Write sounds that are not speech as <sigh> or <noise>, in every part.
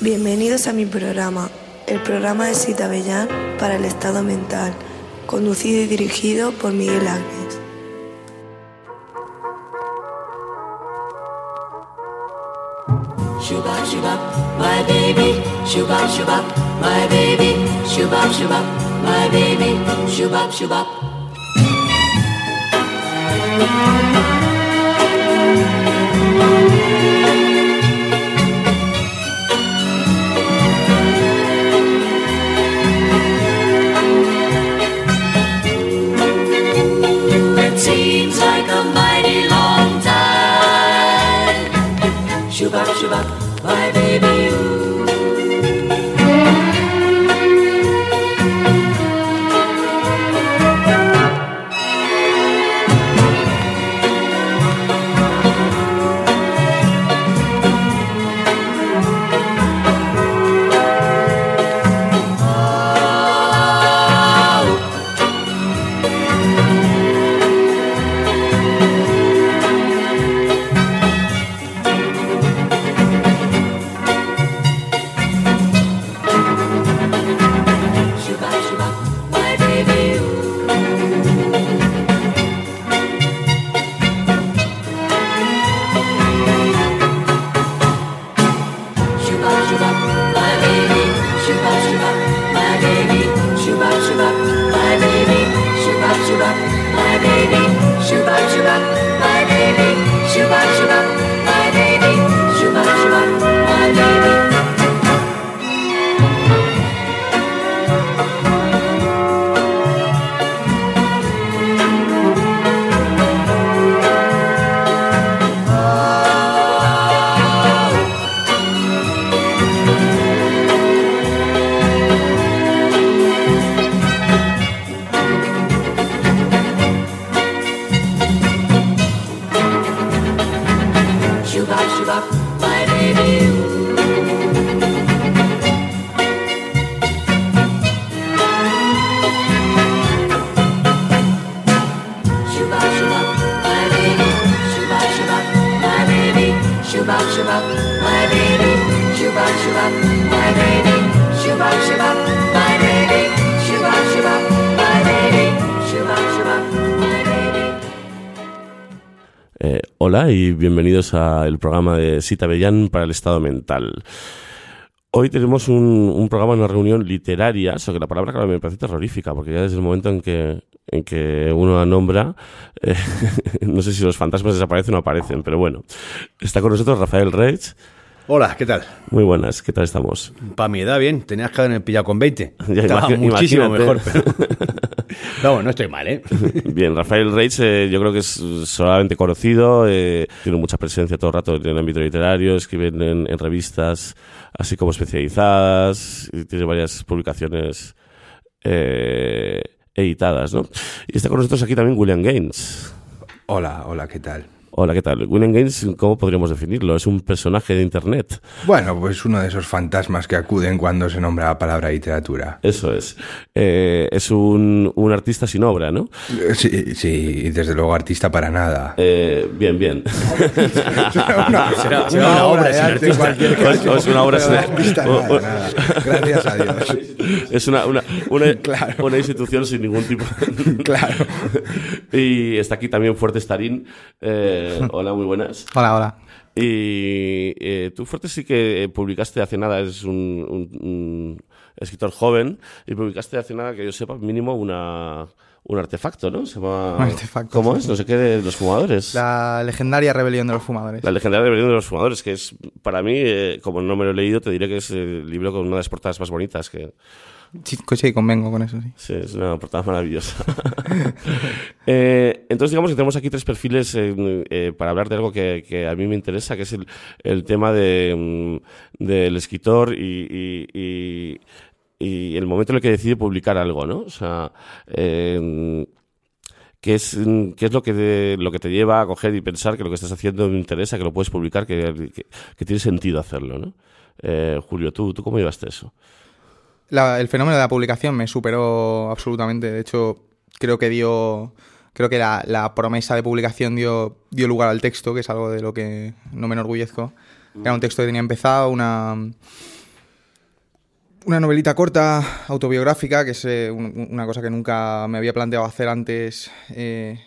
Bienvenidos a mi programa, el programa de Cita Bellán para el estado mental, conducido y dirigido por Miguel shubap. 去吧去吧 bienvenidos al programa de Cita Bellán para el estado mental. Hoy tenemos un, un programa, una reunión literaria, o sea que la palabra claro, me parece terrorífica, porque ya desde el momento en que, en que uno la nombra, eh, <laughs> no sé si los fantasmas desaparecen o aparecen, pero bueno. Está con nosotros Rafael Reich. Hola, ¿qué tal? Muy buenas, ¿qué tal estamos? Para mi edad, bien. Tenías que haberme pillado con 20. <laughs> Ya, Estaba muchísimo imagínate. mejor, pero... <laughs> No, no estoy mal, ¿eh? <laughs> Bien, Rafael Reich eh, yo creo que es solamente conocido, eh, tiene mucha presencia todo el rato en el ámbito literario, escribe en, en revistas así como especializadas, y tiene varias publicaciones eh, editadas, ¿no? Y está con nosotros aquí también William Gaines. Hola, hola, ¿qué tal? Hola, ¿qué tal? William Gaines, ¿cómo podríamos definirlo? Es un personaje de Internet. Bueno, pues uno de esos fantasmas que acuden cuando se nombra la palabra literatura. Eso es. Eh, es un, un artista sin obra, ¿no? Eh, Sí, sí, y desde luego artista para nada. Eh, bien, bien. <laughs> una, <laughs> será- será una obra sin arte artista. cualquier es- caso. o es una obra sin- artista nada, nada. Gracias a Dios. <laughs> Es una, una, una, Claro. una institución sin ningún tipo. Claro. Y está aquí también Fuerte Starín. Eh, hola, muy buenas. Hola, hola. Y eh, tú, Fuerte, sí que eh, publicaste hace nada, es un, un- un escritor joven, y publicaste hace nada, que yo sepa, mínimo una, un artefacto, ¿no? Se llama... Un artefacto, ¿Cómo sí. es? No sé qué, de los fumadores. La legendaria rebelión de los fumadores. La legendaria rebelión de los fumadores, que es, para mí, eh, como no me lo he leído, te diré que es el libro con una de las portadas más bonitas que, Sí, co- sí, convengo con eso, sí. Sí, es una portada maravillosa. <laughs> Eh, entonces, digamos que tenemos aquí tres perfiles eh, eh, para hablar de algo que, a mí me interesa, que es el, el tema de, mm, del escritor y, y- y- y el momento en el que decide publicar algo, ¿no? O sea, ¿Qué es, qué es lo, que te, lo que te lleva a coger y pensar que lo que estás haciendo me interesa, que lo puedes publicar, que, que- tiene sentido hacerlo, ¿no? Julio, ¿tú, ¿tú cómo llevaste eso? La- el fenómeno de la publicación me superó absolutamente. De hecho, creo que dio. Creo que la, promesa de publicación dio, dio lugar al texto, que es algo de lo que no me enorgullezco. Era un texto que tenía empezado, una, una novelita corta, autobiográfica, que es eh, un- una cosa que nunca me había planteado hacer antes eh,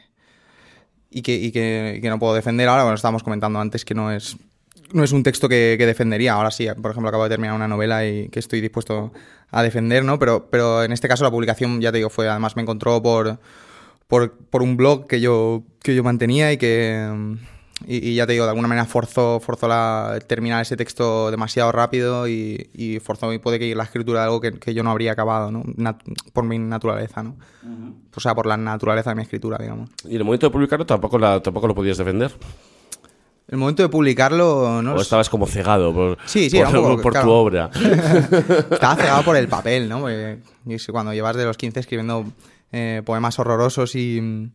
y, que, y que- y que no puedo defender ahora. Bueno, estábamos comentando antes que no es, no es un texto que, que defendería. Ahora sí, por ejemplo, acabo de terminar una novela y que estoy dispuesto a defender, ¿no? Pero, pero en este caso la publicación, ya te digo, fue, además me encontró por, por, por un blog que yo, que yo mantenía y que... Y, y ya te digo, de alguna manera forzó, forzó la, terminar ese texto demasiado rápido y, y forzó y puede que la escritura de algo que, que yo no habría acabado, ¿no? Nat- por mi naturaleza, ¿no? O sea, por la naturaleza de mi escritura, digamos. Y en el momento de publicarlo tampoco, la, tampoco lo podías defender. El momento de publicarlo, ¿no? O estabas como cegado por, Sí, sí, por, era un poco, por tu obra. <laughs> Estaba cegado por el papel, ¿no? Porque cuando llevas de los 15 escribiendo eh, poemas horrorosos y,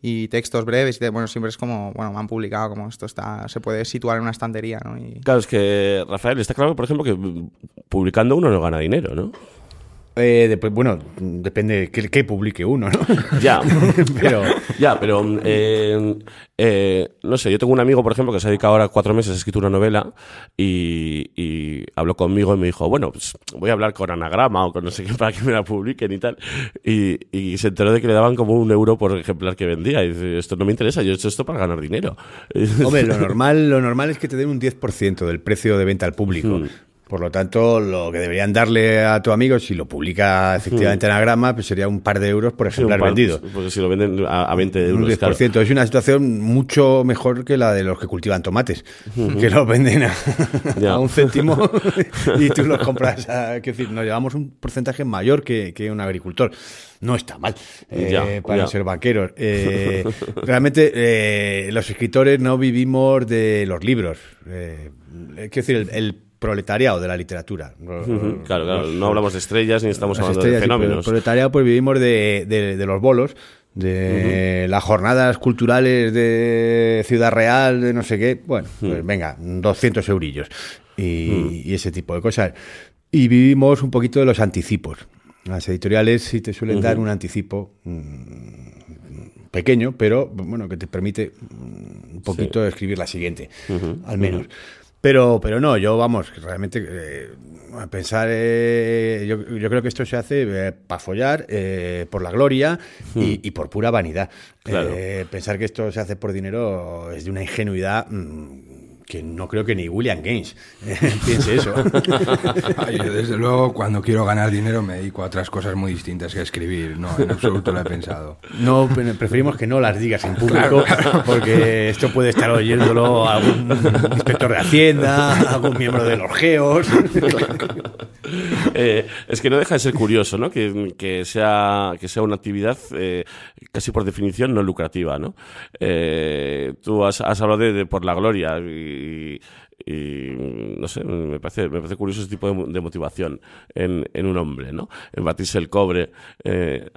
y textos breves, y te- bueno, siempre es como, bueno, me han publicado, como esto está, se puede situar en una estantería, ¿no? Y, Claro, es que, Rafael, está claro, por ejemplo, que publicando uno no gana dinero, ¿no? Eh, bueno, depende que, que publique uno, ¿no? <laughs> Ya, <laughs> Pero ya, pero eh, eh, no sé, yo tengo un amigo, por ejemplo, que se ha dedicado ahora cuatro meses a escribir una novela y, y habló conmigo y me dijo, bueno, pues voy a hablar con Anagrama o con no sé qué para que me la publiquen y tal. Y, y se enteró de que le daban como un euro por ejemplar que vendía. Y dice, esto no me interesa, yo he hecho esto para ganar dinero. Hombre, lo <laughs> normal, lo normal es que te den un 10% del precio de venta al público. Hmm. Por lo tanto, lo que deberían darle a tu amigo, si lo publica efectivamente en Anagrama, pues sería un par de euros por Hmm. Sí, un ejemplar par- vendido. Porque si lo venden a, a 20 Un euros, 10%. claro. Es una situación mucho mejor que la de los que cultivan tomates, que los venden a, <laughs> un céntimo <laughs> y tú los compras. A, quiero decir, nos llevamos un porcentaje mayor que, que un agricultor. No está mal eh, Ya, para ya. ser banqueros. Eh, <laughs> realmente, eh, los escritores no vivimos de los libros. Eh, quiero decir, el, el proletariado de la literatura. Claro, claro, no hablamos de estrellas ni estamos hablando estrellas, de sí, fenómenos. el proletariado, pues vivimos de, de- de los bolos, de las jornadas culturales de Ciudad Real, de no sé qué. Bueno, pues venga, 200 eurillos y, y ese tipo de cosas. Y vivimos un poquito de los anticipos. Las editoriales sí te suelen dar un anticipo mm, pequeño, pero bueno, que te permite mm, un poquito escribir la siguiente, al menos. Pero, pero no, yo vamos, realmente eh, a pensar, eh, yo, yo creo que esto se hace para follar, eh, por la gloria y, y por pura vanidad. Claro. Eh, pensar que esto se hace por dinero es de una ingenuidad mm, que no creo que ni William Gaines eh, <laughs> piense eso. <laughs> Yo, desde luego, cuando quiero ganar dinero me dedico a otras cosas muy distintas que escribir. No, en absoluto lo he pensado. No, pre- preferimos que no las digas en público, porque esto puede estar oyéndolo algún inspector de Hacienda, algún miembro de los GEOS. <laughs> Eh, es que no deja de ser curioso, ¿no? Que, que sea, que sea una actividad eh, casi por definición no lucrativa, ¿no? Eh, tú has, has hablado de, de por la gloria y, y, no sé, me parece, me parece curioso ese tipo de, de motivación en, en un hombre, ¿no? En batirse el cobre. eh,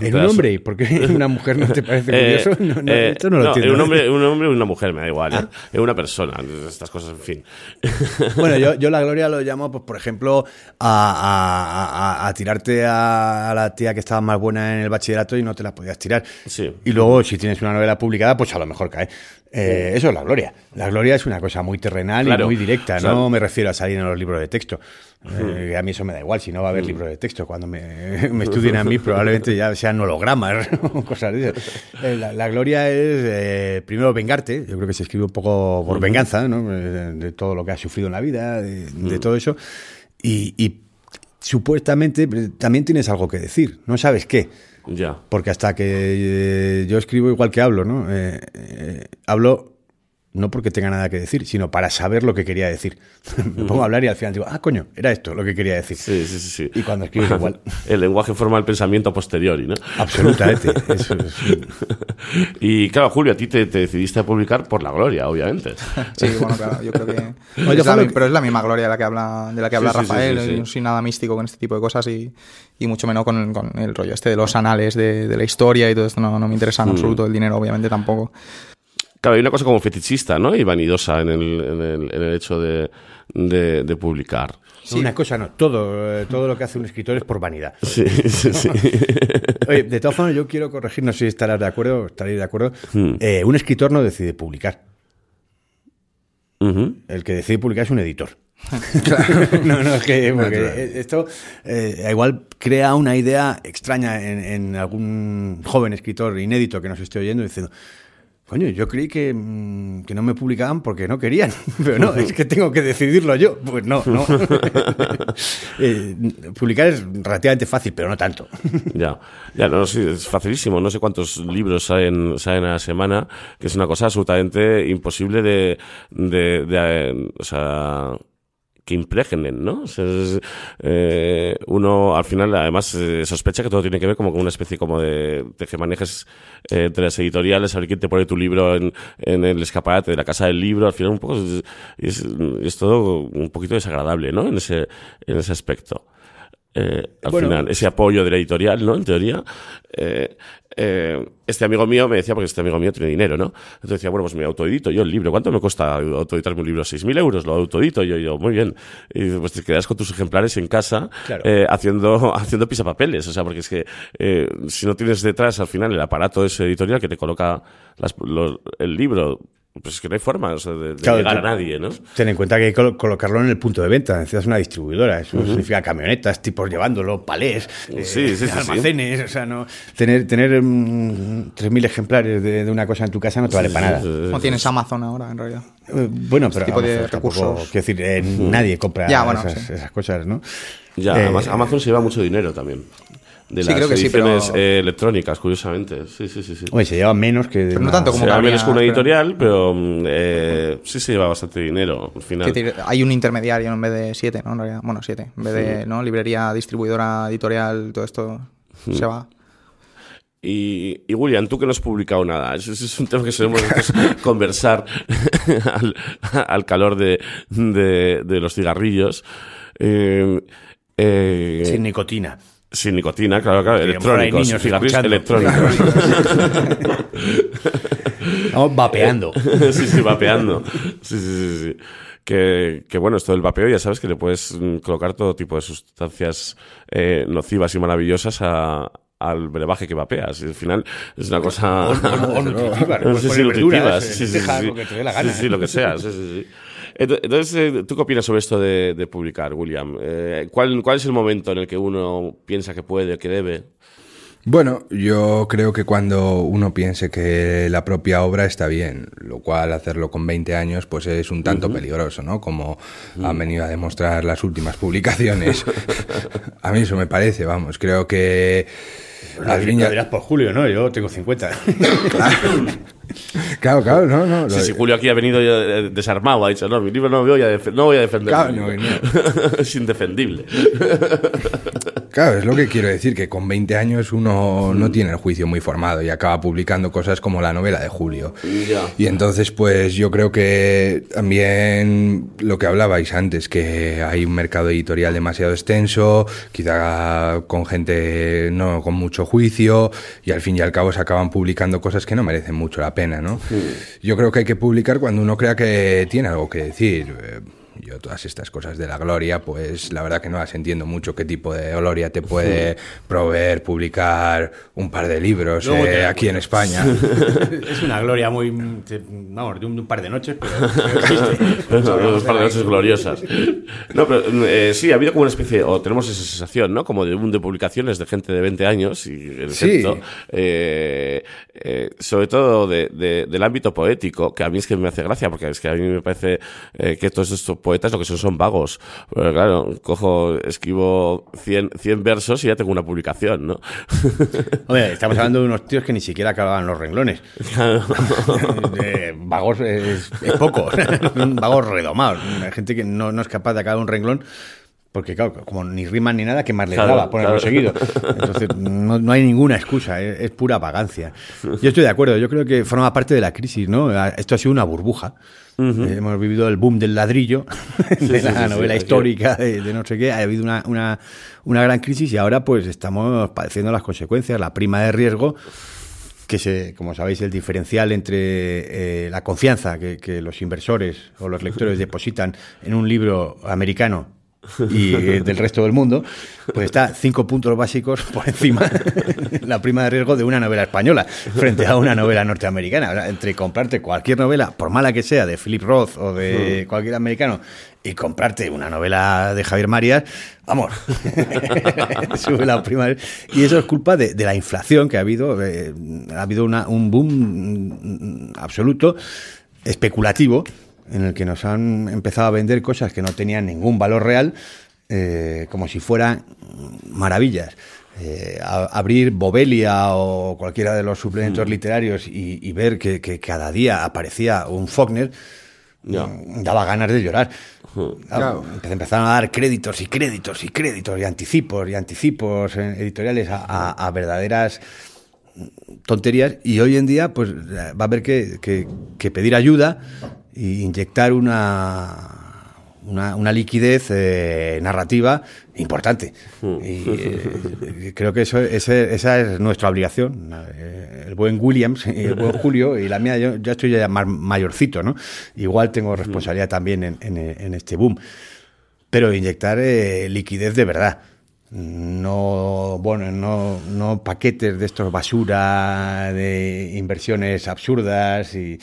En un hombre, ¿por qué una mujer no te parece <laughs> Eh, curioso? No, no, eh, esto no lo entiendo. en un hombre, un hombre y una mujer, me da igual. En una persona, estas cosas, en fin. <laughs> Bueno, yo, yo la gloria lo llamo, pues, por ejemplo, a, a- a- a tirarte a, a la tía que estaba más buena en el bachillerato y no te la podías tirar. Sí. Y luego, si tienes una novela publicada, pues a lo mejor cae. Eh, eso es la gloria. La gloria es una cosa muy terrenal Claro. y muy directa. No me refiero a salir en los libros de texto. Eh, a mí eso me da igual, si no va a haber libros de texto. Cuando me, <laughs> me estudien a mí, probablemente ya sean hologramas <laughs> o cosas de eso. Eh, la, la gloria es, eh, primero, vengarte. Yo creo que se escribe un poco por venganza, ¿no? De, todo lo que has sufrido en la vida, de, de todo eso. Y, y supuestamente también tienes algo que decir. No sabes qué. Ya. Porque hasta que eh, yo escribo igual que hablo, ¿no? Eh, eh, hablo no porque tenga nada que decir, sino para saber lo que quería decir. <laughs> Me pongo a hablar y al final digo, ah, coño, era esto lo que quería decir. Sí, sí, sí, sí. Y cuando escribes igual. <laughs> El lenguaje forma el pensamiento a posteriori, ¿no? Absolutamente. <laughs> Eso es- y claro, Julio, a ti te, te decidiste a publicar por la gloria, obviamente. Sí, bueno, claro, yo creo que. Oye, es la pero es la misma gloria de la que habla, de la que habla Sí, sí, sí, Rafael. sí, sí. Soy nada místico con este tipo de cosas y, y mucho menos con, con el rollo este de los anales de, de la historia y todo esto. No, no me interesa Mm. en absoluto. El dinero, obviamente, tampoco. Claro, hay una cosa como fetichista, ¿no? Y vanidosa en el, en el, en el hecho de, de, de publicar. Una cosa no, todo, eh, todo lo que hace un escritor es por vanidad. <laughs> Sí, sí, sí. <laughs> Oye, de todas formas, yo quiero corregir, no sé si estarás de acuerdo, estaréis de acuerdo. Hmm. Eh, un escritor no decide publicar. El que decide publicar es un editor. <laughs> no, no, es que porque Natural. esto eh, igual crea una idea extraña en, en algún joven escritor inédito que nos esté oyendo diciendo, coño, yo creí que, mm, que no me publicaban porque no querían, <laughs> pero no, es que tengo que decidirlo yo. Pues no, no. <laughs> Eh, publicar es relativamente fácil, pero no tanto. <laughs> Ya, ya, no, sí, es facilísimo. No sé cuántos libros salen, salen a la semana, que es una cosa absolutamente imposible de, de, de, eh, o sea, que impregnen, ¿no? Eh, uno al final además eh, sospecha que todo tiene que ver como con una especie como de tejemanejes eh, entre las editoriales, a ver quién te pone tu libro en, en el escaparate de la casa del libro, al final un poco es, es, es todo un poquito desagradable, ¿no? En ese, en ese aspecto. Eh, al Bueno. final, ese apoyo de la editorial, ¿no? En teoría. Eh, eh, este amigo mío me decía, porque este amigo mío tiene dinero, ¿no? Entonces decía, bueno, pues me autoedito yo el libro. ¿Cuánto me cuesta autoeditarme un libro? ¿6.000 euros? Lo autoedito yo. Y yo, muy bien. Y pues te quedas con tus ejemplares en casa Claro. eh, haciendo, <laughs> haciendo pisapapeles. O sea, porque es que eh, si no tienes detrás al final el aparato ese editorial que te coloca las- los- el libro, pues es que no hay forma o sea, de, de Claro, llegar tú- a nadie, ¿no? Ten en cuenta que hay que colo- colocarlo en el punto de venta. Necesitas una distribuidora. Eso significa camionetas, tipos llevándolo, palés, eh, Sí, sí, sí, sí. almacenes. O sea, no, tener, tener mm, 3.000 ejemplares de, de una cosa en tu casa no te vale para nada. No tienes Amazon ahora, en realidad. Eh, Bueno, pero tipo de vamos, tampoco- recursos. Quiero decir, eh, nadie compra Ya, bueno, esas, sí. esas cosas, ¿no? Ya, Eh, además Amazon se lleva mucho dinero también. De Sí, las creo que sí, ediciones pero- eh, electrónicas, curiosamente. Sí, sí, sí. sí. Hombre, se lleva menos que. Pero no una- tanto como Se lleva menos que una pero- editorial, pero mm, eh, sí se lleva bastante dinero al final. Hay un intermediario en vez de siete, ¿no? En realidad, bueno, siete. En vez de, ¿no? Librería, distribuidora, editorial, todo esto se va. Y, y William, tú que no has publicado nada, ese es un tema que solemos <laughs> conversar <laughs> al, al calor de, de, de los cigarrillos. Eh, eh, Sin nicotina. Sin nicotina, claro, claro, electrónicos, niños cigarrillos electrónicos. Vamos vapeando. <laughs> sí, sí, vapeando. Sí, sí, sí, sí. Que, que bueno, esto del vapeo ya sabes que le puedes mm, colocar todo tipo de sustancias eh, nocivas y maravillosas a, al brebaje que vapeas. Y al final es una cosa... O- o- o nutritivas, No sé si eh, sí, sí, deja sí. lo que te dé la gana. Sí, sí, lo que sea. sí, sí, sí. Ento- Entonces, eh, ¿tú qué opinas sobre esto de, de publicar, William? Eh, ¿cuál, ¿Cuál es el momento en el que uno piensa que puede, que debe? Bueno, yo creo que cuando uno piense que la propia obra está bien, lo cual hacerlo con 20 años pues es un tanto peligroso, ¿no? Como han venido a demostrar las últimas publicaciones. <laughs> a mí eso me parece, vamos, creo que... al fin y Lo al- dirás por Julio, ¿no? Yo tengo 50. Claro, <laughs> <laughs> <laughs> claro, no, no. Sí, sí, Julio aquí ha venido eh, desarmado, ha dicho, no, mi libro no voy a, no voy a defender. Claro, no, no. <laughs> es indefendible. <laughs> Claro, es lo que quiero decir, que con 20 años uno no tiene el juicio muy formado y acaba publicando cosas como la novela de Julio. Ya. Y entonces, pues yo creo que también lo que hablabais antes, que hay un mercado editorial demasiado extenso, quizá con gente no con mucho juicio, y al fin y al cabo se acaban publicando cosas que no merecen mucho la pena, ¿no? Yo creo que hay que publicar cuando uno crea que tiene algo que decir. Yo todas estas cosas de la gloria, pues la verdad que no las entiendo mucho qué tipo de gloria te puede <laughs> proveer publicar un par de libros eh, te- aquí en España. <laughs> <laughs> es una gloria muy. Vamos, de un, un par de noches, pero. pero existe. Unos par de noches gloriosas. No, pero eh, sí, ha habido como una especie, o tenemos esa sensación, ¿no? Como de boom de publicaciones de gente de 20 años, y en Sí. efecto, eh, eh, sobre todo de- de- del ámbito poético, que a mí es que me hace gracia, porque es que a mí me parece eh, que todos estos poetas lo que son son vagos. Pero claro, cojo, escribo 100, 100 versos y ya tengo una publicación, ¿no? <laughs> Hombre, estamos hablando de unos tíos que ni siquiera acababan los renglones. <laughs> Eh, vagos es, es poco. <laughs> vagos redomados. Hay gente que no, no es capaz de acabar un renglón. Porque, claro, como ni riman ni nada, ¿qué más Claro, daba ponerlo claro. seguido? Entonces, no, no hay ninguna excusa, es, es pura vagancia. Yo estoy de acuerdo, yo creo que forma parte de la crisis, ¿no? Esto ha sido una burbuja. Eh, hemos vivido el boom del ladrillo, de sí, la sí, novela histórica, de, de no sé qué. Ha habido una, una, una gran crisis y ahora, pues, estamos padeciendo las consecuencias. La prima de riesgo que se, como sabéis, el diferencial entre eh, la confianza que, que los inversores o los lectores depositan en un libro americano y eh, <laughs> del resto del mundo, pues está cinco puntos básicos por encima <laughs> la prima de riesgo de una novela española frente a una novela norteamericana. O sea, entre comprarte cualquier novela, por mala que sea, de Philip Roth o de cualquier americano, y comprarte una novela de Javier Marías, vamos, <laughs> sube la prima. de- Y eso es culpa de, de la inflación que ha habido. eh, ha habido una- un boom mm, absoluto especulativo en el que nos han empezado a vender cosas que no tenían ningún valor real, eh, como si fueran maravillas. Eh, a- abrir Bobelia o cualquiera de los suplementos literarios y, y ver que, que cada día aparecía un Faulkner, mm, daba ganas de llorar. Claro. Empe- Empezaron a dar créditos y créditos y créditos y anticipos y anticipos eh, editoriales a, a- a verdaderas tonterías y hoy en día pues va a haber que, que- que pedir ayuda inyectar una una, una liquidez eh, narrativa importante. Y eh, creo que eso ese- esa es nuestra obligación. Eh, el buen Williams y el buen Julio y la mía yo ya estoy ya más mayorcito no igual tengo responsabilidad también en, en- en este boom. Pero inyectar eh, liquidez de verdad. No, bueno, no, no paquetes de estos basura de inversiones absurdas y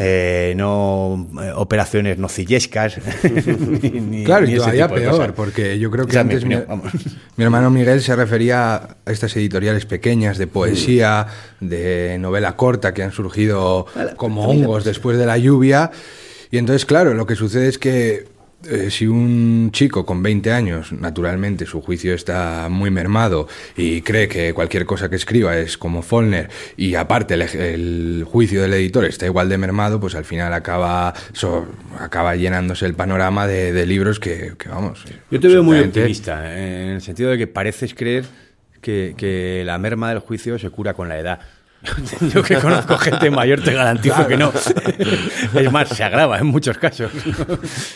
eh, no eh, operaciones nocillescas. ni- <laughs> <laughs> ni- Claro, ni y todavía peor, cosas. porque yo creo que Esa antes mi, opinión, vamos. <laughs> mi hermano Miguel se refería a estas editoriales pequeñas de poesía, de novela corta que han surgido como hongos después de la lluvia. Y entonces, claro, lo que sucede es que eh, si un chico con 20 años, naturalmente su juicio está muy mermado y cree que cualquier cosa que escriba es como Follner y aparte el, el juicio del editor está igual de mermado, pues al final acaba, so- acaba llenándose el panorama de, de libros que, que, vamos. Yo te veo muy optimista, eh, en el sentido de que pareces creer que, que la merma del juicio se cura con la edad. <laughs> Yo que conozco gente mayor te garantizo que no. Es más, se agrava en muchos casos.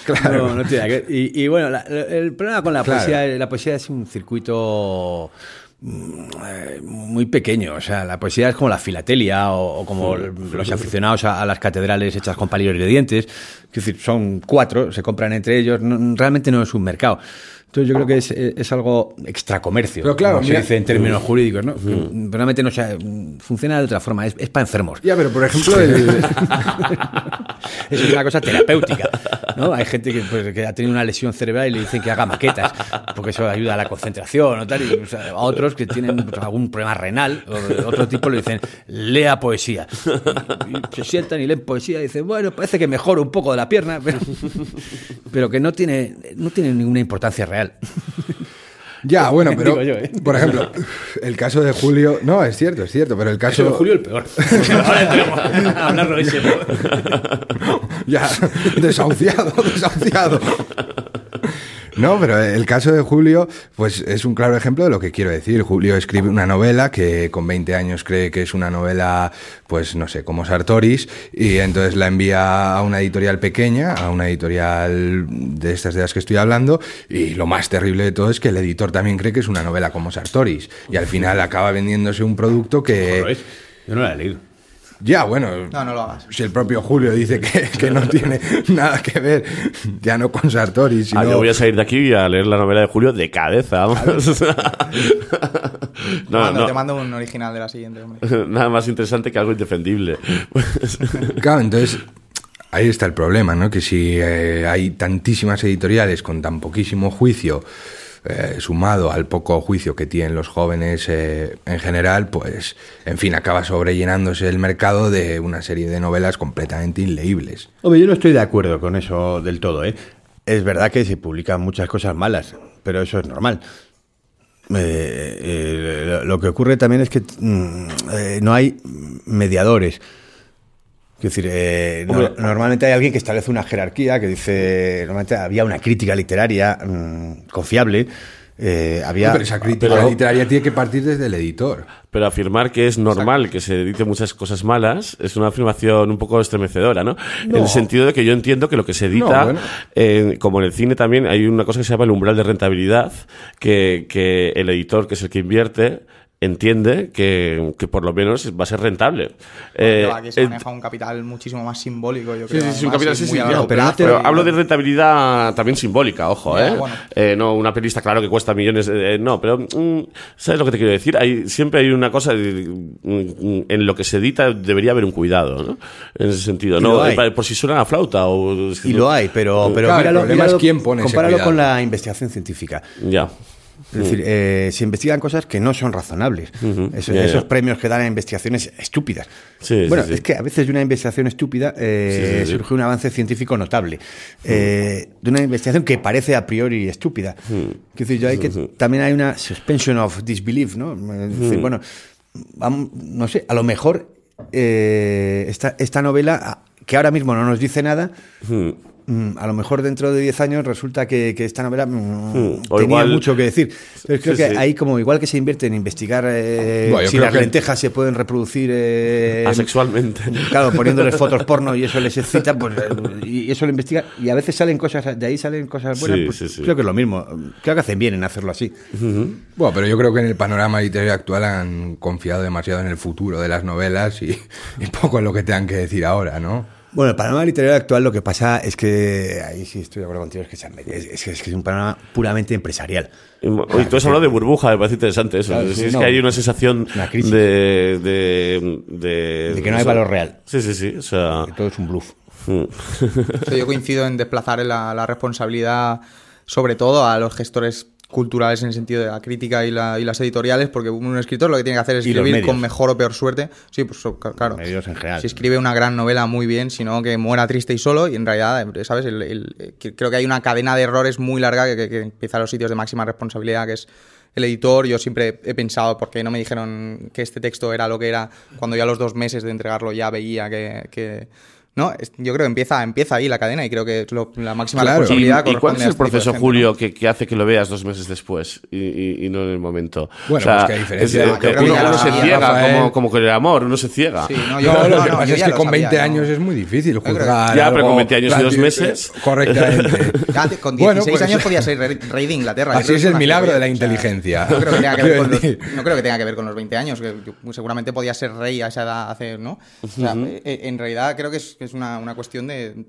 Claro. No, no tiene que y, y bueno, la- el problema con la Claro. poesía, la poesía es un circuito mm, muy pequeño. O sea, la poesía es como la filatelia o, o como los aficionados a, a las catedrales hechas con palillos de dientes. Es decir, son cuatro, se compran entre ellos. no- realmente no es un mercado. Entonces yo creo que es, es algo extracomercio. Pero claro, como se dice en términos jurídicos, ¿no? Que Realmente no sea, funciona de otra forma, es, es para enfermos. Ya, pero por ejemplo, el, <laughs> Es una cosa terapéutica, ¿no? Hay gente que, pues, que ha tenido una lesión cerebral y le dicen que haga maquetas, porque eso ayuda a la concentración o tal. Y, o sea, a otros que tienen pues, algún problema renal o otro tipo le dicen, lea poesía. Y se sientan y leen poesía y dicen, bueno, parece que mejora un poco de la pierna, pero, pero que no tiene, no tiene ninguna importancia real. <laughs> ya, bueno, pero yo, ¿eh? por ejemplo, <laughs> el caso de Julio, no, es cierto, es cierto, pero el caso de Julio el peor. <laughs> Hablarlo ese. ya desahuciado, desahuciado. No, pero el caso de Julio, pues es un claro ejemplo de lo que quiero decir. Julio escribe una novela que con 20 años cree que es una novela, pues no sé, como Sartoris, y entonces la envía a una editorial pequeña, a una editorial de estas de las que estoy hablando, y lo más terrible de todo es que el editor también cree que es una novela como Sartoris, y al final acaba vendiéndose un producto que... Yo no he leído. Ya, bueno. No, no lo hagas. Si el propio Julio dice que, que no tiene nada que ver, ya no con Sartori, sino. Ah, yo voy a salir de aquí y a leer la novela de Julio de cabeza. vamos. no, Mando- no. Te mando un original de la siguiente, hombre. <laughs> Nada más interesante que algo indefendible. <laughs> Claro, entonces. Ahí está el problema, ¿no? Que si eh, hay tantísimas editoriales con tan poquísimo juicio, eh, sumado al poco juicio que tienen los jóvenes eh, en general, pues, en fin, acaba sobrellenándose el mercado de una serie de novelas completamente inleíbles. Hombre, yo no estoy de acuerdo con eso del todo, ¿eh? Es verdad que se publican muchas cosas malas, pero eso es normal. Eh, lo- que ocurre también es que mm, no hay mediadores. Es decir, eh, no- Hombre. normalmente hay alguien que establece una jerarquía, que dice, normalmente había una crítica literaria mm, confiable, eh, había... Pero esa crítica pero- literaria tiene que partir desde el editor. Pero afirmar que es normal que se edite muchas cosas malas es una afirmación un poco estremecedora, ¿no? En el sentido de que yo entiendo que lo que se edita, No, bueno. eh, como en el cine también, hay una cosa que se llama el umbral de rentabilidad, que, que el editor, que es el que invierte, entiende que, que por lo menos va a ser rentable. Que Eh, va, que se eh, maneja un capital muchísimo más simbólico, yo creo. sí, sí, un capital sí, sí, largo pero, pero y- hablo de rentabilidad también simbólica, ojo, Ya, ¿eh? bueno. Eh, No, una peli está claro que cuesta millones, eh, no, pero mm, ¿sabes lo que te quiero decir? Hay, siempre hay una cosa, eh, mm, en lo que se edita debería haber un cuidado, ¿no? En ese sentido, Y ¿no? Eh, Por si suena a flauta o... Y lo hay, pero, pero Claro, el míralo, problema es míralo, quién pone ese compáralo cuidado. con la investigación científica. Ya. Es decir, eh, se investigan cosas que no son razonables. Esos, premios que dan a investigaciones estúpidas. Sí, bueno, sí. es que a veces de una investigación estúpida eh, surge un avance científico notable. Eh, de una investigación que parece a priori estúpida. Quiero decir, yo hay que también hay una suspension of disbelief, ¿no? Es decir, bueno, vamos, no sé, a lo mejor esta, esta novela, ah, que ahora mismo no nos dice nada, Mm, a lo mejor dentro de 10 años resulta que, que esta novela mm, o tenía igual- mucho que decir. Entonces creo Sí, que sí. ahí como igual que se invierte en investigar eh, Bueno, si las lentejas se pueden reproducir eh, Asexualmente. Claro, poniéndoles <laughs> fotos porno y eso les excita, pues eh, y eso lo investigan y a veces salen cosas, de ahí salen cosas buenas, Sí, pues, sí, sí. creo que es lo mismo. Creo que hacen bien en hacerlo así. Bueno, pero yo creo que en el panorama literario actual han confiado demasiado en el futuro de las novelas y, <laughs> y poco en lo que tengan que decir ahora, ¿no? Bueno, el panorama literario actual lo que pasa es que, ahí sí estoy de acuerdo contigo, es que, se han metido- es, es que es un panorama puramente empresarial. Y Oye, tú has hablado de burbuja, me parece interesante eso. Claro, es sí, es no. que hay una sensación Una crisis. de, de, de, De que no hay valor real. Sí, sí, sí. O sea, Que todo es un bluff. mm. Yo coincido en desplazar la, la responsabilidad, sobre todo a los gestores culturales en el sentido de la crítica y, la- y las editoriales, porque un escritor lo que tiene que hacer es escribir con mejor o peor suerte. Sí, pues claro. medios en general. Si escribe una gran novela muy bien, sino que muera triste y solo, y en realidad, eh, ¿sabes? El- el- eh, creo que hay una cadena de errores muy larga que, que- que empieza a los sitios de máxima responsabilidad, que es el editor. Yo siempre he pensado, porque no me dijeron que este texto era lo que era, cuando ya a los dos meses de entregarlo ya veía que... que- no, Es- yo creo que empieza, empieza ahí la cadena y creo que lo- la máxima Claro. ¿Y, responsabilidad y cuál corresponde es a el este proceso, gente, Julio, ¿no? que, que hace que lo veas dos meses después y, y- y no en el momento? Bueno, pues que a diferencia es- de- que uno, uno se ciega, como, como con el amor, uno se ciega. Sí, no, yo, No, no, lo que pasa es que con sabía, 20 ¿no? años es muy difícil juzgar. Ya, pero con 20 años y dos <laughs> meses. Correctamente. <laughs> Con 16 Bueno, pues- años podía <laughs> ser rey, de Inglaterra. Así es el milagro de la o sea, inteligencia. No creo, que tenga que ver con los, Quiero decir. no creo que tenga que ver con los 20 años, que seguramente podía ser rey a esa edad hace, ¿no? O sea, eh, en realidad creo que es, que es una, una cuestión de...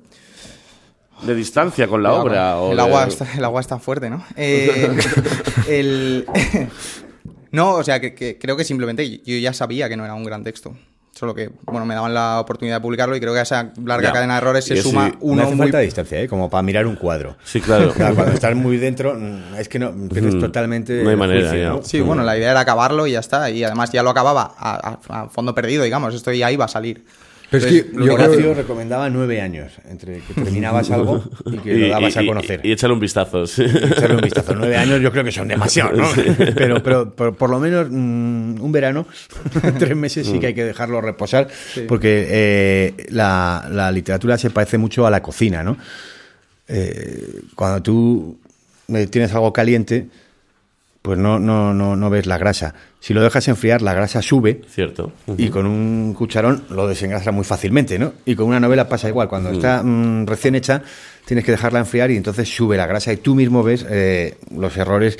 De distancia con la obra. o el, de- agua está, el agua está fuerte, ¿no? Eh, <laughs> el- <laughs> no, o sea, que, que creo que simplemente yo ya sabía que no era un gran texto. Solo que, bueno, me daban la oportunidad de publicarlo y creo que a esa larga Ya. cadena de errores se suma no No uno hace muy falta distancia, ¿eh? como para mirar un cuadro. Sí, claro. Claro, cuando <laughs> estás muy dentro, es que no, pierdes Mm. totalmente. No hay manera, juicio. ¿no? Sí, bueno, la idea era acabarlo y ya está. Y además ya lo acababa a, a- a fondo perdido, digamos. Esto ya iba a salir. Pero es que lo yo creo- recomendaba nueve años entre que terminabas algo y que lo dabas a conocer. Y, échale un vistazo. sí. echarle un vistazo. Nueve años yo creo que son demasiado, ¿no? Pero, pero, pero por lo menos mm, un verano, <laughs> tres meses sí que hay que dejarlo reposar, porque eh, la, la literatura se parece mucho a la cocina, ¿no? Eh, cuando tú eh, tienes algo caliente, pues no, no, no, no ves la grasa. Si lo dejas enfriar, la grasa sube Cierto. y con un cucharón lo desengrasa muy fácilmente, ¿no? Y con una novela pasa igual. Cuando está mm, recién hecha, tienes que dejarla enfriar y entonces sube la grasa y tú mismo ves eh, los errores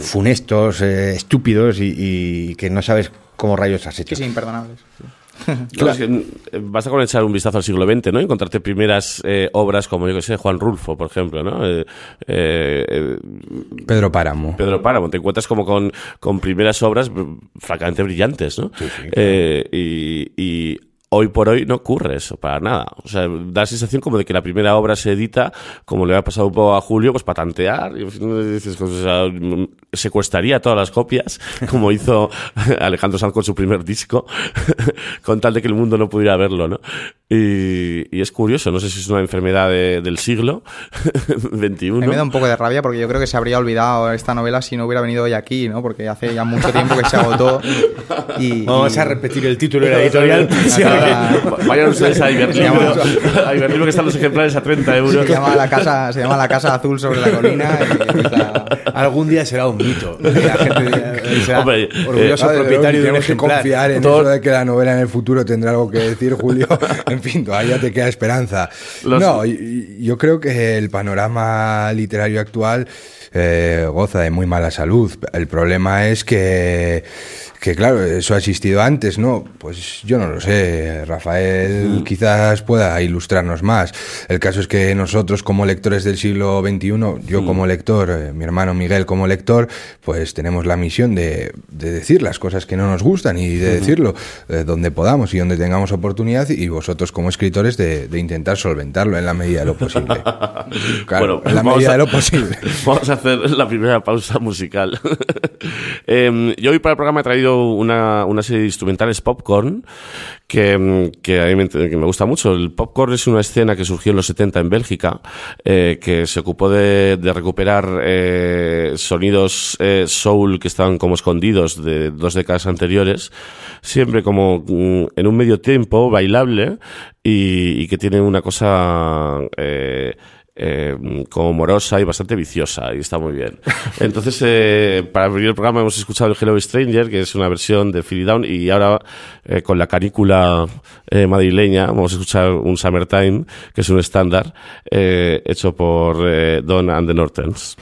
funestos, eh, estúpidos y, y que no sabes cómo rayos has hecho. Sí, sí, imperdonables. sí. <laughs> No, es que, eh, basta con echar un vistazo al siglo XX, ¿no? Encontrarte primeras eh, obras como, yo que sé, Juan Rulfo, por ejemplo, ¿no? Eh, eh, Pedro Páramo. Pedro Páramo, te encuentras como con, con primeras obras br- francamente brillantes, ¿no? Eh, y, y hoy por hoy no ocurre eso, para nada. O sea, da la sensación como de que la primera obra se edita, como le ha pasado un poco a Julio, pues para tantear, y dices, pues, o sea, secuestraría todas las copias, <laughs> como hizo <laughs> Alejandro Sanz con su primer disco, <laughs> con tal de que el mundo no pudiera verlo, ¿no? Y, y es curioso, no sé si es una enfermedad de- del siglo <laughs> XXI. Me da un poco de rabia porque yo creo que se habría olvidado esta novela si no hubiera venido hoy aquí, ¿no? Porque hace ya mucho tiempo que se agotó. Y, Vamos y- a repetir el título de la editorial. <laughs> Sí, ahora- Vayan ustedes a Iberlibro, a Iberlibro que están los ejemplares a 30 euros. se llama la casa, se llama la casa azul sobre la colina. y Algún día será un mito. <laughs> La gente será Hombre, orgulloso Vale, propietario de un tenemos que ejemplar. confiar en Todo- eso de que la novela en el futuro tendrá algo que decir, Julio. en fin, todavía te queda esperanza. <laughs> Los- No, yo creo que el panorama literario actual eh, goza de muy mala salud. El problema es que, Que claro, eso ha existido antes, ¿no? Pues yo no lo sé. Rafael quizás pueda ilustrarnos más. El caso es que nosotros como lectores del siglo XXI, yo como lector, eh, mi hermano Miguel como lector, pues tenemos la misión de, de decir las cosas que no nos gustan y de decirlo eh, donde podamos y donde tengamos oportunidad y vosotros como escritores de, de intentar solventarlo en la medida de lo posible. <laughs> Claro, Bueno, en la medida a- de lo posible. <laughs> Vamos a hacer la primera pausa musical. <laughs> Em, yo hoy para el programa he traído una, una serie de instrumentales popcorn que, em, que a me, gusta mucho. El popcorn es una escena que surgió en los 70 en Bélgica, eh, que se ocupó de, de recuperar eh, sonidos eh, soul que estaban como escondidos de dos décadas anteriores, siempre como mm, en un medio tiempo bailable y, y que tiene una cosa... eh, eh, como morosa y bastante viciosa y está muy bien. <laughs> Entonces, eh, para abrir el programa hemos escuchado el Hello Stranger, que es una versión de Philly Down y ahora eh, con la canícula eh, madrileña vamos a escuchar un Summertime, que es un estándar eh, hecho por eh, Don and the Nortons.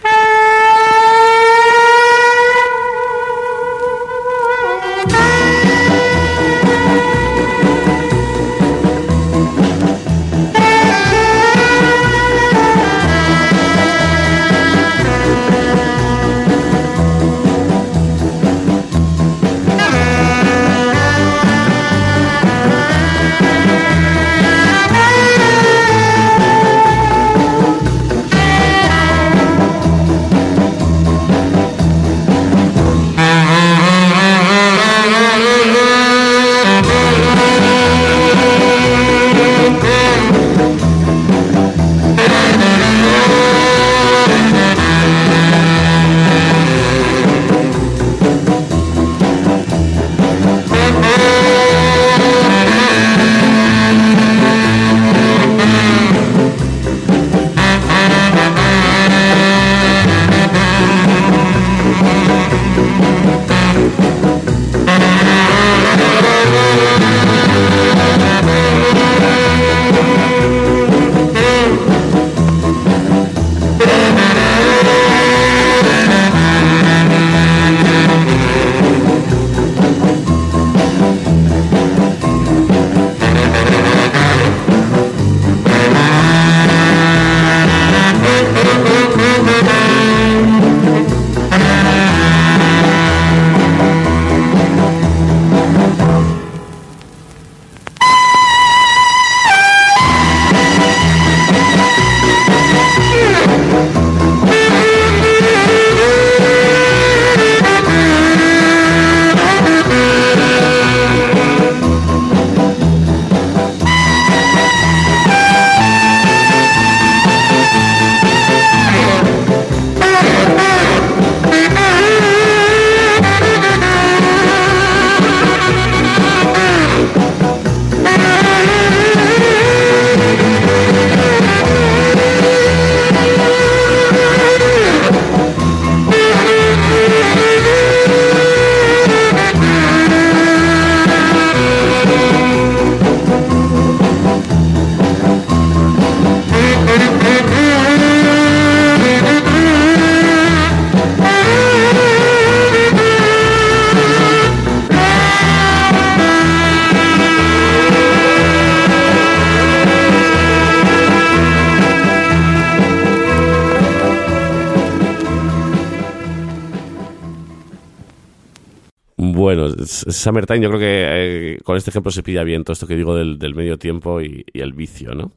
Bueno, Summertime yo creo que eh, con este ejemplo se pilla bien todo esto que digo del, del medio tiempo y, y el vicio, ¿no?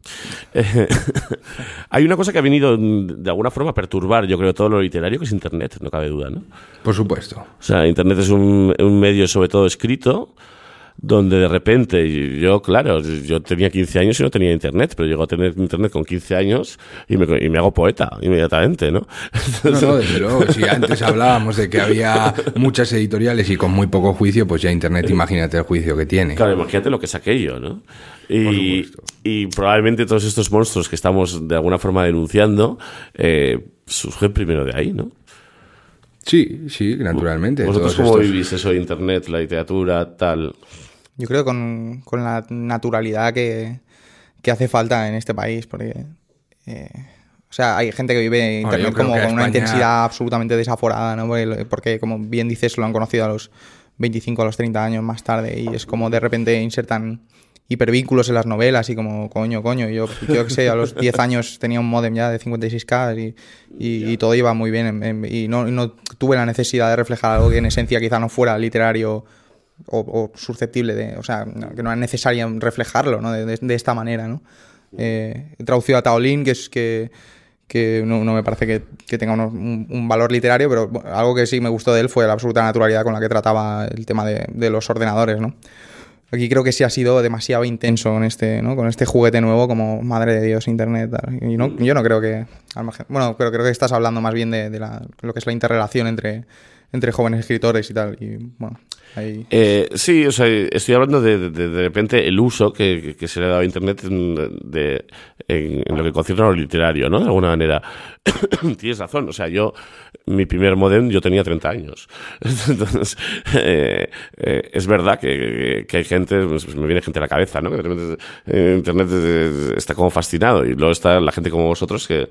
Eh, <laughs> hay una cosa que ha venido mm, de alguna forma a perturbar, yo creo, todo lo literario, que es Internet, no cabe duda, ¿no? Por supuesto. O sea, Internet es un, un medio sobre todo escrito, donde de repente, yo, claro, yo tenía 15 años y no tenía Internet, pero llego a tener Internet con 15 años y me, y me hago poeta inmediatamente, ¿no? No, no, desde luego. Si antes hablábamos de que había muchas editoriales y con muy poco juicio, pues ya Internet, imagínate el juicio que tiene. Claro, imagínate lo que saqué yo, ¿no? Y, y probablemente todos estos monstruos que estamos de alguna forma denunciando eh, surgen primero de ahí, ¿no? Sí, sí, naturalmente. ¿Vosotros cómo estos- vivís eso de Internet, la literatura, tal? Yo creo con, con la naturalidad que, que hace falta en este país, porque... eh, o sea, hay gente que vive Internet como con una intensidad absolutamente desaforada, ¿no? Porque, porque, como bien dices, lo han conocido a los 25 a los 30 años más tarde y es como de repente insertan hipervínculos en las novelas y como coño, coño. Yo, yo que sé, a los 10 años tenía un modem ya de 56K y, y, y todo iba muy bien en- en- y no, y no tuve la necesidad de reflejar algo que en esencia quizá no fuera literario o, o susceptible de, o sea, no- que no era necesario reflejarlo, ¿no? De, de- de esta manera, ¿no? Eh, he traducido a Taolín, que es que, que no, no me parece que, que tenga unos- un, un valor literario, pero bueno, algo que sí me gustó de él fue la absoluta naturalidad con la que trataba el tema de, de los ordenadores, ¿no? Aquí creo que sí ha sido demasiado intenso con este, ¿no? con este juguete nuevo como madre de Dios, internet. Y no, yo no creo que. Bueno, pero creo que estás hablando más bien de, de la- lo que es la interrelación entre, entre jóvenes escritores y tal. Y bueno, ahí. Eh, sí, o sea, estoy hablando de, de, de- repente el uso que, que- se le ha dado a Internet de, en, lo que concierne a lo literario, ¿no? De alguna manera. <coughs> Tienes razón, o sea, yo, mi primer modem, yo tenía 30 años. <laughs> Entonces, eh, eh, es verdad que, que hay gente, pues, me viene gente a la cabeza, ¿no? Que de repente eh, Internet está como fascinado y luego está la gente como vosotros que,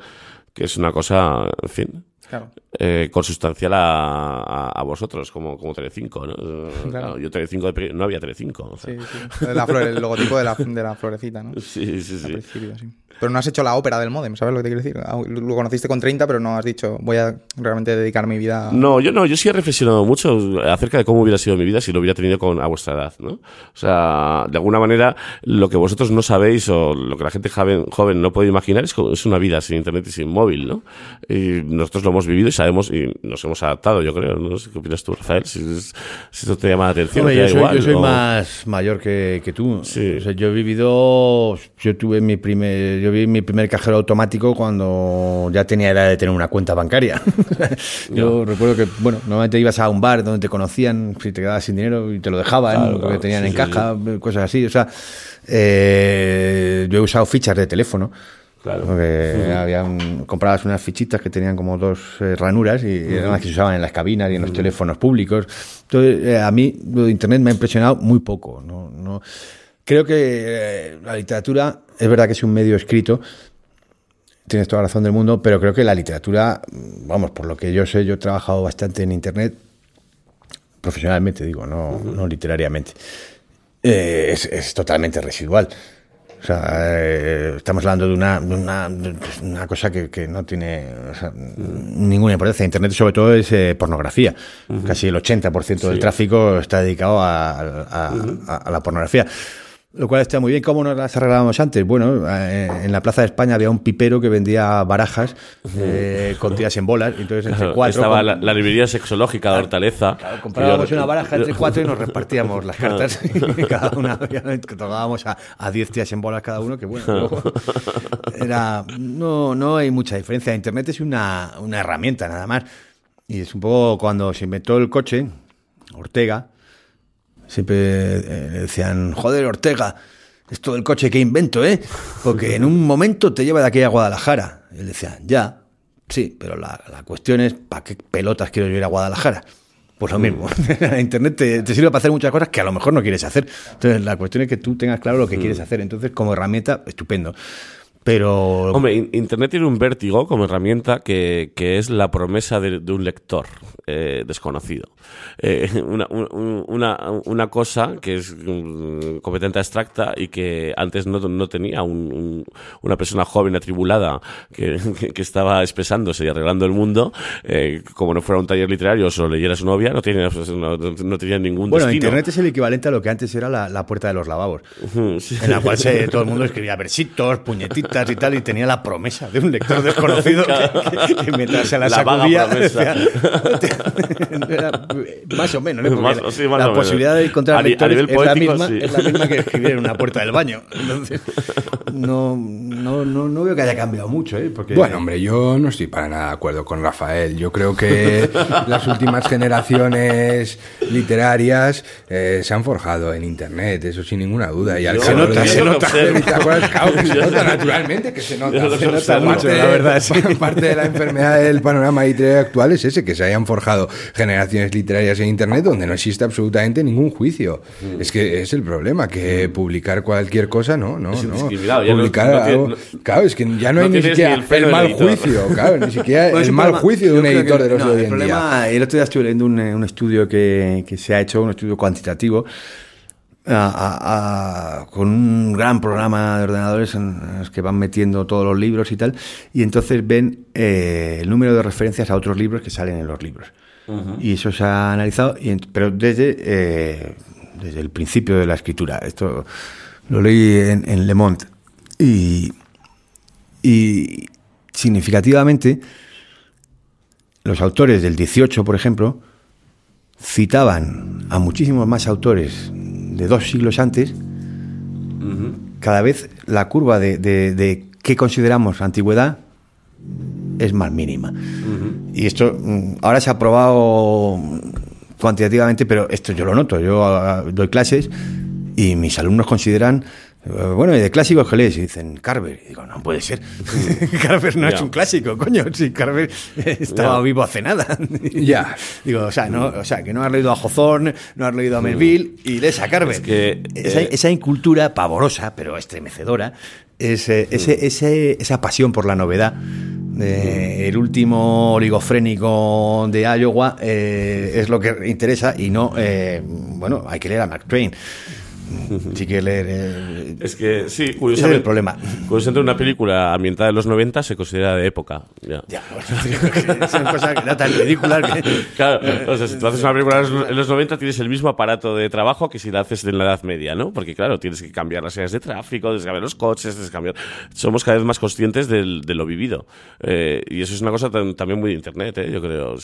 que es una cosa, en fin, Claro. eh, consustancial a, a, a vosotros, como, como Telecinco, ¿no? Eh, Claro, yo Telecinco, de no había Telecinco. o sea. Sí, sí. La flor- el logotipo de la, de la florecita, ¿no? <laughs> Sí, sí, Al sí. principio, sí. Pero no has hecho la ópera del modem, ¿sabes lo que te quiero decir? Lo conociste con 30, pero no has dicho, voy a realmente dedicar mi vida a... No, yo no, yo sí he reflexionado mucho acerca de cómo hubiera sido mi vida si lo hubiera tenido con, a vuestra edad, ¿no? O sea, de alguna manera, lo que vosotros no sabéis o lo que la gente joven, joven no puede imaginar es, es una vida sin internet y sin móvil, ¿no? Y nosotros lo hemos vivido y sabemos y nos hemos adaptado, yo creo. No sé qué opinas tú, Rafael, si, si esto te llama la atención, Hombre, yo soy, igual. yo soy o- más mayor que, que tú. Sí. O sea, yo he vivido, yo tuve mi primer, yo vi mi primer cajero automático cuando ya tenía edad de tener una cuenta bancaria. <laughs> yo recuerdo que, bueno, normalmente ibas a un bar donde te conocían, si te quedabas sin dinero y te lo dejaban, Claro, porque claro, tenían sí, en sí, caja, cosas así. O sea, eh, yo he usado fichas de teléfono. Claro. Porque había un- comprabas unas fichitas que tenían como dos eh, ranuras y eran las que se usaban en las cabinas y en los teléfonos públicos. Entonces, eh, a mí lo de Internet me ha impresionado muy poco. No, no, creo que eh, la literatura es verdad que es un medio escrito, tienes toda la razón del mundo, pero creo que la literatura, mm, vamos, por lo que yo sé, yo he trabajado bastante en Internet, profesionalmente digo, no, no literariamente, eh, es, es totalmente residual. O sea, eh, estamos hablando de una, de una, de una cosa que, que no tiene o sea, ninguna importancia. Internet, sobre todo, es eh, pornografía. Casi el 80% del tráfico está dedicado a, a- a- a la pornografía. Lo cual está muy bien. ¿Cómo nos las arreglábamos antes? Bueno, eh, en la Plaza de España había un pipero que vendía barajas eh, con tiras en bolas. Entonces, entre Claro, cuatro. estaba con- la, la librería sexológica de Hortaleza. Comprábamos Yo- una baraja entre cuatro y nos repartíamos las cartas. <laughs> Y cada una que tomábamos a, a 10 tías en bolas cada uno, que bueno. luego <laughs> era, no, no hay mucha diferencia. Internet es una, una herramienta nada más. Y es un poco cuando se inventó el coche, Ortega, siempre eh, decían, joder, Ortega, esto del coche que invento, ¿eh? Porque en un momento te lleva de aquí a Guadalajara. Y él decía, ya, sí, pero la, la cuestión es, ¿para qué pelotas quiero yo ir a Guadalajara? Pues lo mismo. <laughs> Internet te, te sirve para hacer muchas cosas que a lo mejor no quieres hacer. Entonces, la cuestión es que tú tengas claro lo que quieres hacer. Entonces, como herramienta, estupendo. Pero Hombre, Internet tiene un vértigo como herramienta que, que es la promesa de, de un lector eh, desconocido. Eh, una, un- una, una cosa que es mm, completamente abstracta y que antes no, no tenía un- un- una persona joven atribulada que, que- que estaba expresándose y arreglando el mundo, eh, como no fuera un taller literario o solo leyera a su novia, no tenía, no, no tenía ningún bueno, destino. Internet es el equivalente a lo que antes era la, la puerta de los lavabos. Sí. en la cual se- <laughs> todo el mundo escribía versitos, puñetitas y tal, y tenía la promesa de un lector desconocido <laughs> que, que- que mientras se la, La sacudía, promesa. decía- <laughs> era más o menos, ¿no? Porque Más- sí, más la o menos. posibilidad de encontrar A a lectores nivel es, la poético, misma, sí. es la misma que escribir en una puerta del baño. Entonces, no, no, no, no veo que haya cambiado mucho, ¿eh? Porque, Bueno, hombre, yo no estoy para nada de acuerdo con Rafael. Yo creo que <laughs> las últimas generaciones literarias eh, se han forjado en Internet, eso sin ninguna duda. Y al Se nota, se nota. Se nota, realmente que se nota. <laughs> Se nota mucho, la verdad. <laughs> Parte de la enfermedad del panorama literario actual es ese, que se hayan forjado generaciones literarias en Internet donde no existe absolutamente ningún juicio. Mm. Es que es el problema, que publicar cualquier cosa, no, no, Es no. no- Publicar no tiene- algo- no- claro, es que ya no, no hay ni siquiera ni el el mal editor. juicio, claro, ni siquiera Bueno, es el mal juicio de un editor que- de los no, de hoy el en día. problema, El otro día estuve leyendo un, eh, un estudio que, que se ha hecho, un estudio cuantitativo, a- a- a- con un gran programa de ordenadores en, los que van metiendo todos los libros y tal, y entonces ven eh, el número de referencias a otros libros que salen en los libros. Y eso se ha analizado, y pero desde, eh, desde el principio de la escritura. Esto lo leí en, en Le Monde. Y, y significativamente, los autores del 18, por ejemplo, citaban a muchísimos más autores de dos siglos antes. Cada vez la curva de, de, de qué consideramos antigüedad es más mínima. Y esto mm, ahora se ha probado cuantitativamente, pero esto yo lo noto. Yo ah, doy clases y mis alumnos consideran, bueno, ¿y de clásicos que lees? Y dicen, Carver. Y digo, no puede ser. <laughs> Carver no es Ya. un clásico, coño. Si Carver estaba Ya. vivo hace nada. <laughs> Ya. Digo, o sea, no, o sea, que no has leído a Hawthorne, no has leído a Melville y lees a Carver. Es que, esa, eh, esa incultura pavorosa, pero estremecedora, es, eh, ese, ese- esa pasión por la novedad. eh, el último oligofrénico de Iowa eh, es lo que interesa y no, eh, bueno, hay que leer a Mark Twain. <laughs> Sí que leer. eh, Es que, sí, ese es curiosamente. el problema. Curiosamente, una película ambientada en los 90 se considera de época. Ya. Ya, <laughs> son cosas que tan ridículas que. <laughs> Claro, o sea, si tú haces una película en los- en los 90 tienes el mismo aparato de trabajo que si la haces en la Edad Media, ¿no? Porque claro, tienes que cambiar las áreas de tráfico, tienes que cambiar los coches, tienes que cambiar... Somos cada vez más conscientes del- de lo vivido. Eh, y eso es una cosa tan- también muy de Internet, ¿eh? yo creo,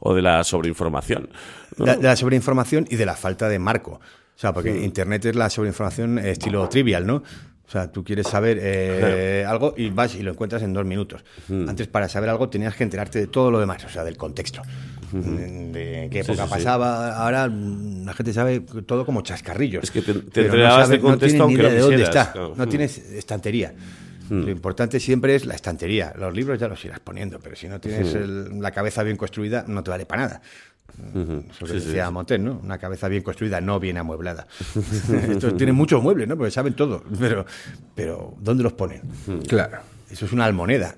o de la sobreinformación. de la sobreinformación y de la falta de marco. O sea, porque Internet es la sobreinformación estilo trivial, ¿no? O sea, tú quieres saber eh, algo y vas y lo encuentras en dos minutos. Antes, para saber algo, tenías que enterarte de todo lo demás, o sea, del contexto. De qué época sí, sí. pasaba. Ahora mm, la gente sabe todo como chascarrillos. Es que te- te enterabas de contexto ni aunque no idea de dónde quisieras, está. claro. No Mm. tienes estantería. Lo importante siempre es la estantería. Los libros ya los irás poniendo, pero si no tienes el- la cabeza bien construida, no te vale para nada. Eso que Sí, decía sí. ¿no? Una cabeza bien construida no bien amueblada. <laughs> Estos tienen muchos muebles, ¿no? Porque saben todo. Pero, pero ¿dónde los ponen? Claro. Eso es una almoneda.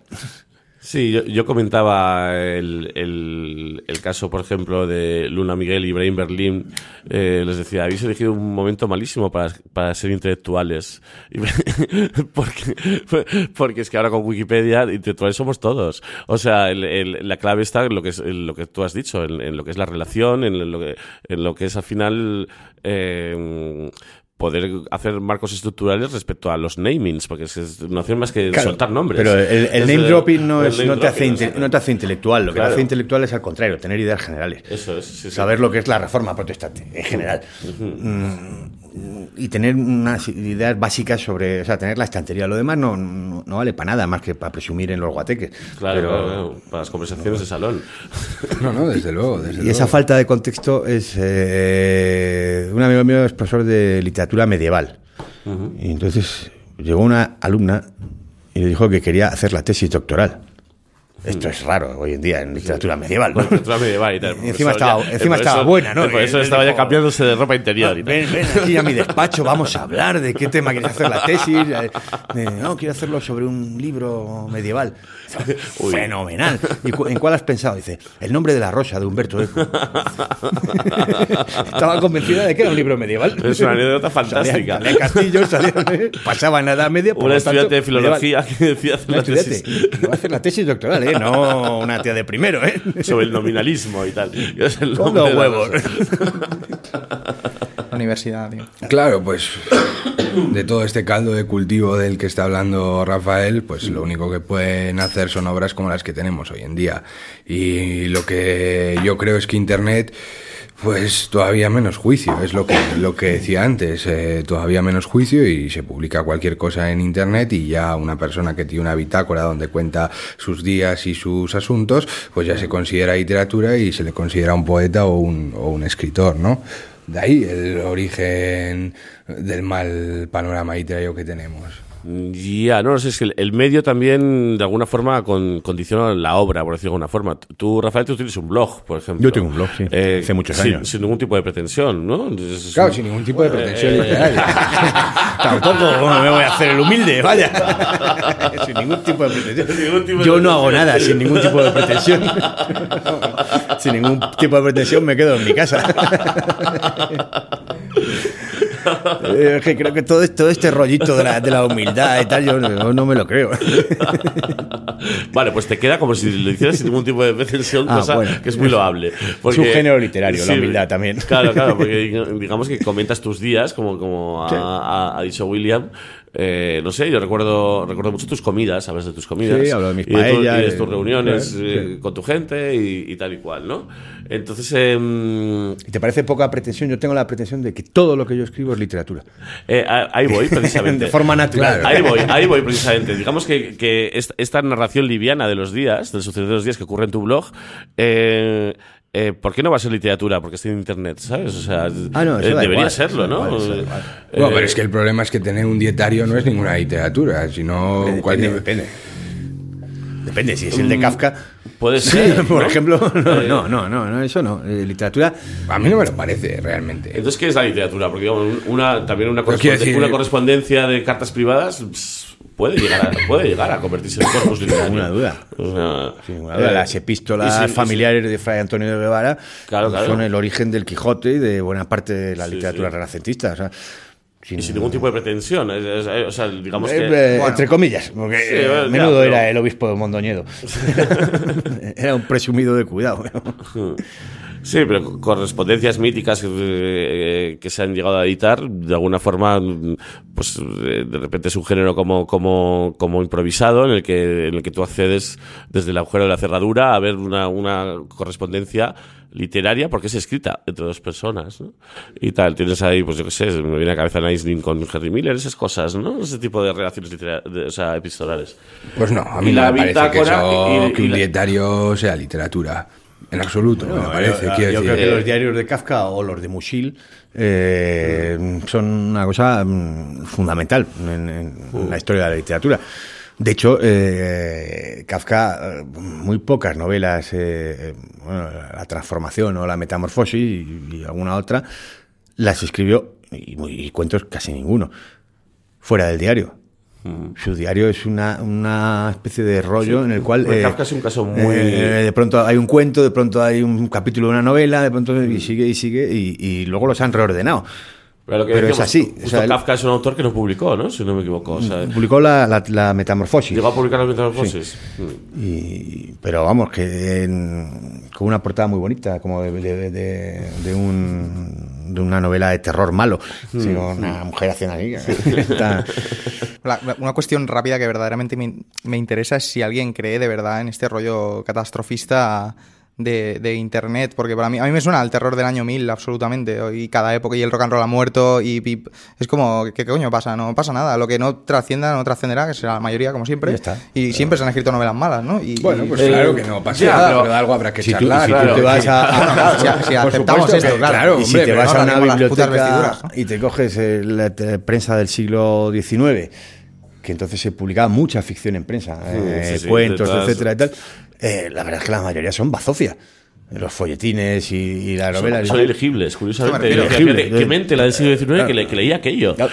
Sí, yo, yo comentaba el, el, el caso, por ejemplo, de Luna Miguel y Brain Berlin. Eh, les decía, habéis elegido un momento malísimo para, para ser intelectuales. <laughs> Porque, porque es que ahora con Wikipedia, intelectuales somos todos. O sea, el- la clave está en lo que, es, en lo que tú has dicho, en, en lo que es la relación, en lo que, en lo que es al final... eh, poder hacer marcos estructurales respecto a los namings, porque es, es- no hacen más que Claro, soltar nombres. Pero el, name dropping no, es, no, te hace inte- no te hace intelectual. Lo que te hace intelectual es al contrario, tener ideas generales. Eso es, sí, sí. Saber lo que es la reforma protestante en general. Mm, y tener unas ideas básicas sobre, o sea, tener la estantería. Lo demás no, no, no vale para nada más que para presumir en los guateques. Claro, Pero- claro, claro, para las conversaciones de salón. No, no, desde <laughs> luego. Desde Y esa luego. falta de contexto es. eh, un amigo mío es profesor de literatura medieval. Y entonces llegó una alumna y le dijo que quería hacer la tesis doctoral. Esto es raro hoy en día en literatura medieval. ¿no? Literatura medieval y tal. Y encima estaba- ya- encima estaba eso- buena, ¿no? Por eso estaba ya cambiándose de ropa interior y tal. Ven, ven aquí a mi despacho, vamos a <laughs> hablar de qué tema quieres hacer la tesis. Eh, eh, no, quiero hacerlo sobre un libro medieval. <laughs> Fenomenal. ¿Y cu- en cuál has pensado? Dice, El nombre de la rosa de Humberto Eco. <laughs> Estaba convencida de que era un libro medieval. Es una anécdota fantástica. Salían, salían castillos, salían- pasaba en la Edad Media. por Una lo tanto, estudiante de filología medieval. que decía hacer Una la tesis va a hacer la tesis doctoral, ¿eh? No una tía de primero, ¿eh? sobre el nominalismo y tal. Con los huevos. Claro, pues de todo este caldo de cultivo del que está hablando Rafael, pues lo único que pueden hacer son obras como las que tenemos hoy en día. Y lo que yo creo es que Internet, pues todavía menos juicio, es lo que, lo que decía antes, eh, todavía menos juicio y se publica cualquier cosa en Internet y ya una persona que tiene una bitácora donde cuenta sus días y sus asuntos, pues ya se considera literatura y se le considera un poeta o un, o un escritor, ¿no? De ahí el origen del mal panorama literario que tenemos. Ya, no, no sé, es que el, medio también de alguna forma con- condiciona la obra, por decirlo de alguna forma. Tú, Rafael, tú tienes un blog, por ejemplo. Eh, Yo tengo un blog, sí, hace muchos sin- años. Sin ningún tipo de pretensión, ¿no? Es- Claro, sin ningún tipo de pretensión literaria. <laughs> Tampoco me voy a hacer el humilde, vaya. <laughs> sin ningún tipo de pretensión. ningún tipo de Yo no hago nada sin ningún tipo de pretensión. <laughs> sin ningún tipo de pretensión me quedo en mi casa. Eh, que creo que todo, todo este rollito de la, de la humildad y tal, yo no, no me lo creo. Vale, pues te queda como si lo hicieras sin ningún tipo de pretensión, Ah, cosa bueno. que es muy loable. Es un género literario, la humildad también. Claro, claro, porque digamos que comentas tus días, como, como Sí. ha- ha dicho William. Eh, no sé, yo recuerdo, recuerdo mucho tus comidas, hablas de tus comidas. Sí, hablo de mis y tu- y de tus reuniones sí. eh, con tu gente y, y tal y cual, ¿no? Entonces, ¿Y te parece poca pretensión? Yo tengo la pretensión de que todo lo que yo escribo es literatura. eh, ahí voy, precisamente. <laughs> de forma natural. Ahí voy, ahí voy precisamente. Digamos que, que esta, esta narración liviana de los días, del suceder de los días que ocurre en tu blog, eh, ¿por qué no va a ser literatura? Porque está en internet, ¿sabes? O sea, Ah, no, eh, debería igual, serlo, ¿no? igual. Eh, Bueno, pero es que el problema es que tener un dietario no es ninguna literatura, sino Depende, cualquier- depende. Depende, si es el de Kafka. Puede ser. <laughs> Por ¿no? ejemplo, no, Eh, no, no, no, no, eso no. Eh, literatura. A mí no me lo parece realmente. Entonces, ¿qué es la literatura? Porque digamos, una, también una, corresponde- decir- una correspondencia de cartas privadas pss, puede llegar a, <laughs> puede llegar a convertirse en corpus literario. ninguna duda. O sea, Sin ninguna duda, eh, las epístolas familiares de Fray Antonio de Guevara Claro, claro. son el origen del Quijote y de buena parte de la Sí, literatura sí. renacentista. O sea, sin- Y sin ningún tipo de pretensión. o sea, digamos Eh, que. eh, Bueno. Entre comillas, porque Sí, bueno, ya, menudo pero- era el obispo de Mondoñedo. <laughs> <laughs> era un presumido de cuidado. Sí, pero co- correspondencias míticas que, eh, que se han llegado a editar, de alguna forma, pues eh, de repente es un género como, como, como improvisado en el, que, en el que tú accedes desde el agujero de la cerradura a ver una, una correspondencia literaria porque es escrita entre dos personas, ¿no? Y tal, tienes ahí, pues yo qué sé, me viene a la cabeza Nice con Henry Miller, esas cosas, ¿no? Ese tipo de relaciones literarias, o sea, epistolares. Pues no, a mí no me parece que, eso- y- que un dietario sea literatura. En absoluto, no, me parece. yo, quiero yo decir, creo que los diarios de Kafka o los de Musil eh, son una cosa mm, fundamental en, en la historia de la literatura. De hecho, eh, Kafka, eh, muy pocas novelas, eh, bueno, La transformación o La metamorfosis y, y alguna otra, las escribió, y, y cuentos casi ninguno, fuera del diario. Su diario es una, una especie de rollo en el cual... Kafka es un caso muy- eh, de pronto hay un cuento, de pronto hay un capítulo de una novela, de pronto y sigue y sigue, y, y luego los han reordenado. Pero, lo que Pero es así, justo o sea, el- Kafka es un autor que no publicó, ¿no? Si no me equivoco. O sea, Publicó la, la, la metamorfosis. llegó a publicar las metamorfosis. Mm. Y, pero vamos, que en- con una portada muy bonita, como de, de, de- de un, de una novela de terror malo. Sí, una mujer haciendo así. <laughs> está- La- la- una cuestión rápida que verdaderamente me, me interesa es si alguien cree de verdad en este rollo catastrofista de, de internet, porque para mí a mí me suena al terror del año 1000 absolutamente, y cada época y el rock and roll ha muerto y, y es como ¿qué coño pasa? No pasa nada, lo que no trascienda no trascenderá, que será la mayoría como siempre. Está. Y siempre se han escrito novelas malas, ¿no? Y, Bueno, pues claro que no pasa nada, pero- algo habrá que si tú, charlar. si claro. te vas a, <laughs> si- si aceptamos supuesto esto, que- claro. y si te vas a una biblioteca y te coges eh, la te- prensa del siglo XIX, que entonces se publicaba mucha ficción en prensa, eh, sí, cuentos, etcétera y tal, eh, la verdad es que la mayoría son bazofia. Los folletines y, y las Son, novelas. son elegibles, curiosamente. Elegibles. qué mente la del siglo XIX que, le, que leía aquello. Claro.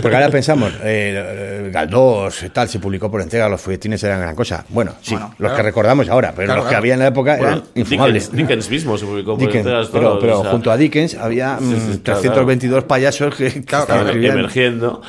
Porque ahora pensamos, eh, eh, Galdós, tal, se publicó por entrega, los folletines eran gran cosa. Bueno, sí, Bueno, los claro. que recordamos ahora, pero los que había en la época Bueno, eran infumables. Dickens, Dickens mismo se publicó por Dickens, enteras pero, todo, pero o sea, junto a Dickens había mm, Sí, sí, claro, 322 payasos que, que estaban emergiendo.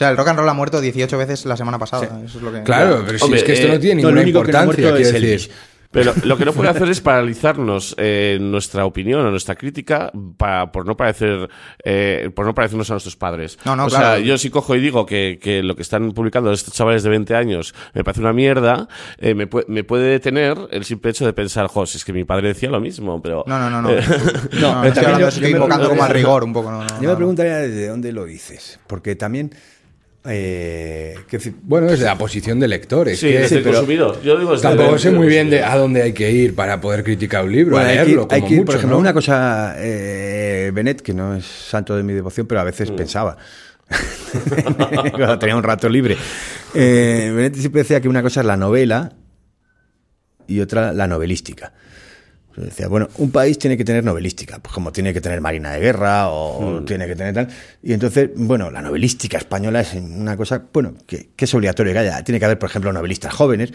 O sea, el rock and roll ha muerto 18 veces la semana pasada. Eso es lo que... Claro, pero si Hombre, es que esto eh, no tiene ninguna que no importancia. es Elvis. decir. Pero lo que no <laughs> puede hacer es paralizarnos eh, nuestra opinión o nuestra crítica para, por no parecer eh, por no parecernos a nuestros padres. No, no, o claro. sea, yo si cojo y digo que, que lo que están publicando estos chavales de 20 años me parece una mierda, eh, me, pu- me puede detener el simple hecho de pensar, jo, si es que mi padre decía lo mismo, pero... No, no, no, no. <laughs> No, no, estoy hablando yo- estoy me invocando como al rigor un poco. No, no, Yo no, me no. preguntaría desde dónde lo dices, porque también... Eh, que Bueno, desde la posición de lectores. sí, que pero- consumidor. Yo digo Tampoco sé muy bien de a dónde hay que ir para poder criticar un libro, Bueno, a hay que, leerlo, hay como que ir, mucho, por ejemplo, ¿no? una cosa, eh, Bennett, que no es santo de mi devoción, pero a veces pensaba. <laughs> Cuando tenía un rato libre. Eh, Benetti siempre decía que una cosa es la novela y otra la novelística. Decía, bueno, un país tiene que tener novelística, pues como tiene que tener marina de guerra o tiene que tener tal. Y entonces, bueno, la novelística española es una cosa, bueno, que, que es obligatorio que haya. Tiene que haber, por ejemplo, novelistas jóvenes.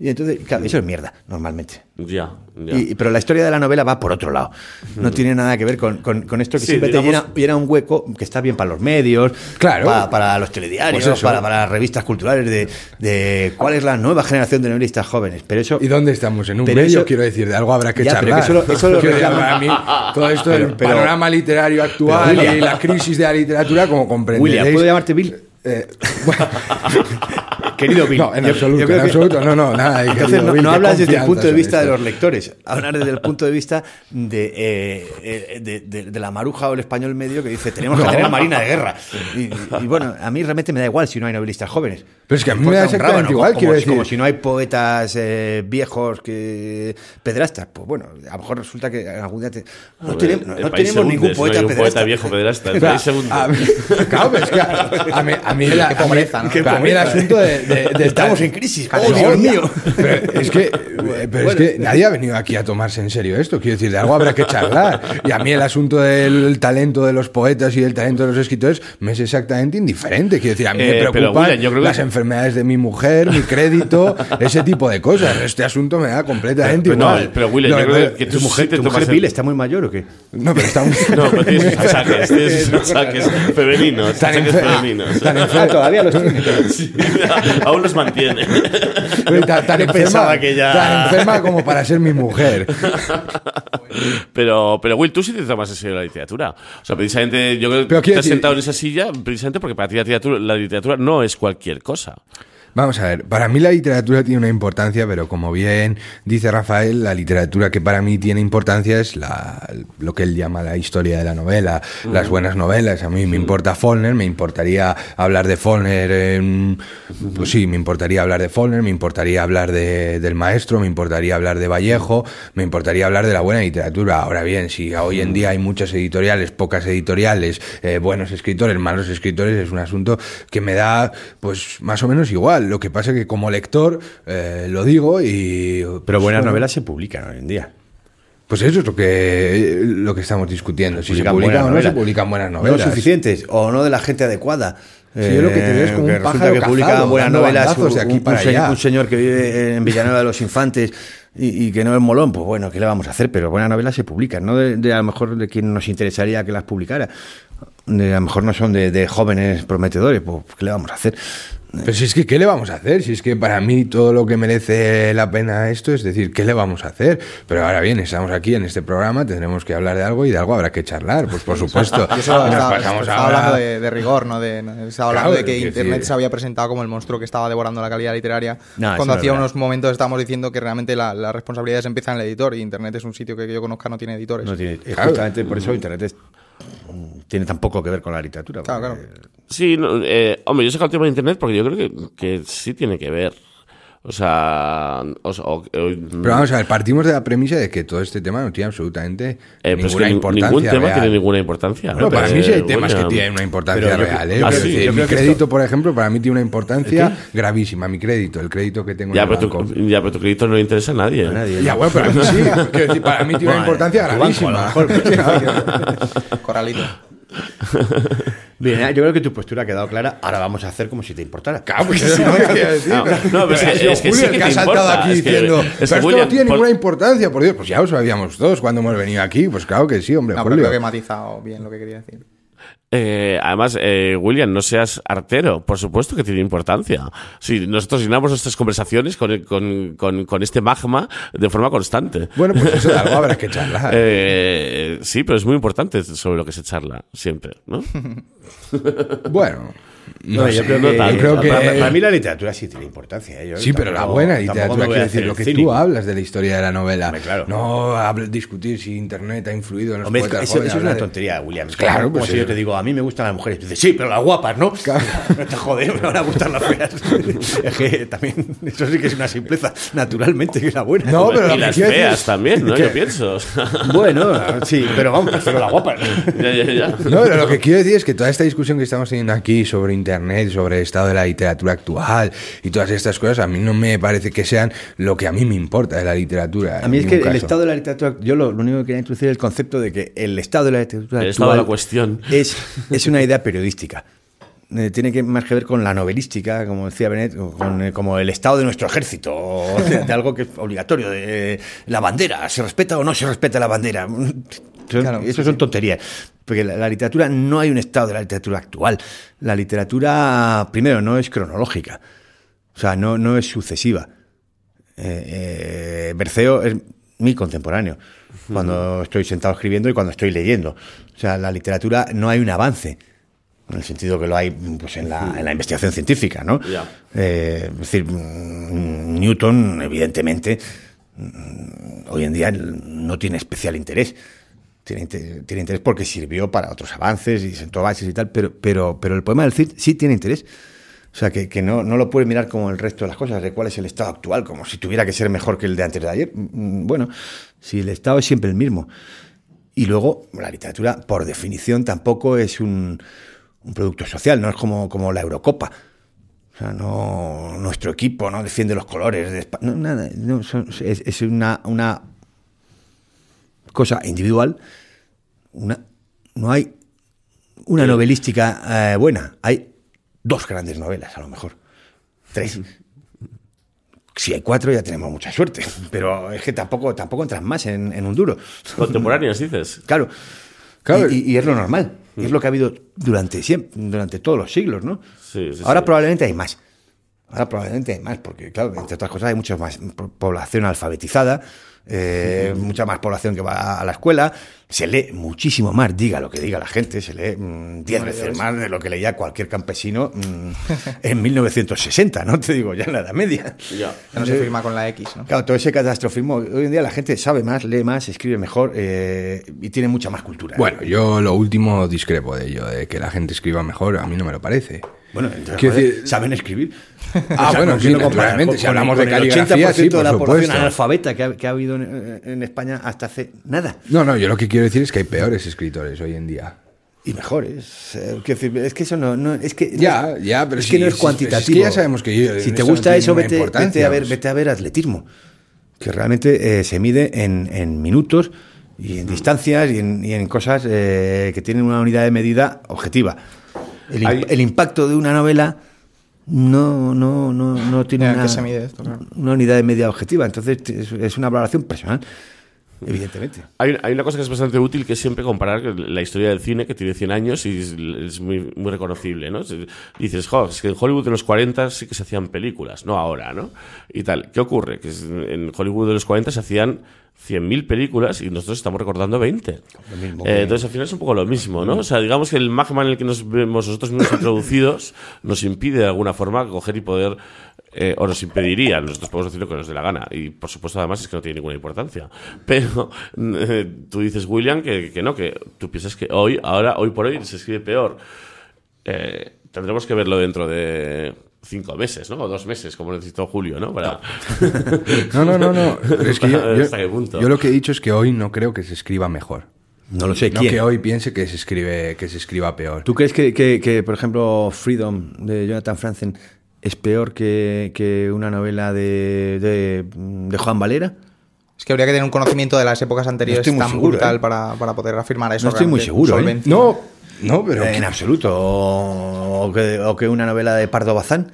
Y entonces, claro, eso es mierda, normalmente. Ya, ya. Y- pero la historia de la novela va por otro lado. No tiene nada que ver con, con- con esto que Sí, siempre digamos- te llena, llena un hueco que está bien para los medios, Claro. para, para los telediarios, Pues para, para las revistas culturales de, de cuál es la nueva generación de novelistas jóvenes. Pero eso. ¿Y dónde estamos? En un Pero medio, eso- quiero decir, de algo habrá que Ya, pero charlar. que eso lo- eso lo <laughs> Quiero decir, reclama- para mí, <laughs> todo esto Pero- del pero- panorama literario actual Pero, William. y la crisis de la literatura, como comprenderéis... William, ¿puedo llamarte Bill? Eh, <laughs> bueno, Querido Bill. no, en yo- absoluto, yo creo en que- absoluto, no, no, nada. Entonces, no, Bill, no qué hablas desde el punto de vista de los lectores, hablas desde el punto de vista de, eh, de, de- de la maruja o el español medio que dice tenemos que tener marina de guerra. Y, y bueno, a mí realmente me da igual si no hay novelistas jóvenes. Pero es que a mí me da exactamente igual, como, quiero decir. como si no hay poetas eh, viejos que pedrastas. Pues bueno, a lo mejor resulta que algún día te- no, Joder, tenemos, no- tenemos ningún poeta hay un pedrasta. poeta viejo. El país hunde. a mí- claro, es que a, a mí, a mí <laughs> el, asunto de, de- de Estamos en crisis. No, ¡Oh, Dios mío! Pero es que, pero es que nadie ha venido aquí a tomarse en serio esto. Quiero decir, de algo habrá que charlar. Y a mí el asunto del talento de los poetas y del talento de los escritores me es exactamente indiferente. Quiero decir, a mí Eh, me pero, preocupan William, yo creo que- las enfermedades de mi mujer, mi crédito, ese tipo de cosas. Este asunto me da completamente Pero no, igual. pero, William, Lo yo creo que ¿Tu mujer, sí te tu mujer el- Bill está muy mayor o qué? No, pero está <laughs> muy... No, pero tienes sus <laughs> achaques, tienes sus achaques femeninos, Tan enfer- femeninos. tan Ah, todavía los tiene. <laughs> Sí, <laughs> aún los mantiene. <laughs> Tan, enferma, que ya- tan enferma como para ser mi mujer. <laughs> Pero, pero Will, tú sí te tomas en serio la literatura. O sea, precisamente yo creo que te has decir- sentado en esa silla precisamente porque para ti la literatura, la literatura no es cualquier cosa. Vamos a ver, para mí la literatura tiene una importancia, pero como bien dice Rafael, la literatura que para mí tiene importancia es la, lo que él llama la historia de la novela, las buenas novelas. A mí me importa Faulkner, me importaría hablar de Faulkner, en- pues sí, me importaría hablar de Faulkner, me importaría hablar de- del maestro, me importaría hablar de Vallejo, me importaría hablar de la buena literatura. Ahora bien, si hoy en día hay muchas editoriales, pocas editoriales, eh, buenos escritores, malos escritores, es un asunto que me da, pues, más o menos igual. Lo que pasa que como lector eh, lo digo y... Pero buenas bueno, novelas se publican hoy en día. Pues eso es lo que, lo que estamos discutiendo. Si se Publican o no se publican buenas No novelas. suficientes o no de la gente adecuada. Eh, Sí, yo lo que te veo es como un resulta pájaro que publican cazado, buenas novelas bandazos de aquí un, para un señor, allá. un señor que vive en Villanueva de los Infantes y, y que no es molón, pues bueno, ¿qué le vamos a hacer? Pero buenas novelas se publican, no de, de a lo mejor de quien nos interesaría que las publicara. De, a lo mejor no son de, de jóvenes prometedores, pues ¿qué le vamos a hacer? Pero si es que, ¿qué le vamos a hacer? Si es que para mí todo lo que merece la pena esto es decir, ¿qué le vamos a hacer? Pero ahora bien, estamos aquí en este programa, tendremos que hablar de algo y de algo habrá que charlar, pues por <laughs> supuesto. Y eso Nos estaba, pasamos ahora- hablando de, de rigor, ¿no? De, estaba hablando Claro, de que Internet decir- se había presentado como el monstruo que estaba devorando la calidad literaria. No, cuando hacía unos momentos estábamos diciendo que realmente la, la responsabilidad se empieza en el editor y Internet es un sitio que, que yo conozca no tiene editores. No tiene, Claro. Justamente por eso Internet es- tiene tan poco que ver con la literatura. Claro, porque- Sí, no, eh, hombre, yo he sacado el tema de internet porque yo creo que, que sí tiene que ver. O sea, o sea, o- o- Pero vamos a ver, partimos de la premisa de que todo este tema no tiene absolutamente eh, pero es ninguna que ni- importancia ningún tema real. tiene ninguna importancia. No, para mí sí hay Eh, temas que William. tienen una importancia Pero real. ¿eh? Ah, sí, decir, mi que crédito, esto- por ejemplo, para mí tiene una importancia gravísima. Mi crédito, el crédito que tengo Ya en el pero, banco. tu, ya, pero tu crédito no le interesa a nadie. A nadie, Ya, ¿no? bueno, pero a mí sí. Decir, para mí tiene una importancia gravísima. <laughs> <laughs> Corralito. Bien, yo creo que tu postura ha quedado clara. Ahora vamos a hacer como si te importara. Claro, pues <laughs> eso no. No, es que- sido es que Julio sí que que ha saltado aquí es que- diciendo, es que, pero esto no tiene por- ninguna importancia, por Dios. Pues ya lo sabíamos todos cuando hemos venido aquí. Pues claro que sí, hombre, No, pero creo que he matizado bien lo que quería decir. Eh, además, eh, William, no seas artero. Por supuesto que tiene importancia. Si nosotros llenamos nuestras conversaciones con, con, con, con este magma de forma constante. Bueno, pues eso de algo habrá que charlar. <laughs> Eh, sí, pero es muy importante sobre lo que se charla siempre, ¿no? <laughs> Bueno, No, No, yo sé, creo que, yo creo que- para, para mí la literatura sí tiene importancia. ¿eh? Yo Sí, pero la buena literatura, quiero decir, lo que cínico. tú hablas de la historia de la novela. Hombre, claro. No hable- discutir si Internet ha influido en los Hombre, poetas eso, jóvenes, eso es una tontería, William. Claro, como pues si yo te digo, a mí me gustan las mujeres. Y dices, sí, pero las guapas, ¿no? No te <laughs> joder, me van a gustar las feas. <laughs> es que también, eso sí que es una simpleza, naturalmente, que es la buena. No, pero y las feas es- también, ¿no? Yo pienso. <laughs> Bueno, sí, pero vamos, prefiero las guapas. ya, ya, ya. No, pero lo que quiero decir es que toda esta discusión que estamos teniendo aquí sobre Internet, sobre el estado de la literatura actual y todas estas cosas, a mí no me parece que sean lo que a mí me importa de la literatura. A mí es que el estado de la literatura, yo lo, lo único que quería introducir es el concepto de que el estado de la literatura El estado de actual la cuestión. Es, es una idea periodística. Eh, tiene que más que ver con la novelística, como decía Benet, con, eh, como el estado de nuestro ejército, o de, de algo que es obligatorio, de eh, la bandera, ¿se respeta o no se respeta la bandera? Claro, eso sí, son tonterías. Porque la, la literatura no hay un estado de la literatura actual. La literatura, primero, no es cronológica. O sea, no, no es sucesiva. Eh, eh, Berceo es mi contemporáneo. Cuando estoy sentado escribiendo y cuando estoy leyendo. O sea, la literatura no hay un avance. En el sentido que lo hay pues, en, la, en la investigación científica, ¿no? Eh, es decir, mm, Newton, evidentemente, mm, hoy en día no tiene especial interés. Tiene, tiene interés porque sirvió para otros avances y sentó bases y tal, pero, pero, pero el poema del Cid sí tiene interés. O sea, que, que no, no lo puedes mirar como el resto de las cosas, de cuál es el estado actual, como si tuviera que ser mejor que el de antes de ayer. Mm, Bueno, si el estado es siempre el mismo. Y luego, la literatura, por definición, tampoco es un, un producto social, no es como, como la Eurocopa. O sea, no, nuestro equipo no defiende los colores. No, nada, es, es una, una cosa individual. Una, no hay una novelística eh, buena. Hay dos grandes novelas, a lo mejor. Tres. Si hay cuatro, ya tenemos mucha suerte. <laughs> Pero es que tampoco, tampoco entran más en, en un duro. Contemporáneas, dices. <laughs> Claro. Claro. Y, y- y es lo normal. Y es lo que ha habido durante siempre, durante todos los siglos, ¿no? Sí, sí, Ahora sí. probablemente hay más. Ahora probablemente hay más, porque, claro, entre otras cosas hay mucha más po- población alfabetizada, eh, mucha más población que va a la escuela, se lee muchísimo más, diga lo que diga la gente, se lee mm, diez veces más de lo que leía cualquier campesino mm, en <laughs> 1960, ¿no? Te digo, ya en la Edad Media. Ya. Ya no se firma con la X, ¿no? Claro, todo ese catastrofismo, hoy en día la gente sabe más, lee más, escribe mejor eh, y tiene mucha más cultura. Bueno, yo lo último discrepo de ello, de que la gente escriba mejor, a mí no me lo parece. Bueno, entonces, decir- saben escribir. <laughs> Ah, bueno, sí, no comparas naturalmente, con- si el- hablamos con de el caligrafía, 80% sí, por de la población supuesto. analfabeta que ha, que ha habido en, en España hasta hace nada. No, no, yo lo que quiero decir es que hay peores escritores hoy en día. Y mejores. Eh, es que eso no, no- es que Ya, no ya, pero es si- que no es si- cuantitativo. es que ya sabemos que yo- si te gusta eso, vete, vete a ver, vete a ver atletismo, que realmente eh, se mide en, en minutos y en distancias y en, y en cosas eh, que tienen una unidad de medida objetiva. El, imp- Hay- el impacto de una novela no, no, no, no tiene ¿En qué una, se mide esto? Claro. una unidad de medida objetiva. Entonces es, es una valoración personal, evidentemente. Hay, hay una cosa que es bastante útil que es siempre comparar la historia del cine, que tiene 100 años y es, es muy, muy reconocible, ¿no? Dices, jo, es que en Hollywood en los 40 sí que se hacían películas, no ahora, ¿no? Y tal. ¿Qué ocurre? Que en Hollywood de los 40 se hacían 100.000 películas y nosotros estamos recordando 20. mismo Eh, entonces al final es un poco lo mismo, ¿no? O sea, digamos que el magma en el que nos vemos nosotros mismos introducidos nos impide de alguna forma coger y poder, eh, o nos impediría, nosotros podemos decir lo que nos dé la gana. Y por supuesto además es que no tiene ninguna importancia. Pero <laughs> eh, tú dices, William, que, que no, que tú piensas que hoy, ahora, hoy por hoy se escribe peor. Eh, tendremos que verlo dentro de cinco meses, ¿no? O dos meses, como necesitó Julio, ¿no? Para... <laughs> No, no, no, no. Pero es que yo, <laughs> yo- ¿Hasta qué punto? yo lo que he dicho es que hoy no creo que se escriba mejor. No lo sé, No ¿quién? que hoy piense que se escribe, que se escriba peor. ¿Tú crees que, que- que, por ejemplo, Freedom de Jonathan Franzen es peor que, que una novela de, de, de Juan Valera? Es que habría que tener un conocimiento de las épocas anteriores estoy muy tan seguro, brutal ¿eh? para, para poder afirmar eso. No estoy muy seguro, ¿eh? No, no, pero en absoluto. O, o que, o que una novela de Pardo Bazán.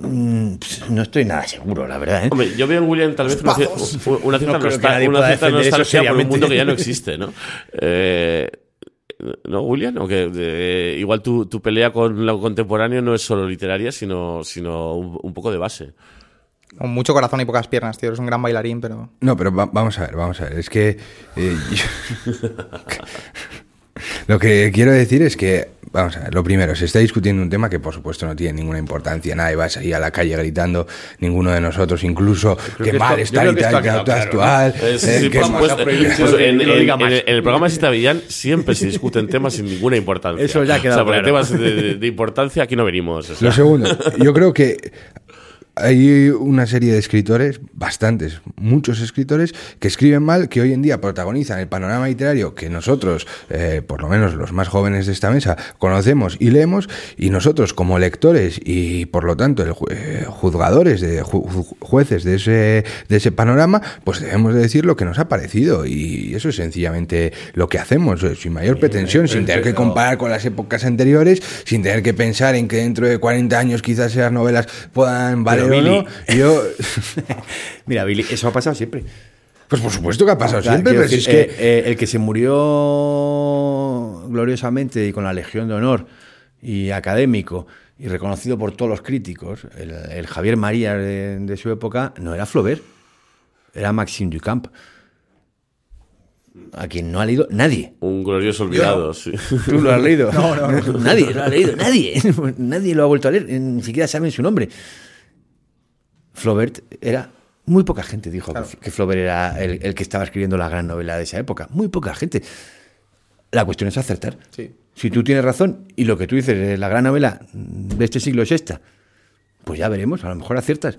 Mm, No estoy nada seguro, la verdad. ¿eh? Hombre, yo veo en William tal vez una, una cierta, No creo que nostal- nadie una cierta nostalgia por un mundo que ya no existe, ¿no? Eh, <laughs> ¿No, William? ¿O que, eh, igual tu, tu pelea con lo contemporáneo no es solo literaria, sino, sino un, un poco de base. Con mucho corazón y pocas piernas, tío. Eres un gran bailarín, pero. No, pero va- vamos a ver, vamos a ver. Es que. eh, yo- <laughs> Lo que quiero decir es que, vamos a ver, lo primero, se está discutiendo un tema que por supuesto no tiene ninguna importancia. Nadie va a salir a la calle gritando, ninguno de nosotros, incluso que, que mal esto- está que actual. claro, Eh, que por vamos supuesto. a prohibir Pues en, el programa de Villán siempre se discuten temas sin ninguna importancia. Eso ya ha quedado O sea, claro. temas de, de- de importancia aquí no venimos. o sea. Lo segundo, yo creo que hay una serie de escritores, bastantes, muchos escritores, que escriben mal, que hoy en día protagonizan el panorama literario que nosotros, eh, por lo menos los más jóvenes de esta mesa, conocemos y leemos, y nosotros como lectores y por lo tanto el eh, juzgadores, de, ju- ju- jueces de ese, de ese panorama, pues debemos de decir lo que nos ha parecido, y eso es sencillamente lo que hacemos, eh, sin mayor pretensión, sin tener que comparar con las épocas anteriores, sin tener que pensar en que dentro de 40 años quizás esas novelas puedan valer Pero, no. Billy. Yo, <laughs> <laughs> Mira, Billy, eso ha pasado siempre. pues por supuesto que ha pasado siempre, pero si es que... eh, eh, el que se murió gloriosamente y con la Legión de Honor y académico y reconocido por todos los críticos, el, el Javier María de, de su época, no era Flaubert, era Maxime Ducamp. A quien no ha leído nadie. Un glorioso olvidado, sí. <laughs> ¿Tú lo has leído? No, no, no. Nadie lo ha leído, nadie. nadie lo ha vuelto a leer, ni siquiera saben su nombre. Flaubert era. Muy poca gente dijo que- que Flaubert era el, el que estaba escribiendo la gran novela de esa época. Muy poca gente. La cuestión es acertar. Sí. Si tú tienes razón y lo que tú dices de la gran novela de este siglo es esta, pues ya veremos, a lo mejor aciertas.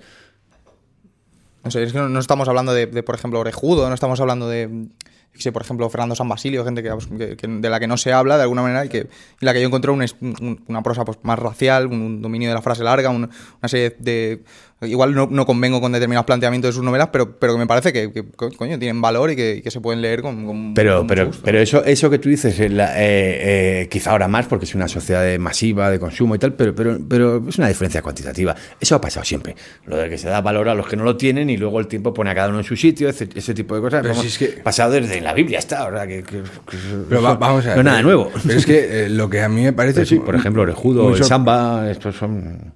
No sé, es que no, no estamos hablando de, de, por ejemplo, Orejudo, no estamos hablando de, sé, por ejemplo, Fernando San Basilio, gente que, de la que no se habla de alguna manera y que y la que yo encontré un es- un- una prosa pues, más racial, un, un dominio de la frase larga, un- una serie de... Igual no, no convengo con determinados planteamientos de sus novelas, pero, pero que me parece que, que, co- coño, tienen valor y que, que se pueden leer con... con- Pero, con pero, gusto. pero eso, eso que tú dices, eh, la- eh, eh, quizá ahora más porque es una sociedad masiva de consumo y tal, pero, pero, pero es una diferencia cuantitativa. Eso ha pasado siempre. Lo de que se da valor a los que no lo tienen y luego el tiempo pone a cada uno en su sitio, ese, ese tipo de cosas. Pero Vamos, si es que- pasado desde la Biblia está, ¿verdad? Que, que- que- Pero va- vamos a ver. No es nada nuevo. Pero es que eh, lo que a mí me parece... Pero sí, es por ejemplo, Orejudo, el sor- Samba, estos son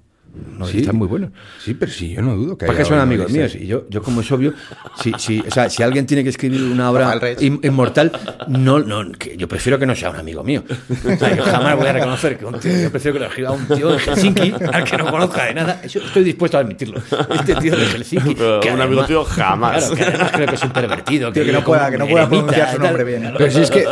novelistas muy buenos. Sí, pero sí, yo no dudo que Porque son amigos míos. Y yo, yo como es obvio, si, si, o sea, si alguien tiene que escribir una obra in- inmortal, no, no, que yo prefiero que no sea un amigo mío. O sea, yo jamás voy a reconocer que un tío, yo prefiero que lo escriba un tío de Helsinki, al que no conozca de nada. Eso estoy dispuesto a admitirlo. Este tío de Helsinki. Pero que un amigo tío jamás. Claro, que además creo que es un pervertido. Tío, que no pueda- que no pueda eremita pronunciar su nombre bien. Pero si es que,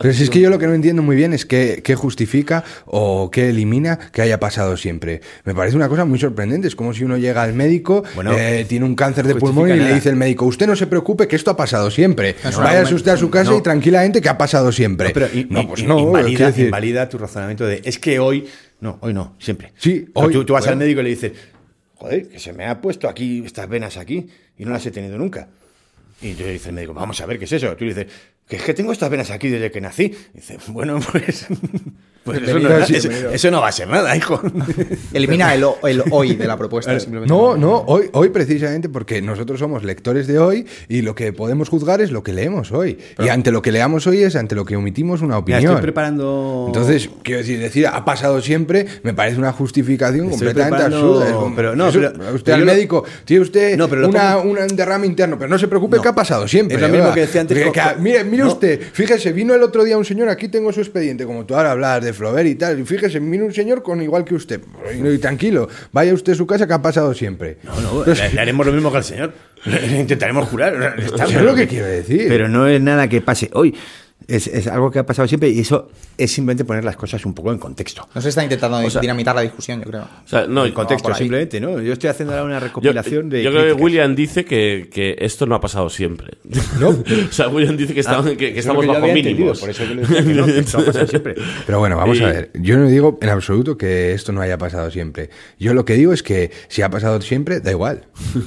pero si es que yo lo que no entiendo muy bien es qué, qué justifica o qué elimina que haya pasado siempre. Me parece una cosa muy sorprendente. Es como si uno llega al médico, Bueno, eh, tiene un cáncer de pulmón y nada. le dice el médico, usted no se preocupe que esto ha pasado siempre. Váyase argumento. usted a su casa No. y tranquilamente que ha pasado siempre. No, pero in- no, in- pues no. invalida, decir- invalida tu razonamiento de es que hoy. No, hoy no, siempre. Sí, hoy, Tú, tú vas al bueno. médico y le dices, joder, que se me ha puesto aquí estas venas aquí y no las he tenido nunca. Y te dice el médico, vamos a ver qué es eso. Tú le dices, que es que tengo estas venas aquí desde que nací. Y dice, bueno, <laughs> pues. Pues eso, no, Bienvenido, sí, eso- bienvenido. eso no va a ser nada, hijo. Elimina el, el hoy de la propuesta. simplemente. No, no, hoy, hoy precisamente porque nosotros somos lectores de hoy y lo que podemos juzgar es lo que leemos hoy. y ante lo que leamos hoy es ante lo que omitimos una opinión. estoy preparando. Entonces, quiero decir, decir, ha pasado siempre, me parece una justificación Estoy completamente preparando- absurda. Como, pero no, eso, pero- usted pero al médico, tiene usted No, pero lo una, pongo- una- un derrame interno, pero no se preocupe No. que ha pasado siempre. Es lo mismo ¿verdad? que decía antes Que- que- mire, mire no. usted, fíjese, vino el otro día un señor, aquí tengo su expediente, como tú ahora hablas de Flaubert y tal, y fíjese, vino un señor con igual que usted. Y, y tranquilo, vaya usted a su casa que ha pasado siempre. No, no, le, le haremos lo mismo que al señor. Le intentaremos jurar. Está es lo que quiero decir. Pero no es nada que pase hoy. Es, es algo que ha pasado siempre y eso es simplemente poner las cosas un poco en contexto. No se está intentando sea- dinamitar la discusión, yo creo. O sea, no, en contexto, ahí. simplemente, ¿no? Yo estoy haciendo ahora una Yo, recopilación de. yo creo que críticas. William dice que, que esto no ha pasado siempre. ¿No? <laughs> o sea, William dice que, estamos, que, que estamos que yo bajo mínimos. Por eso que que no, que esto ha pasado <laughs> siempre. Pero bueno, vamos Y- a ver. Yo no digo en absoluto que esto no haya pasado siempre. Yo lo que digo es que si ha pasado siempre, da igual. <laughs>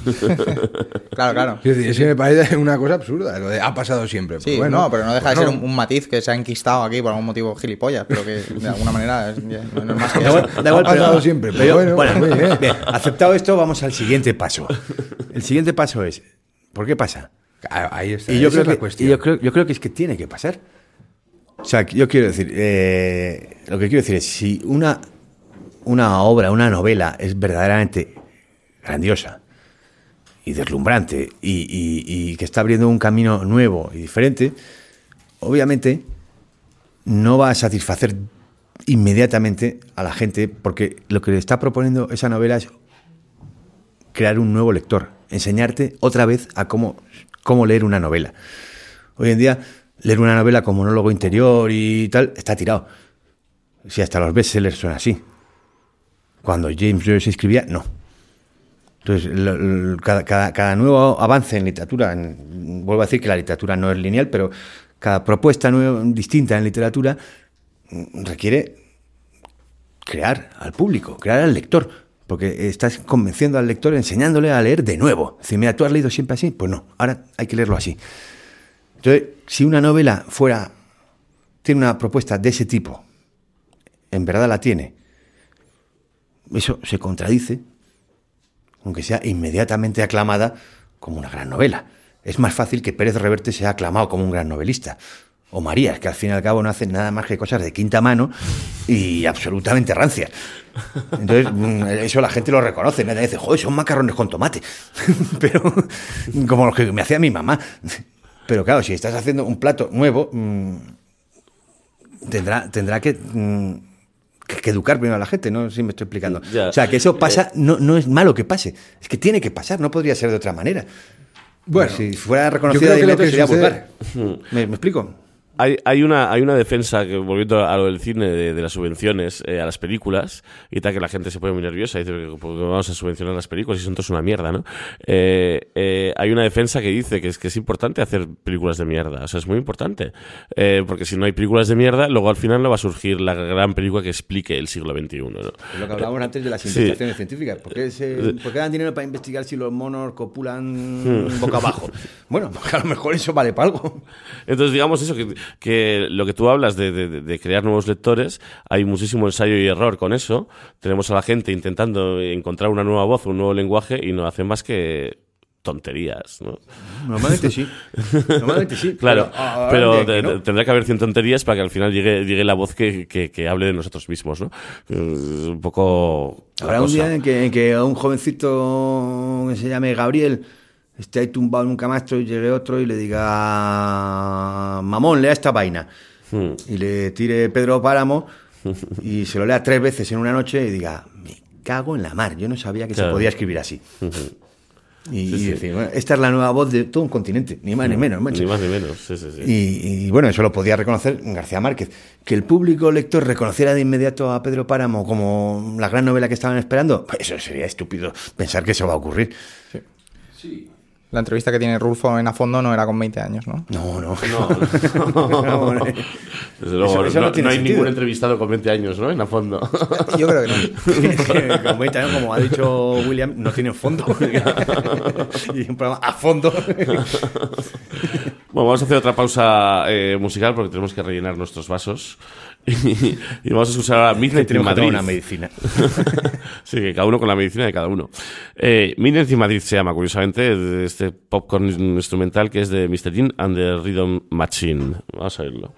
Claro, claro. Es decir, eso me parece una cosa absurda, lo de ha pasado siempre. Sí, Pues bueno, no, pero no deja de bueno, ser un, un matiz que se ha enquistado aquí por algún motivo gilipollas, pero que de alguna manera es, no es más que Da eso. igual, da igual, Ha pasado siempre, pero bueno, muy bien. bien, aceptado esto, vamos al siguiente paso. El siguiente paso es: ¿por qué pasa? Ah, Ahí está. Y yo creo, es la que, cuestión. y yo, creo, yo creo que es que tiene que pasar. O sea, yo quiero decir, eh, lo que quiero decir es, si una, una obra, una novela es verdaderamente grandiosa y deslumbrante y, y- y que está abriendo un camino nuevo y diferente, obviamente no va a satisfacer inmediatamente a la gente, porque lo que le está proponiendo esa novela es crear un nuevo lector, enseñarte otra vez a cómo, cómo leer una novela. Hoy en día, leer una novela como monólogo interior y tal, está tirado. Si hasta los bestsellers son así. Cuando James Joyce escribía, no. Entonces, cada, nuevo avance en literatura, vuelvo a decir que la literatura no es lineal, pero cada propuesta nueva- distinta en literatura mm, requiere crear al público, crear al lector, porque estás convenciendo al lector, enseñándole a leer de nuevo. Decir, mira, ¿tú has leído siempre así? Pues no, ahora hay que leerlo así. Entonces, si una novela fuera, tiene una propuesta de ese tipo, en verdad la tiene, eso se contradice, aunque sea inmediatamente aclamada como una gran novela. Es más fácil que Pérez Reverte sea aclamado como un gran novelista. O Marías, que al fin y al cabo no hacen nada más que cosas de quinta mano y absolutamente rancias. Entonces, mm, eso la gente lo reconoce. Nadie dice, joder, son macarrones con tomate. <laughs> Pero, como los que me hacía mi mamá. Pero claro, si estás haciendo un plato nuevo, mm, tendrá, tendrá que, mm, que, que educar primero a la gente, ¿no? sé Si me estoy explicando. Ya. O sea, que eso pasa, no, no es malo que pase, es que tiene que pasar, no podría ser de otra manera. Bueno, si fuera yo reconocida creo que de lo que sería vulgar. <laughs> ¿Me, me explico? Hay, hay, una, hay una defensa, que volviendo a lo del cine, de, de las subvenciones eh, a las películas, y tal que la gente se pone muy nerviosa y dice que vamos a subvencionar las películas y son todos una mierda, ¿no? Eh, eh, hay una defensa que dice que es, que es importante hacer películas de mierda, o sea, es muy importante, Eh, porque si no hay películas de mierda, luego al final no va a surgir la gran película que explique el siglo XXI, ¿no? Lo que hablábamos antes de las Sí. investigaciones científicas. ¿Por qué, se, por qué dan dinero para investigar si los monos copulan boca abajo? Bueno, porque <laughs> a lo mejor eso vale para algo. Entonces, digamos eso, que, que lo que tú hablas de, de- de crear nuevos lectores, hay muchísimo ensayo y error con eso. Tenemos a la gente intentando encontrar una nueva voz, un nuevo lenguaje, y no hacen más que tonterías, ¿no? Normalmente sí. Normalmente sí. <laughs> Claro, pero no. de- tendrá que haber 100 tonterías para que al final llegue, llegue la voz que, que- que hable de nosotros mismos, ¿no? Un poco... Habrá un cosa. día en que, en que a un jovencito que se llame Gabriel esté ahí tumbado en un camastro y llegue otro y le diga, mamón, lea esta vaina. Hmm. Y le tire Pedro Páramo y se lo lea tres veces en una noche y diga, me cago en la mar, yo no sabía que Claro. se podía escribir así. Y, y sí. Hmm. decir, bueno, esta es la nueva voz de todo un continente, ni más ni menos. macho. Ni más ni menos, sí, sí, sí. Y, y, bueno, eso lo podía reconocer García Márquez. Que el público lector reconociera de inmediato a Pedro Páramo como la gran novela que estaban esperando, pues eso sería estúpido pensar que eso va a ocurrir. La entrevista que tiene Rulfo en A Fondo no era con 20 años, ¿no? No, no. No, No, <laughs> Desde luego, Eso- eso no, no tiene no hay sentido. ningún entrevistado con 20 años, ¿no? En a fondo. Yo creo que no. <laughs> <laughs> Con 20 años, como ha dicho William, no tienen fondo. y un programa a fondo. Bueno, vamos a hacer otra pausa eh, musical porque tenemos que rellenar nuestros vasos. Y, <laughs> y vamos a escuchar ahora Midnight tomar Madrid. una medicina. <laughs> sí, que cada uno con la medicina de cada uno. Eh, Midnight in Madrid se llama, curiosamente, este popcorn instrumental que es de Mr. Jean and the Rhythm Machine. Vamos a verlo.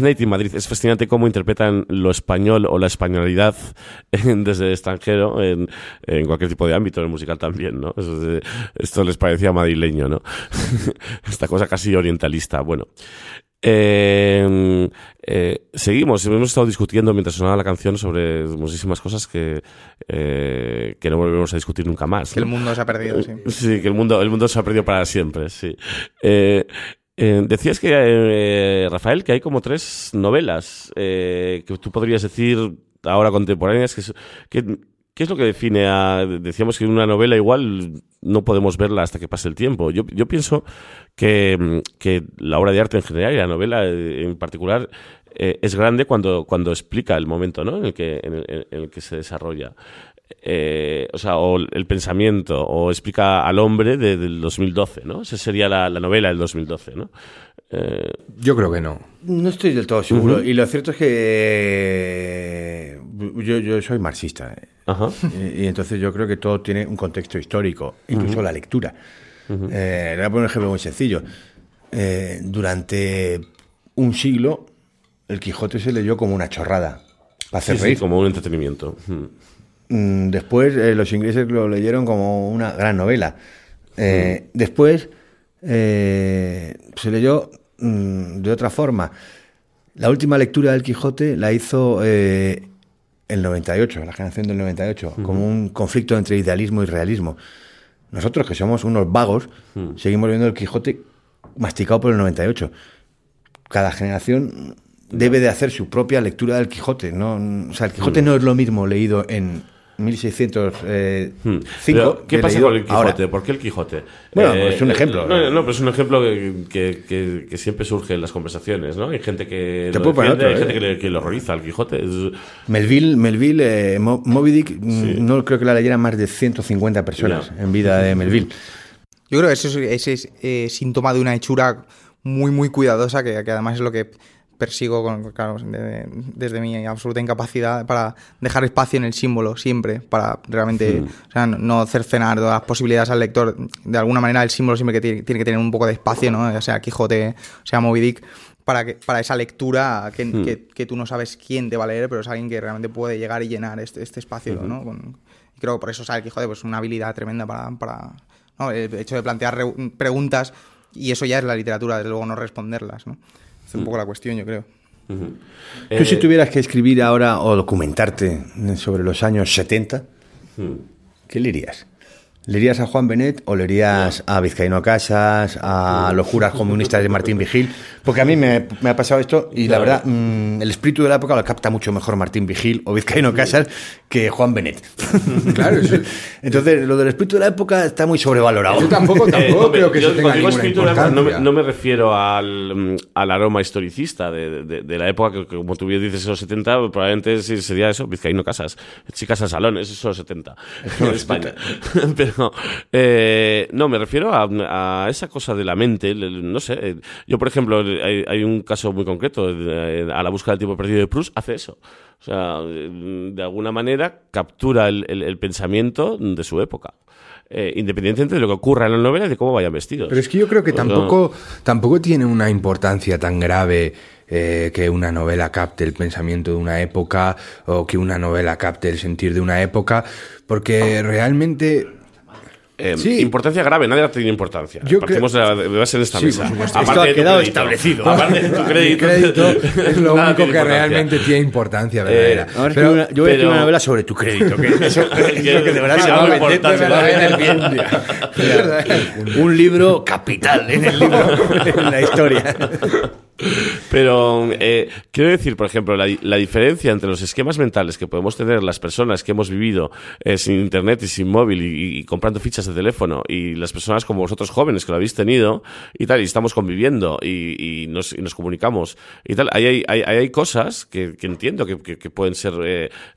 Midnight in Madrid. Es fascinante cómo interpretan lo español o la españolidad en- desde el extranjero en, en cualquier tipo de ámbito, en el musical también, ¿no? Eso esto les parecía madrileño, ¿no? <laughs> Esta cosa casi orientalista. Bueno. Eh, eh, seguimos, hemos estado discutiendo mientras sonaba la canción sobre muchísimas cosas que, eh, que no volveremos a discutir nunca más. Que el mundo se ha perdido, sí. Sí, que el mundo, el mundo se ha perdido para siempre, sí. Eh, decías que, eh, Rafael, que hay como tres novelas eh, que tú podrías decir ahora contemporáneas. Que, ¿Qué es lo que define a.? Decíamos que una novela igual no podemos verla hasta que pase el tiempo. Yo, yo pienso que, que la obra de arte en general y la novela en particular es grande cuando, cuando explica el momento ¿no? en, el que, en el que se desarrolla. Eh, o sea, o el pensamiento, o explica al hombre de- del 2012, ¿no? Esa sería la, la novela del 2012, ¿no? Eh, Yo creo que no. No estoy del todo seguro. Y lo cierto es que yo, yo soy marxista. ¿eh? ajá. Y, y entonces yo creo que todo tiene un contexto histórico, incluso la lectura. Eh, le voy a poner un ejemplo muy sencillo. Eh, durante un siglo, el Quijote se leyó como una chorrada. Para hacer Sí, sí, reír. como un entretenimiento. Mm. Mm, Después eh, los ingleses lo leyeron como una gran novela. Eh, Después eh, se leyó mm, de otra forma. La última lectura del Quijote la hizo el 98, la generación del 98, como un conflicto entre idealismo y realismo. Nosotros, que somos unos vagos, seguimos viendo el Quijote masticado por el 98. Cada generación debe de hacer su propia lectura del Quijote. ¿no? O sea, el Quijote no es lo mismo leído en 1605. Hmm. Pero, ¿Qué pasa con el Quijote? ahora. ¿Por qué el Quijote? Bueno, pues es un ejemplo. No, no, pero es un ejemplo que, que- que- que siempre surge en las conversaciones, ¿no? Hay gente que Te lo puedo poner defiende, otro, hay ¿eh? gente que le, que le horroriza al Quijote. Es- Melville, Melville eh, Mo- Moby Dick, mm, no creo que la leyeran más de 150 personas en vida de Melville. Yo creo que eso es, ese es eh, síntoma de una hechura muy, muy cuidadosa, que, que además es lo que persigo con, claro, de- desde mi absoluta incapacidad para dejar espacio en el símbolo siempre, para realmente o sea, no- cercenar todas las posibilidades al lector. De alguna manera el símbolo siempre que tiene, tiene que tener un poco de espacio, ¿no? ya sea Quijote, sea Moby Dick, para, que, para esa lectura que, que- que tú no sabes quién te va a leer, pero es alguien que realmente puede llegar y llenar este, este espacio. ¿no? Con- y creo que por eso sabe el Quijote pues, una habilidad tremenda para, para ¿no? el hecho de plantear re- preguntas y eso ya es la literatura, desde luego no responderlas. ¿no? Es un poco la cuestión, yo creo. Tú si tuvieras que escribir ahora o documentarte sobre los años 70, ¿qué leerías? ¿Leerías a Juan Benet o leerías a Vizcaíno Casas, a los juras comunistas de Martín Vigil? Porque a mí me, me ha pasado esto y la verdad, mm, el espíritu de la época lo capta mucho mejor Martín Vigil o Vizcaíno Casas que Juan Benet. <laughs> Claro, eso- <laughs> Entonces, lo del espíritu de la época está muy sobrevalorado. Yo tampoco, Eh, <laughs> tampoco creo que yo eso tenga cuando digo ninguna espíritu de la época, no, me, importancia. no me refiero al, mm, al aroma historicista de, de- de la época, que, como tú bien dices, esos 70, probablemente sí sería eso, Vizcaíno Casas, Chicas al Salón, eso es los 70 en España. Pero, <laughs> eh, no, me refiero a, a esa cosa de la mente, no sé. eh, Yo, por ejemplo, hay, hay un caso muy concreto, eh, a la búsqueda del tiempo perdido de Proust, hace eso. O sea, eh, de alguna manera captura el, el- el pensamiento de su época. Eh, independientemente de lo que ocurra en la novela y de cómo vayan vestidos. Pero es que yo creo que tampoco, tampoco tiene una importancia tan grave eh, que una novela capte el pensamiento de una época o que una novela capte el sentir de una época, porque realmente... Eh, Sí. Importancia grave, nadie tiene importancia. Yo Partimos de, la- de base en esta Sí, mesa. Aparte Esto ha de tu quedado crédito. establecido. Aparte de tu <laughs> crédito. crédito es lo <laughs> nada único que importancia. realmente tiene importancia verdadera. Eh, Ahora Pero- una- yo voy a escribir pero- una novela sobre tu crédito. Que eso, <laughs> eso Que- que de verdad se va a. Un libro capital en el libro, en la historia. Pero eh, quiero decir, por ejemplo, la, la diferencia entre los esquemas mentales que podemos tener las personas que hemos vivido eh, sin internet y sin móvil y, y comprando fichas de teléfono y las personas como vosotros jóvenes que lo habéis tenido y tal, y estamos conviviendo y, y nos, y nos comunicamos y tal, ahí hay, hay, hay cosas que, que entiendo que, que- que pueden ser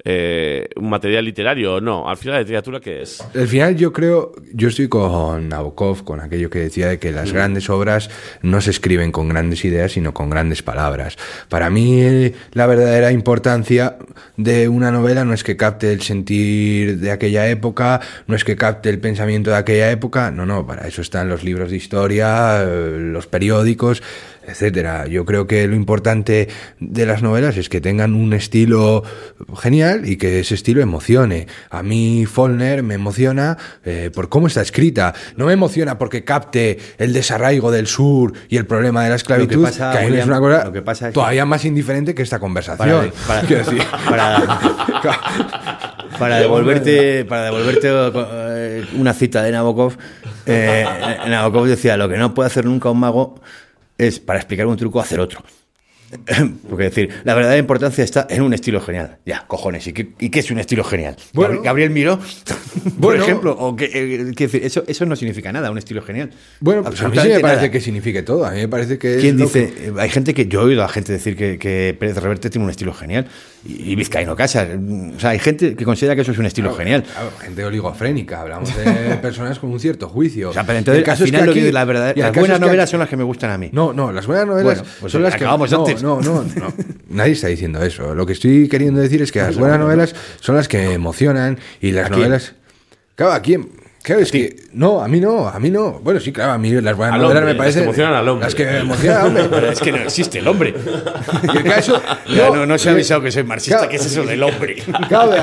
eh, un material literario o no. Al final, la literatura, ¿qué es? Al final yo creo, yo estoy con Nabokov, con aquello que decía de que las grandes obras no se escriben con grandes ideas, sino con grandes palabras. Para mí eh, la verdadera importancia de una novela no es que capte el sentir de aquella época, no es que capte el pensamiento de aquella época, no, no, para eso están los libros de historia, eh, los periódicos. Etcétera. Yo creo que lo importante de las novelas es que tengan un estilo genial y que ese estilo emocione. A mí Follner me emociona eh, por cómo está escrita. No me emociona porque capte el desarraigo del sur y el problema de la esclavitud, Lo que pasa, que a mí me es William, una cosa lo que pasa es que- todavía más indiferente que esta conversación. Para, para- <laughs> Quiero decir, para- <laughs> para devolverte, para devolverte eh, una cita de Nabokov, eh, Nabokov decía, lo que no puede hacer nunca un mago es, para explicar un truco, hacer otro. <laughs> Porque decir, la verdadera importancia está en un estilo genial. Ya, cojones, ¿y qué, y qué es un estilo genial? Bueno. Gabri- Gabriel Miró, <laughs> por Bueno. ejemplo, o que, eh, quiero decir, eso, eso no significa nada, un estilo genial. bueno, pues a mí sí me parece nada. que signifique todo. A mí me parece que. ¿Quién dice? que- eh, Hay gente que yo he oído a gente decir que, que Pérez Reverte tiene un estilo genial y, y Vizcaíno Casas. O sea, hay gente que considera que eso es un estilo genial. Claro, gente oligofrénica, hablamos de <laughs> personas con un cierto juicio. O sea, pero entonces, al caso es final, que aquí- las buenas es que novelas aquí- son las que me gustan a mí. No, no, las buenas novelas Bueno, pues son las que acabamos no, antes. no, no, <laughs> no. Nadie está diciendo eso. Lo que estoy queriendo decir es que las buenas novelas son las que emocionan y las novelas. Claro, ¿a quién? Claro, es que no, a mí no, a mí no. Bueno, sí, claro, a mí las buenas Al novelas hombre, me parecen las que emocionan al hombre. Las que emocionan al hombre. <laughs> Pero es que no existe el hombre. El caso <laughs> Ya, no, no se ha avisado que soy marxista. Claro. ¿Qué es eso del hombre? <laughs> Claro,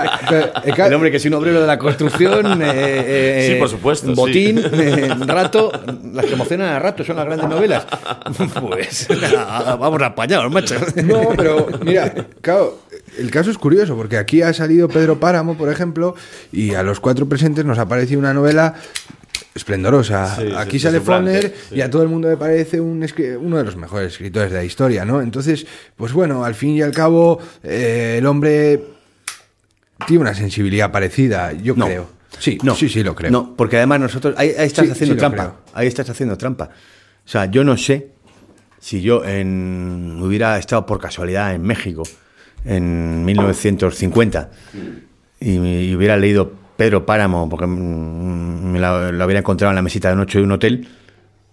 el ca- El hombre que es un obrero de la construcción, eh, eh, Sí, por supuesto, botín, sí. eh, rato, las que emocionan a rato son las grandes novelas. Pues nada, vamos apañados, macho. No, pero mira, claro, el caso es curioso, porque aquí ha salido Pedro Páramo, por ejemplo, y a los cuatro presentes nos ha parecido una novela esplendorosa. Sí, aquí sí, sale sí. y a todo el mundo le parece un uno de los mejores escritores de la historia, ¿no? Entonces, pues bueno, al fin y al cabo, eh, el hombre tiene una sensibilidad parecida, yo No. creo. Sí, No, sí, sí, lo creo. No, porque además nosotros. Ahí, ahí estás Sí, haciendo trampa. creo. Ahí estás haciendo trampa. O sea, yo no sé si yo en, hubiera estado por casualidad en México en 1950 y, me- y hubiera leído Pedro Páramo, porque mm, me la- lo hubiera encontrado en la mesita de noche de un hotel,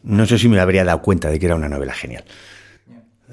no sé si me habría dado cuenta de que era una novela genial.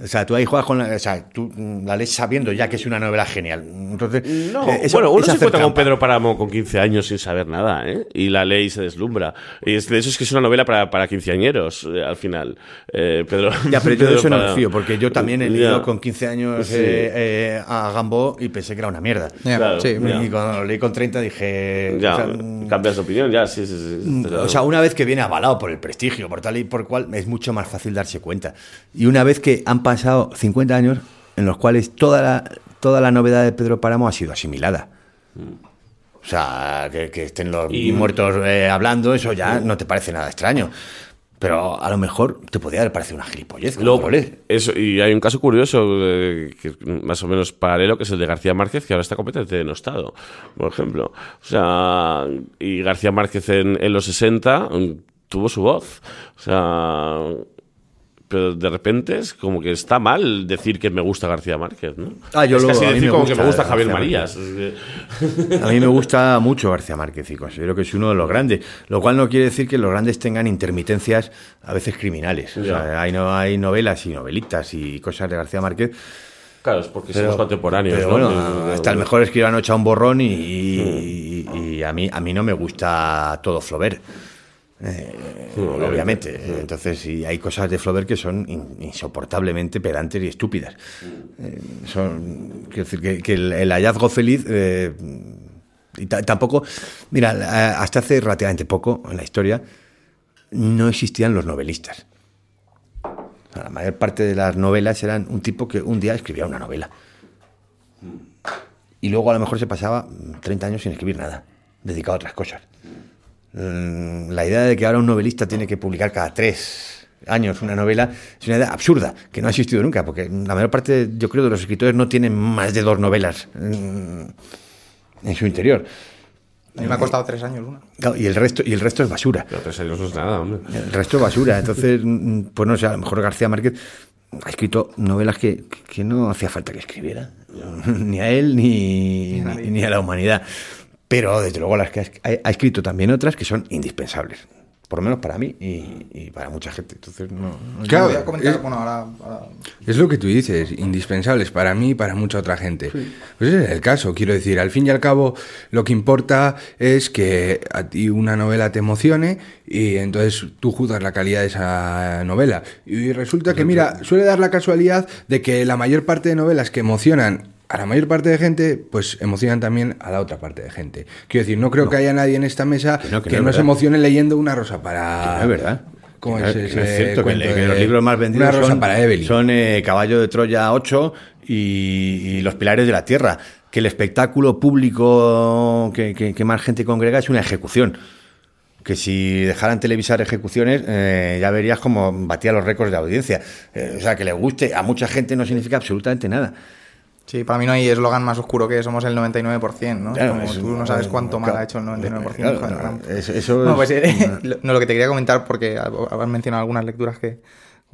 O sea, tú ahí juegas con la. O sea, tú mm, la lees sabiendo ya que es una novela genial. Entonces. No, eh, eso bueno, uno se encuentra con. Pedro Páramo con 15 años sin saber nada, ¿eh? Y la ley se deslumbra. Y es, de eso es que es una novela para, para quinceañeros, eh, al final. Eh, Pedro, <laughs> Ya, pero yo de eso no me fío, porque yo también he leído Ya. con 15 años Sí. eh, eh, a Gambo y pensé que era una mierda. Ya, Claro, sí. Y cuando lo leí con 30 dije... Ya, o sea, mm, cambias de opinión, ya, sí, sí, sí. o sea, una vez que viene avalado por el prestigio, por tal y por cual, es mucho más fácil darse cuenta. Y una vez que han pasado 50 años en los cuales toda la, toda la novedad de Pedro Páramo ha sido asimilada. O sea, que, que estén los Y- muertos eh, hablando, eso ya no te parece nada extraño. Pero a lo mejor te podría haber parecido una gilipollez. lees. eso, y hay un caso curioso, eh, que más o menos paralelo, que es el de García Márquez, que ahora está completamente denostado, por ejemplo. O sea, y García Márquez en, en los 60 mm, tuvo su voz. O sea, pero de repente es como que está mal decir que me gusta García Márquez, ¿no? Ah, yo es lo- casi decir como que me gusta Javier Marías. A mí me gusta mucho García Márquez y considero que es uno de los grandes, lo cual no quiere decir que los grandes tengan intermitencias a veces criminales. O sea, hay, no, hay novelas y novelitas y cosas de García Márquez. Claro, es porque somos contemporáneos, pero ¿no? bueno, hasta el mejor escribano echa un borrón y, y- y a, mí, a mí no me gusta todo Flaubert. Eh, obviamente. obviamente. Entonces, sí, hay cosas de Flaubert que son in- insoportablemente pedantes y estúpidas. Eh, son, quiero decir, que, que el, el hallazgo feliz. eh, y ta- tampoco. Mira, hasta hace relativamente poco en la historia no existían los novelistas. O sea, la mayor parte de las novelas eran un tipo que un día escribía una novela. Y luego a lo mejor se pasaba 30 años sin escribir nada, dedicado a otras cosas. Mm, La idea de que ahora un novelista tiene que publicar cada tres años una novela es una idea absurda, que no ha existido nunca, porque la mayor parte, yo creo, de los escritores no tienen más de dos novelas mm, en su interior. A mí me ha costado tres años una. Claro, Y el resto, y el resto es basura. Pero tres años no es nada, hombre. El resto es basura. Entonces, <laughs> mm, pues no sé, a lo mejor García Márquez ha escrito novelas que, que no hacía falta que escribiera. <laughs> Ni a él ni, ni, ni a la humanidad. Pero desde luego las que ha, ha escrito también otras que son indispensables. por lo menos para mí y, y para mucha gente. Entonces, no. no- Claro, Voy a comentar, es- bueno, ahora, ahora- Es lo que tú dices, indispensables para mí y para mucha otra gente. Pues ese es el caso, quiero decir, al fin y al cabo lo que importa es que a ti una novela te emocione y entonces tú juzgas la calidad de esa novela. Y resulta que, mira, suele dar la casualidad de que la mayor parte de novelas que emocionan a la mayor parte de gente, pues emocionan también a la otra parte de gente. Quiero decir, no creo que haya nadie en esta mesa que no, que no se emocione leyendo Una rosa para... No es verdad. ¿Cómo Que es cierto, que, de los libros más vendidos son, para son eh, Caballo de Troya 8 y, y Los Pilares de la Tierra. Que el espectáculo público que más gente congrega es una ejecución. Que si dejaran televisar ejecuciones, eh, ya verías cómo batía los récords de audiencia. Eh, o sea, que le guste a mucha gente no significa absolutamente nada. Sí, para mí no hay eslogan más oscuro que somos el 99%, ¿no? Claro, Como tú no sabes cuánto mal ha hecho el 99%. claro, joder, no, eso- eso no, es pues, eh, <laughs> lo- no, lo que te quería comentar, porque has mencionado algunas lecturas que.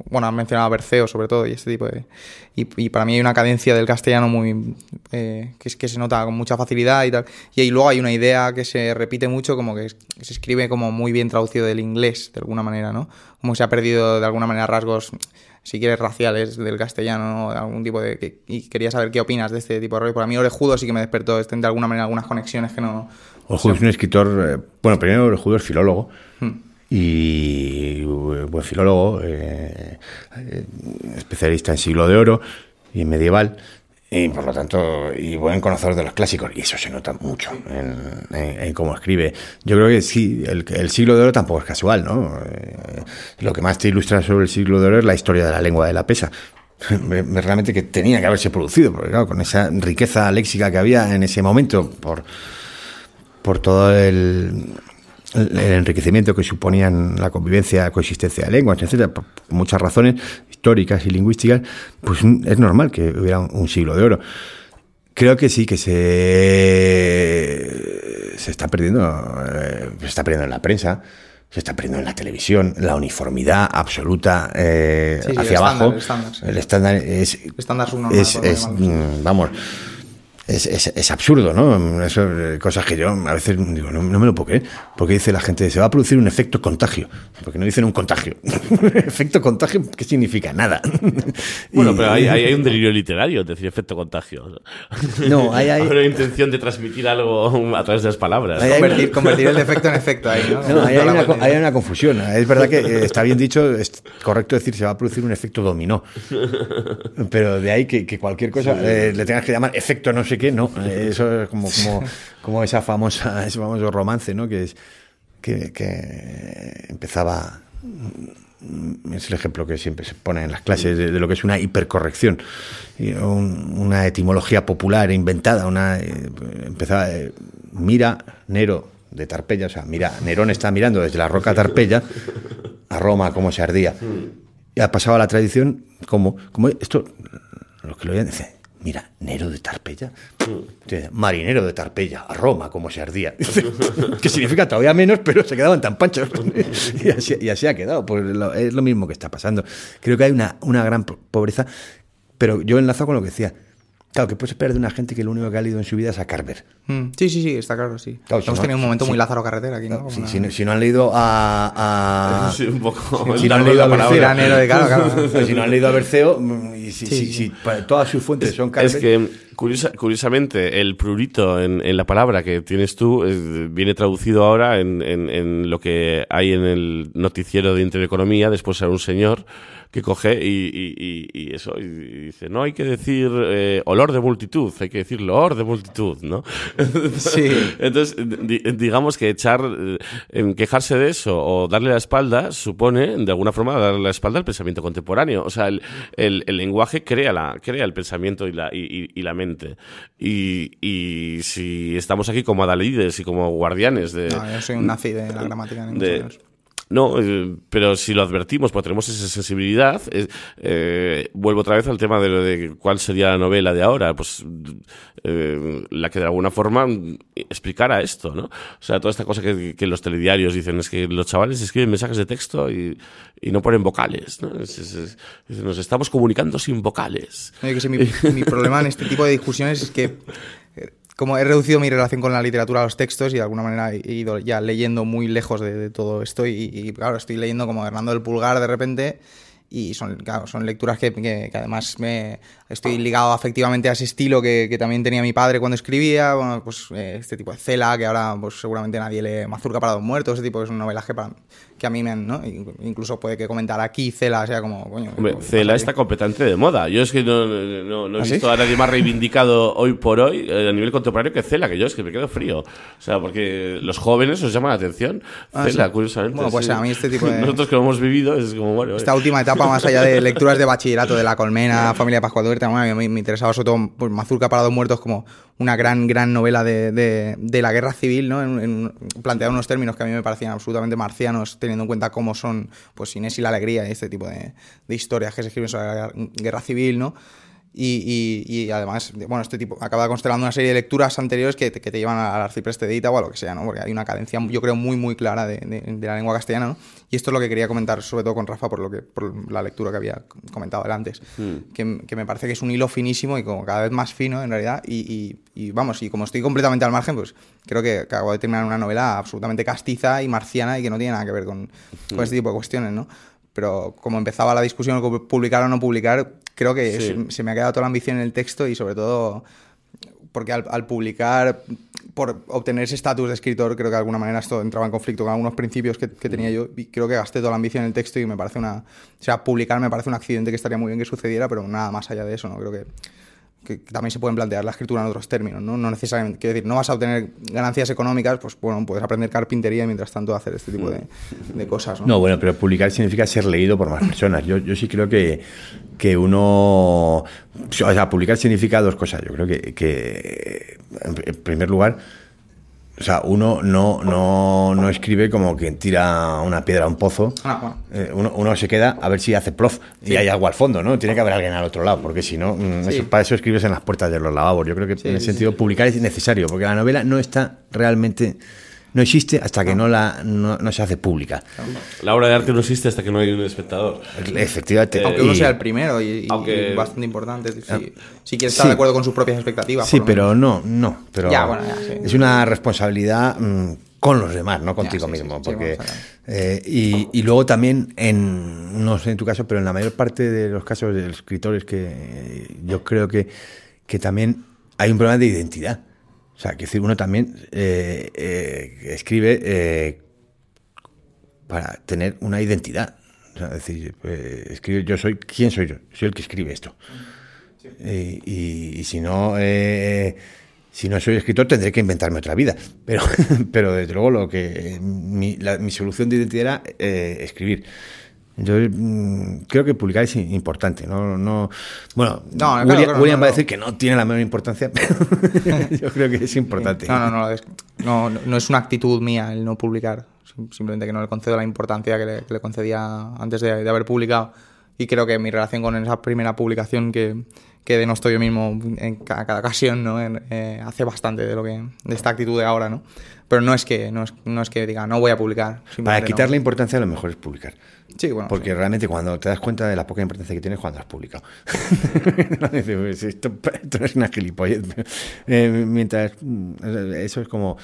Bueno, has mencionado a Berceo sobre todo y este tipo de. Y, y para mí hay una cadencia del castellano muy. eh, que, es, que se nota con mucha facilidad y tal. Y ahí luego hay una idea que se repite mucho, como que, es- que se escribe como muy bien traducido del inglés, de alguna manera, ¿no? Como se ha perdido de alguna manera rasgos, si quieres, raciales del castellano, ¿no? De algún tipo de. que- y quería saber qué opinas de este tipo de rollo. Para mí, Orejudo sí que me despertó este, de alguna manera algunas conexiones que no. Orejudo es un escritor, eh, bueno, primero Orejudo es filólogo y eh, buen filólogo, eh, eh, especialista en siglo de oro y en medieval y por lo tanto y buen conocedor de los clásicos y eso se nota mucho en, cómo escribe. Yo creo que sí, el, el siglo de oro tampoco es casual, ¿no? Eh, lo que más te ilustra sobre el siglo de oro es la historia de la lengua de la pesa. <laughs> Realmente que tenía que haberse producido, porque claro, con esa riqueza léxica que había en ese momento, por, por todo el, el enriquecimiento que suponían la convivencia, la coexistencia de lenguas, etcétera, por muchas razones históricas y lingüísticas, pues es normal que hubiera un, siglo de oro. Creo que sí, que se, se está perdiendo, eh, se está perdiendo en la prensa, se está perdiendo en la televisión, la uniformidad absoluta eh, Sí, sí, hacia el abajo. estándar, el estándar, sí. El estándar es, estándar subnormal, es, llamarlo. mm, vamos, es, es, es absurdo, ¿no? Eso, eh, cosas que yo a veces digo, no, no me lo puedo creer. Porque dice la gente, se va a producir un efecto contagio. Porque no dicen un contagio. <laughs> efecto contagio, ¿qué significa? Nada. <laughs> Bueno, pero hay, hay, hay un delirio literario, es decir, efecto contagio. No, hay- hay- Hay una intención de transmitir algo a través de las palabras. Hay- hay- Convertir, convertir el <laughs> defecto en efecto ahí, ¿no? Hay, una, hay una confusión. Es verdad que eh, está bien dicho, es correcto decir se va a producir un efecto dominó. Pero de ahí que, que cualquier cosa eh, le tengas que llamar efecto no sé qué, no. <laughs> Eh, Eso es como, como, <laughs> como esa famosa, ese famoso romance, ¿no? Que es que, que empezaba. mm, Es el ejemplo que siempre se pone en las clases de, de lo que es una hipercorrección. Y un- una etimología popular inventada. Una, eh, empezaba. eh, mira, Nero de Tarpeya, o sea, mira, Nerón está mirando desde la roca Tarpeya a Roma como se ardía. Y ha pasado a la tradición como, como esto, los que lo oían dicen, mira, Nero de Tarpeya, marinero de Tarpeya, a Roma como se ardía. <laughs> que significa todavía menos, pero se quedaban tan panchos. <laughs> y, así, ha quedado, pues es lo mismo que está pasando. Creo que hay una, gran po- pobreza, pero yo enlazo con lo que decía. Claro, que puedes esperar de una gente que lo único que ha leído en su vida es a Carver. Mm, Sí, sí, sí, está claro, sí. Claro, si Hemos no- tenido un momento si- muy Lázaro Carretera aquí, Si, una- si no, si no han leído a. a- <laughs> Sí, un poco. <laughs> Si no han leído a. Berceo, de claro, claro. Pues si no han leído a Berceo, y si, Sí, si- sí. si todas sus fuentes son Es Carver, que, curiosa- curiosamente, el prurito en, en la palabra que tienes tú eh, viene traducido ahora en, en- en lo que hay en el noticiero de Intereconomía. Después era un señor que coge y, y- eso, y dice, no hay que decir eh, olor de multitud, hay que decir loor de multitud, ¿no? <laughs> Sí. Entonces, di- digamos que echar, eh, en quejarse de eso o darle la espalda supone, de alguna forma, darle la espalda al pensamiento contemporáneo. O sea, el, el- el lenguaje crea, la, crea el pensamiento y la, y, la mente. Y, y si estamos aquí como adalides y como guardianes de... No, yo soy un nazi de la gramática. mucho de-. No, eh, pero si lo advertimos, pues tenemos esa sensibilidad. eh, vuelvo otra vez al tema de, lo de cuál sería la novela de ahora. Pues eh, la que de alguna forma mm, explicara esto, ¿no? O sea, toda esta cosa que, los telediarios dicen es que los chavales escriben mensajes de texto y, no ponen vocales, ¿no? Nos estamos comunicando sin vocales. Que sé, mi, problema en este tipo de discusiones es que como he reducido mi relación con la literatura a los textos y de alguna manera he ido ya leyendo muy lejos de, todo esto y, y, claro, estoy leyendo como Hernando del Pulgar de repente y son, son lecturas que, que, que además me estoy ligado afectivamente a ese estilo que, que también tenía mi padre cuando escribía, bueno, pues eh, este tipo de Cela, que ahora pues seguramente nadie lee Mazurca para dos muertos, ese tipo de novelas que, para, que a mí me han, ¿no? Incluso puede que comentar aquí Cela sea como, coño... Hombre, ¿qué Cela está completamente de moda. Yo es que no, no, no he ¿Ah, sí? visto a nadie más reivindicado hoy por hoy eh, a nivel contemporáneo que Cela, que yo es que me quedo frío. O sea, porque los jóvenes os llaman la atención. Ah, Cela, sí. curiosamente. Bueno, pues sí. a mí este tipo <laughs> de- Nosotros que lo hemos vivido es como, bueno... Esta eh. última etapa, más allá de <laughs> lecturas de bachillerato, de La Colmena, Familia Pascual Duerte, bueno, a mí me, me interesaba sobre todo pues, Mazurca para dos muertos como una gran, gran novela de, de- de la guerra civil, ¿no? En, en- planteada en unos términos que a mí me parecían absolutamente marcianos, teniendo en cuenta cómo son pues Inés y la alegría y este tipo de, historias que se escriben sobre la guerra civil, ¿no? Y, y- y además, bueno, este tipo acaba constelando una serie de lecturas anteriores que te, que te llevan al arcipreste de Ita o a lo que sea, ¿no? Porque hay una cadencia, yo creo, muy, muy clara de, de- de la lengua castellana, ¿no? Y esto es lo que quería comentar, sobre todo con Rafa, por, lo que, por la lectura que había comentado antes, que, que me parece que es un hilo finísimo y como cada vez más fino, en realidad, y, y- vamos, y como estoy completamente al margen, pues creo que, acabo de terminar una novela absolutamente castiza y marciana y que no tiene nada que ver con, con este tipo de cuestiones, ¿no? Pero como empezaba la discusión publicar o no publicar, creo que Sí. se, se me ha quedado toda la ambición en el texto y sobre todo porque al, al publicar, por obtener ese estatus de escritor, creo que de alguna manera esto entraba en conflicto con algunos principios que, que tenía yo y creo que gasté toda la ambición en el texto y me parece una... O sea, publicar me parece un accidente que estaría muy bien que sucediera, pero nada más allá de eso, ¿no? Creo que, que también se pueden plantear la escritura en otros términos, ¿no? No necesariamente, quiero decir, no vas a obtener ganancias económicas, pues bueno, puedes aprender carpintería y mientras tanto hacer este tipo de, de cosas, ¿no? No, bueno, pero publicar significa ser leído por más personas. Yo, yo sí creo que, que uno. O sea, publicar significa dos cosas. Yo creo que, que en en primer lugar, o sea, uno no, no, no escribe como quien tira una piedra a un pozo. Ah, bueno. Eh, uno, uno se queda a ver si hace plof y hay algo al fondo, ¿no? Tiene que haber alguien al otro lado, porque si no, mm, Sí. eso- para eso escribes en las puertas de los lavabos. Yo creo que en ese sentido publicar es necesario, porque la novela no está realmente. No existe hasta que no, la, no, no se hace pública. La obra de arte no existe hasta que no hay un espectador. Efectivamente. Aunque Y- uno sea el primero y, Aunque- y bastante importante, si, si quiere Sí. estar de acuerdo con sus propias expectativas. Sí, pero no, no. Pero Ya, bueno, ya, sí. Es una responsabilidad mm, con los demás, no contigo sí, mismo. sí, porque, eh, y, y luego también, en, no sé en tu caso, pero en la mayor parte de los casos de los escritores que eh, yo creo que, que también hay un problema de identidad. O sea, que decir, uno también eh, eh, escribe eh, para tener una identidad. O sea, es decir, eh, escribe, yo soy, ¿quién soy yo? Soy el que escribe esto. Eh, y, y si no eh, si no soy escritor tendré que inventarme otra vida <laughs> pero pero desde luego lo que mi, la- mi solución de identidad era escribir entonces mm, creo que publicar es importante no no bueno No, William, claro, William no, va a decir que no tiene la menor importancia <laughs> pero yo creo que es importante No, no, no, es, no, no es una actitud mía el no publicar. Sim- Simplemente que no le concedo la importancia que le, que le concedía antes de, de haber publicado. Y creo que mi relación con esa primera publicación que, que denosto yo mismo en ca- cada, ocasión, ¿no? Eh, hace bastante de lo que de esta actitud de ahora, ¿no? Pero no es que no es, no es que diga no voy a publicar. para quitarle no. importancia lo mejor es publicar Sí, bueno. Porque realmente cuando te das cuenta de la poca importancia que tienes cuando has publicado. <laughs> Pues esto, esto es una gilipollez. <laughs> Eh, mientras mm, eso es como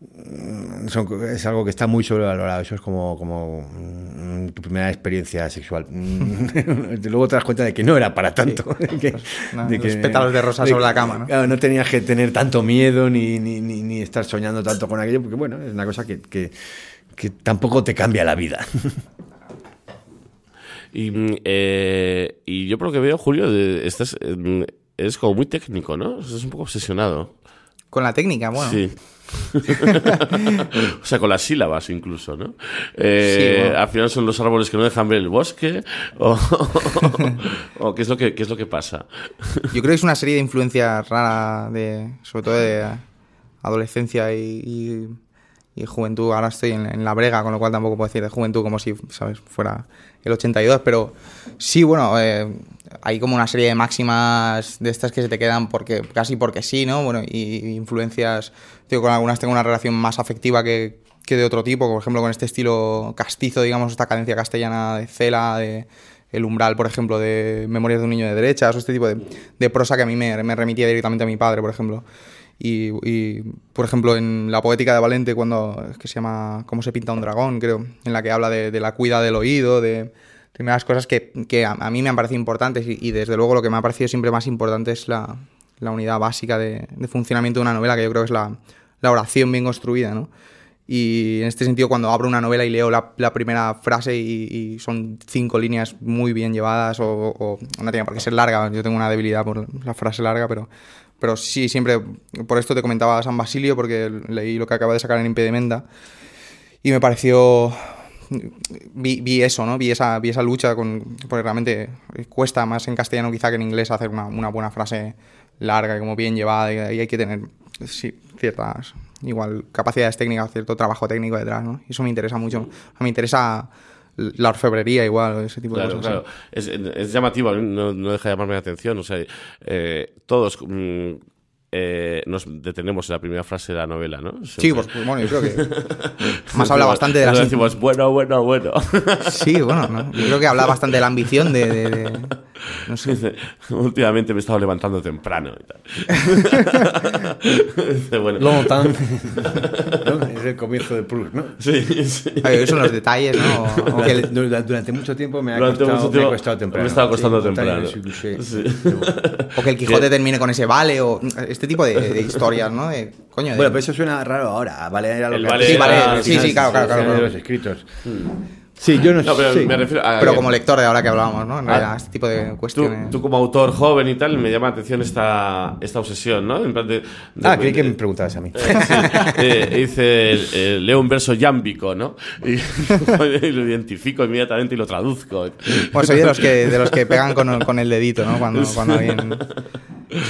mm, son- es algo que está muy sobrevalorado. Eso es como, como mm, tu primera experiencia sexual. Mm, <laughs> Luego te das cuenta de que no era para tanto. de que- no, de los que- pétalos de rosa de sobre la cama, ¿no? claro, no tenías que tener tanto miedo ni, ni, ni, ni estar soñando tanto con aquello, porque bueno, es una cosa que, que, que tampoco te cambia la vida. Y, eh, y yo por lo que veo, Julio, estás, mm, eres como muy técnico, ¿no? Estás un poco obsesionado. Con la técnica, bueno. Sí. <laughs> o sea, con las sílabas incluso, ¿no? Eh, Sí, bueno. Al final son los árboles que no dejan ver el bosque. O, <laughs> o qué, es lo que, qué es lo que pasa. Yo creo que es una serie de influencias raras, de, sobre todo de adolescencia y, y- y juventud. Ahora estoy en, en la brega, con lo cual tampoco puedo decir de juventud como si, ¿sabes?, fuera el 82. Pero sí, bueno, eh, hay como una serie de máximas de estas que se te quedan porque casi porque sí, ¿no? Bueno, y, influencias, digo, con algunas tengo una relación más afectiva que, que de otro tipo, por ejemplo, con este estilo castizo, digamos, esta cadencia castellana de Cela, de el umbral, por ejemplo, de Memorias de un niño de derechas, o este tipo de, de prosa que a mí me, me remitía directamente a mi padre, por ejemplo. Y, y, por ejemplo, en la poética de Valente, cuando es que se llama ¿Cómo se pinta un dragón? Creo, en la que habla de, de la cuida del oído, de primeras cosas que, que a, a mí me han parecido importantes y, y desde luego lo que me ha parecido siempre más importante es la, la unidad básica de, de funcionamiento de una novela, que yo creo que es la, la oración bien construida, ¿no? Y en este sentido, cuando abro una novela y leo la, la primera frase y, y son cinco líneas muy bien llevadas, o, o- no tiene por qué ser larga, yo tengo una debilidad por la frase larga, pero, pero sí, siempre, por esto te comentaba San Basilio, porque leí lo que acaba de sacar en Impedimenta, y me pareció vi, vi eso, ¿no? Vi esa, vi esa lucha con. Porque realmente cuesta más en castellano quizá que en inglés hacer una, una buena frase larga como bien llevada. Y hay que tener sí, ciertas igual capacidades técnicas, cierto trabajo técnico detrás, ¿no? Y eso me interesa mucho. Me interesa la orfebrería igual, ese tipo Claro, de cosas. claro. Es, es llamativo, no, no deja de llamarme la atención. O sea, eh, todos mm, eh, nos detenemos en la primera frase de la novela, ¿no? Sí, Siempre. pues bueno, yo creo que <laughs> más habla bastante de la Nos decimos, bueno, bueno, bueno. <laughs> Sí, bueno, ¿no? yo creo que habla bastante de la ambición de, de- de- no sé. Dice, Últimamente me he estado levantando temprano y tal. <laughs> Dice, bueno, Long time. ¿no? Es el comienzo de Proust, ¿no? sí, sí. Ay, son los detalles, ¿no? O- o que el- Durante, mucho tiempo me ha Durante costado, mucho me tiempo ha costado temprano. me estaba costando Sí, temprano. Sí. O que el Quijote termine con ese vale, o este tipo de, de historias, ¿no? De, coño, de- Bueno, pero eso suena raro ahora. Vale, era lo El que vale Sí, vale, al sí, sí, claro, claro, claro, de claro. los escritos. Sí, yo no, No, pero sí. me refiero a. Pero como lector de ahora que hablábamos, ¿no? En realidad, Ah, este tipo de Tú, cuestiones. tú como autor joven y tal, me llama la atención esta, esta obsesión, ¿no? En plan de, de- Ah, creí que me preguntabas a mí. Eh, sí, eh, <laughs> dice, eh, leo un verso yámbico, ¿no? Y, y <laughs> lo identifico inmediatamente y lo traduzco. Pues soy de los que, de los que <laughs> pegan con, con el dedito, ¿no? Cuando, cuando alguien...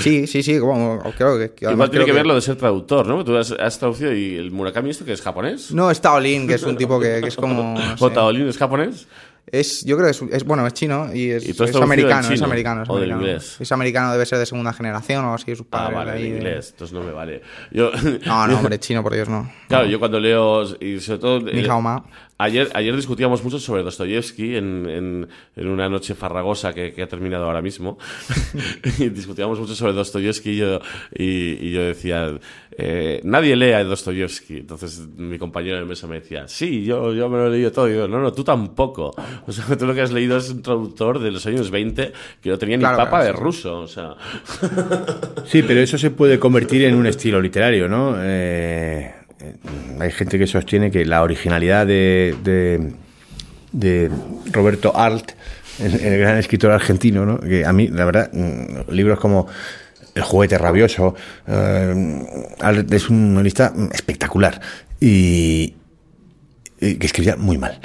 Sí, sí, sí, como, creo que... que Igual además tiene creo que ver lo de ser traductor, ¿no? Tú has, has traducido y el Murakami esto que es japonés. No, es Taolin, que es un tipo que, que es como... no sé. ¿O Taolín es japonés? Es, yo creo que es, es- bueno, es chino y es, ¿Y es americano, es americano, es o inglés? Es americano, debe ser de segunda generación o así, sus Ah, padres vale, en de- inglés. Entonces no me vale. Yo, No, no, <laughs> hombre, chino, por Dios, no. Claro, yo cuando leo, y sobre todo... Eh. Ayer, ayer discutíamos mucho sobre Dostoyevsky en, en, en una noche farragosa que, que ha terminado ahora mismo. <laughs> y discutíamos mucho sobre Dostoyevsky y yo, y, y yo decía, eh, nadie lee a Dostoyevsky. Entonces mi compañero de mesa me decía, sí, yo, yo me lo he leído todo. Y yo, no, no, tú tampoco. O sea, <laughs> tú lo que has leído es un traductor de los años 20 que no tenía ni Claro, papa claro, de sí, ruso. O sea, Sí, pero eso se puede convertir en un estilo literario, ¿no? Eh, hay gente que sostiene que la originalidad de, de, Roberto Arlt, el, gran escritor argentino, ¿no? Que a mí, la verdad, mm, libros como El juguete rabioso, eh, es un novelista espectacular y que escribía muy mal.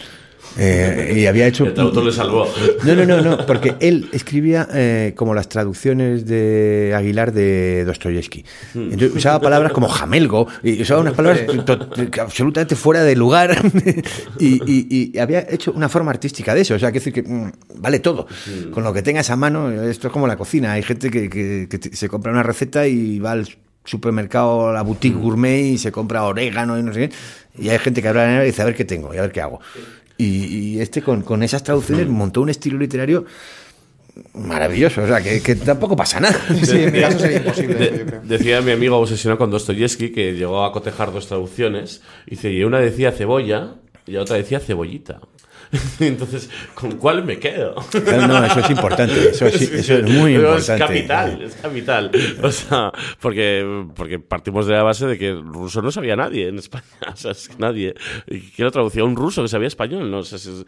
Eh, y había hecho el traductor le salvó. no, no, no, no, porque él escribía eh, como las traducciones de Aguilar de Dostoyevsky. Entonces usaba palabras como jamelgo, y usaba unas palabras absolutamente fuera de lugar, <laughs> y, y- y había hecho una forma artística de eso. O sea, que decir que mm, vale todo. Con lo que tengas a mano, esto es como la cocina. Hay gente que, que- que te- se compra una receta y va al supermercado, la boutique gourmet y se compra orégano y no sé qué. Y hay gente que habla en y dice, a ver qué tengo y a ver qué hago. Y, y este con, con esas traducciones montó un estilo literario maravilloso. O sea, que, que tampoco pasa nada. Sí, en mi caso sería imposible, De- yo creo. decía mi amigo obsesionado con Dostoyevsky que llegó a cotejar dos traducciones. Dice, y una decía cebolla y la otra decía cebollita. <laughs> Entonces, ¿con cuál me quedo? No, no, eso es importante. Eso es, <laughs> eso es muy importante. Es capital, es capital. <laughs> O sea, porque, porque partimos de la base de que ruso no sabía nadie en España. O sea, es que nadie. ¿Y quién lo traducía? Un ruso que sabía español, ¿no? O sea, es-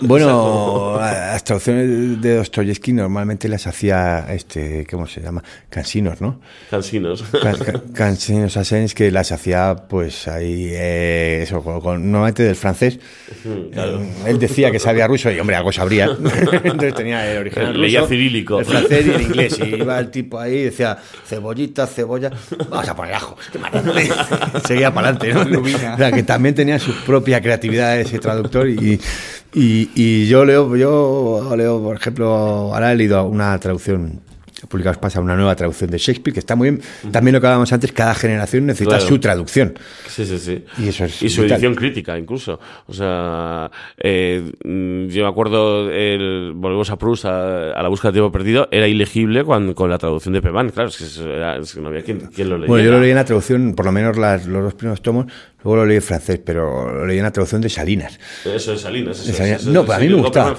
Bueno, las traducciones de Dostoyevsky normalmente las hacía, este, ¿cómo se llama? Cansinos, ¿no? cansinos. Can- can- Cansinos Asens que las hacía, pues ahí, eh, eso, con, con- normalmente del francés. Eh, Él decía que sabía ruso y, hombre, algo sabría. <laughs> Entonces tenía el original Leía ruso, cirílico. El francés y el inglés. Y iba el tipo ahí y decía, cebollita, cebolla, vamos a poner ajo. <laughs> Seguía para adelante, ¿no? O sea, que también tenía su propia creatividad ese traductor y, y, y yo leo, yo leo, por ejemplo, ahora he leído una traducción publicados pasa una nueva traducción de Shakespeare, que está muy bien. También lo que hablábamos antes, cada generación necesita Claro. su traducción. Sí, sí, sí. Y eso es Y su vital. edición crítica, incluso. O sea, eh, mm, yo me acuerdo, el, volvemos a Proust, a, a la búsqueda de tiempo perdido, era ilegible cuando, con la traducción de Pevan. Claro, es que, eso era- es que no había quien, quien lo leyera. Bueno, yo lo leí en la traducción, por lo menos las- los dos primeros tomos, luego lo leí en francés, pero lo leí en la traducción de Salinas. Eso es Salinas. Eso, De Salinas. eso No, pues a mí me gustaba.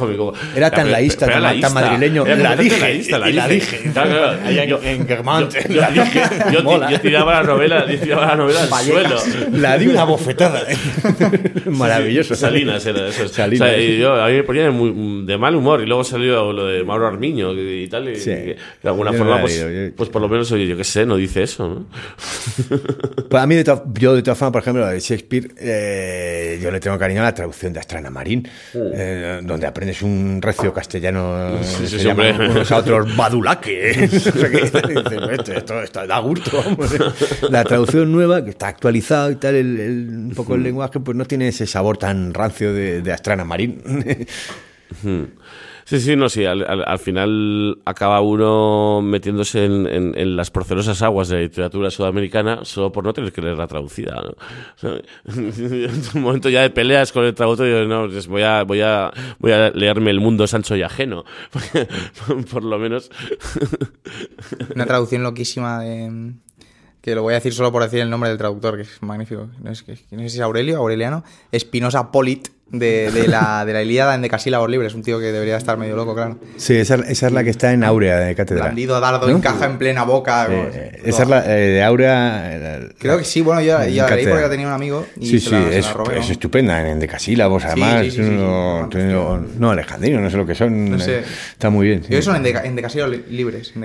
Era tan pero- laísta, pero tan- era tan laísta. madrileño. Era La completamente dije, laísta, la y la dije. Claro, claro. En- Guermont. <laughs> yo- tiraba la novela, yo tiraba la novela al suelo. La di una bofetada. Maravilloso. Salinas era eso. Salinas. O sea, y yo, a mí me ponía de, muy- de mal humor y luego salió lo de Mauro Armiño y tal. Y, Sí. de alguna forma, pues, pues por lo menos, oye, yo qué sé, no dice eso, ¿no? <laughs> Pues a mí, de to- yo de todas formas, por ejemplo, de Shakespeare, eh, yo le tengo cariño a la traducción de Astrana Marín, eh, donde aprendes un recio castellano, Sí, se llaman unos a otros <laughs> badulaque. <laughs> Qué. Dices, esto, esto, esto da gusto. vamos. <laughs> La traducción nueva, que está actualizado y tal, el, el- un poco el lenguaje, pues no tiene ese sabor tan rancio de, de Astrana Marín. Sí, sí, no, sí, al, al- al final acaba uno metiéndose en, las procelosas aguas de la literatura sudamericana solo por no tener que leerla traducida. en <laughs> un momento ya de peleas con el traductor, yo no, pues voy a, voy a, voy a leerme El mundo sancho y ajeno, <laughs> por lo menos. <laughs> Una traducción loquísima de. Que lo voy a decir solo por decir el nombre del traductor, que es magnífico. No, es, que- no sé si es Aurelio, Aureliano. Espinosa Polit, de, de la, de la Ilíada en Decasílabos Libres. Un tío que debería estar medio loco, claro. Sí, esa, esa es la que está en Áurea de Cátedra. Blandido dardo ¿No? encaja en plena boca. Eh, esa es la eh, de Áurea. eh, Creo que sí, bueno, yo, la leí porque la tenía un amigo y Sí, se sí, la, se es, la robé. es ¿no? estupenda, en decasílabos, además. sí, sí, sí, sí. no, no, no, alejandrino, no sé lo que son. No sé. eh, Está muy bien. Yo son en, deca, en Decasílabos li- Libres. En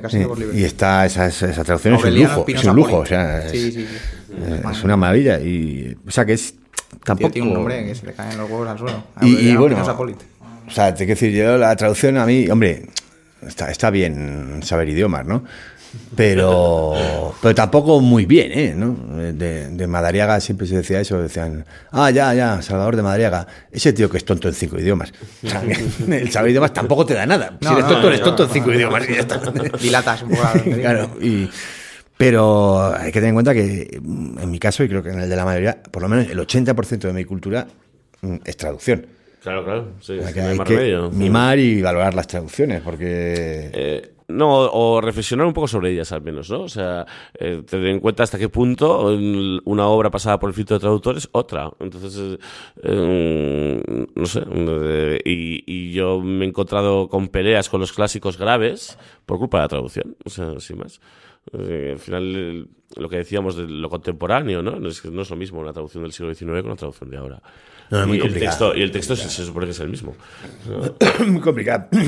y está, esa, esa, esa traducción es un lujo, es un lujo, o sea, es, eh, es una maravilla. Y, o sea, que es tampoco. tiene un nombre que se le caen los huevos al suelo. Y, y Aureliano bueno, o sea, te quiero decir, yo la traducción a mí, hombre, está, está bien saber idiomas, ¿no? Pero, <laughs> pero tampoco muy bien, ¿eh? ¿no? De, de Madariaga siempre se decía eso, decían, ah, ya, ya, Salvador de Madariaga, ese tío que es tonto en cinco idiomas. O sea, <laughs> el saber idiomas tampoco te da nada. si eres no, tonto, eres tonto en cinco idiomas y ya está. <laughs> Dilatas un poco. Claro, y, pero hay que tener en cuenta que mm, en mi caso, y creo que en el de la mayoría, por lo menos el 80% de mi cultura mm, es traducción. Claro, claro, sí, O sea, es que hay que mimar y valorar las traducciones, porque... Eh, no, o reflexionar un poco sobre ellas al menos, ¿no? O sea, eh, tener en cuenta hasta qué punto mm, una obra pasada por el filtro de traductor es otra. Entonces, eh, eh, no sé, eh, y, y yo me he encontrado con peleas con los clásicos graves por culpa de la traducción, o sea, sin más. Eh, al final, el- lo que decíamos de lo contemporáneo, ¿no? No es, no es lo mismo una traducción del siglo XIX con una traducción de ahora. No, es muy y, el texto, y el texto se, se supone que es el mismo. <coughs> muy complicado. <coughs>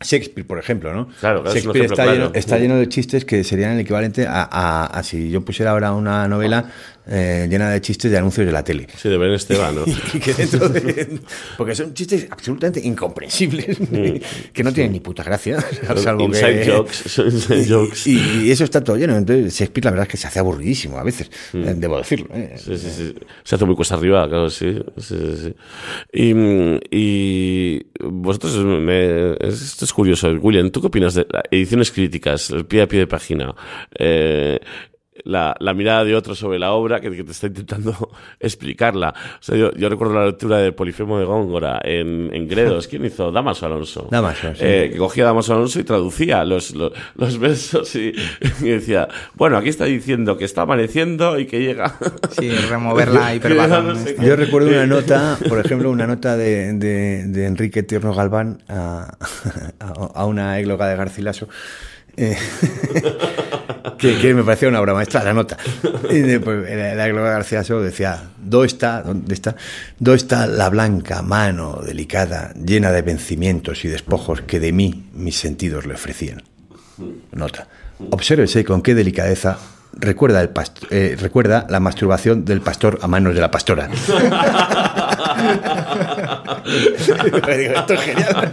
Shakespeare, por ejemplo, ¿no? Claro, claro, es Shakespeare ejemplo está, claro. lleno, está lleno de chistes que serían el equivalente a, a- a si yo pusiera ahora una novela eh, llena de chistes de anuncios de la tele. Sí, de Belén Esteban, ¿no? <laughs> Y que dentro de- porque son chistes absolutamente incomprensibles que no tienen ni puta gracia <laughs> salvo inside que jokes, son inside jokes. y, y eso está todo lleno entonces Shakespeare la verdad es que se hace aburridísimo a veces Mm. eh, debo decirlo ¿eh? Sí, sí, sí. Se hace muy cuesta arriba, claro, sí. sí, sí, sí. Y, mm, y vosotros, me- esto es curioso. William, ¿tú qué opinas de ediciones críticas, el pie a pie de página? Eh, la, la mirada de otro sobre la obra que, que te está intentando <laughs> explicarla. O sea, yo, yo recuerdo la lectura de Polifemo de Góngora en, en Gredos. ¿Quién hizo? Damaso Alonso. Damaso, sí. Eh, que cogía a Damaso Alonso y traducía los, los, los versos y, y decía, bueno, aquí está diciendo que está amaneciendo y que llega... <laughs> Sí, removerla <laughs> hiperbatón. no sé esta. qué. Yo recuerdo una nota, por ejemplo, una nota de, de- de Enrique Tierno Galván a, a- a una égloga de Garcilaso. Eh, <laughs> que, que me parecía una obra maestra la nota. Y de, pues, la, égloga de Garcilaso decía, ¿dónde está, ¿dónde está? ¿Dónde está la blanca mano delicada, llena de vencimientos y despojos que de mí mis sentidos le ofrecían? Nota. Obsérvese con qué delicadeza recuerda, el eh, recuerda la masturbación del pastor a manos de la pastora. <laughs> <laughs> Digo, esto es genial.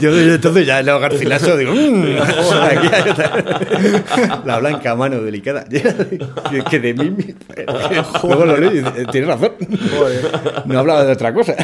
Yo entonces ya leo Garcilaso digo, "Mm, <laughs> aquí hay otra". la blanca mano delicada, <laughs> que, de mí. Luego lo leo y dice, tienes razón. No hablaba de otra cosa.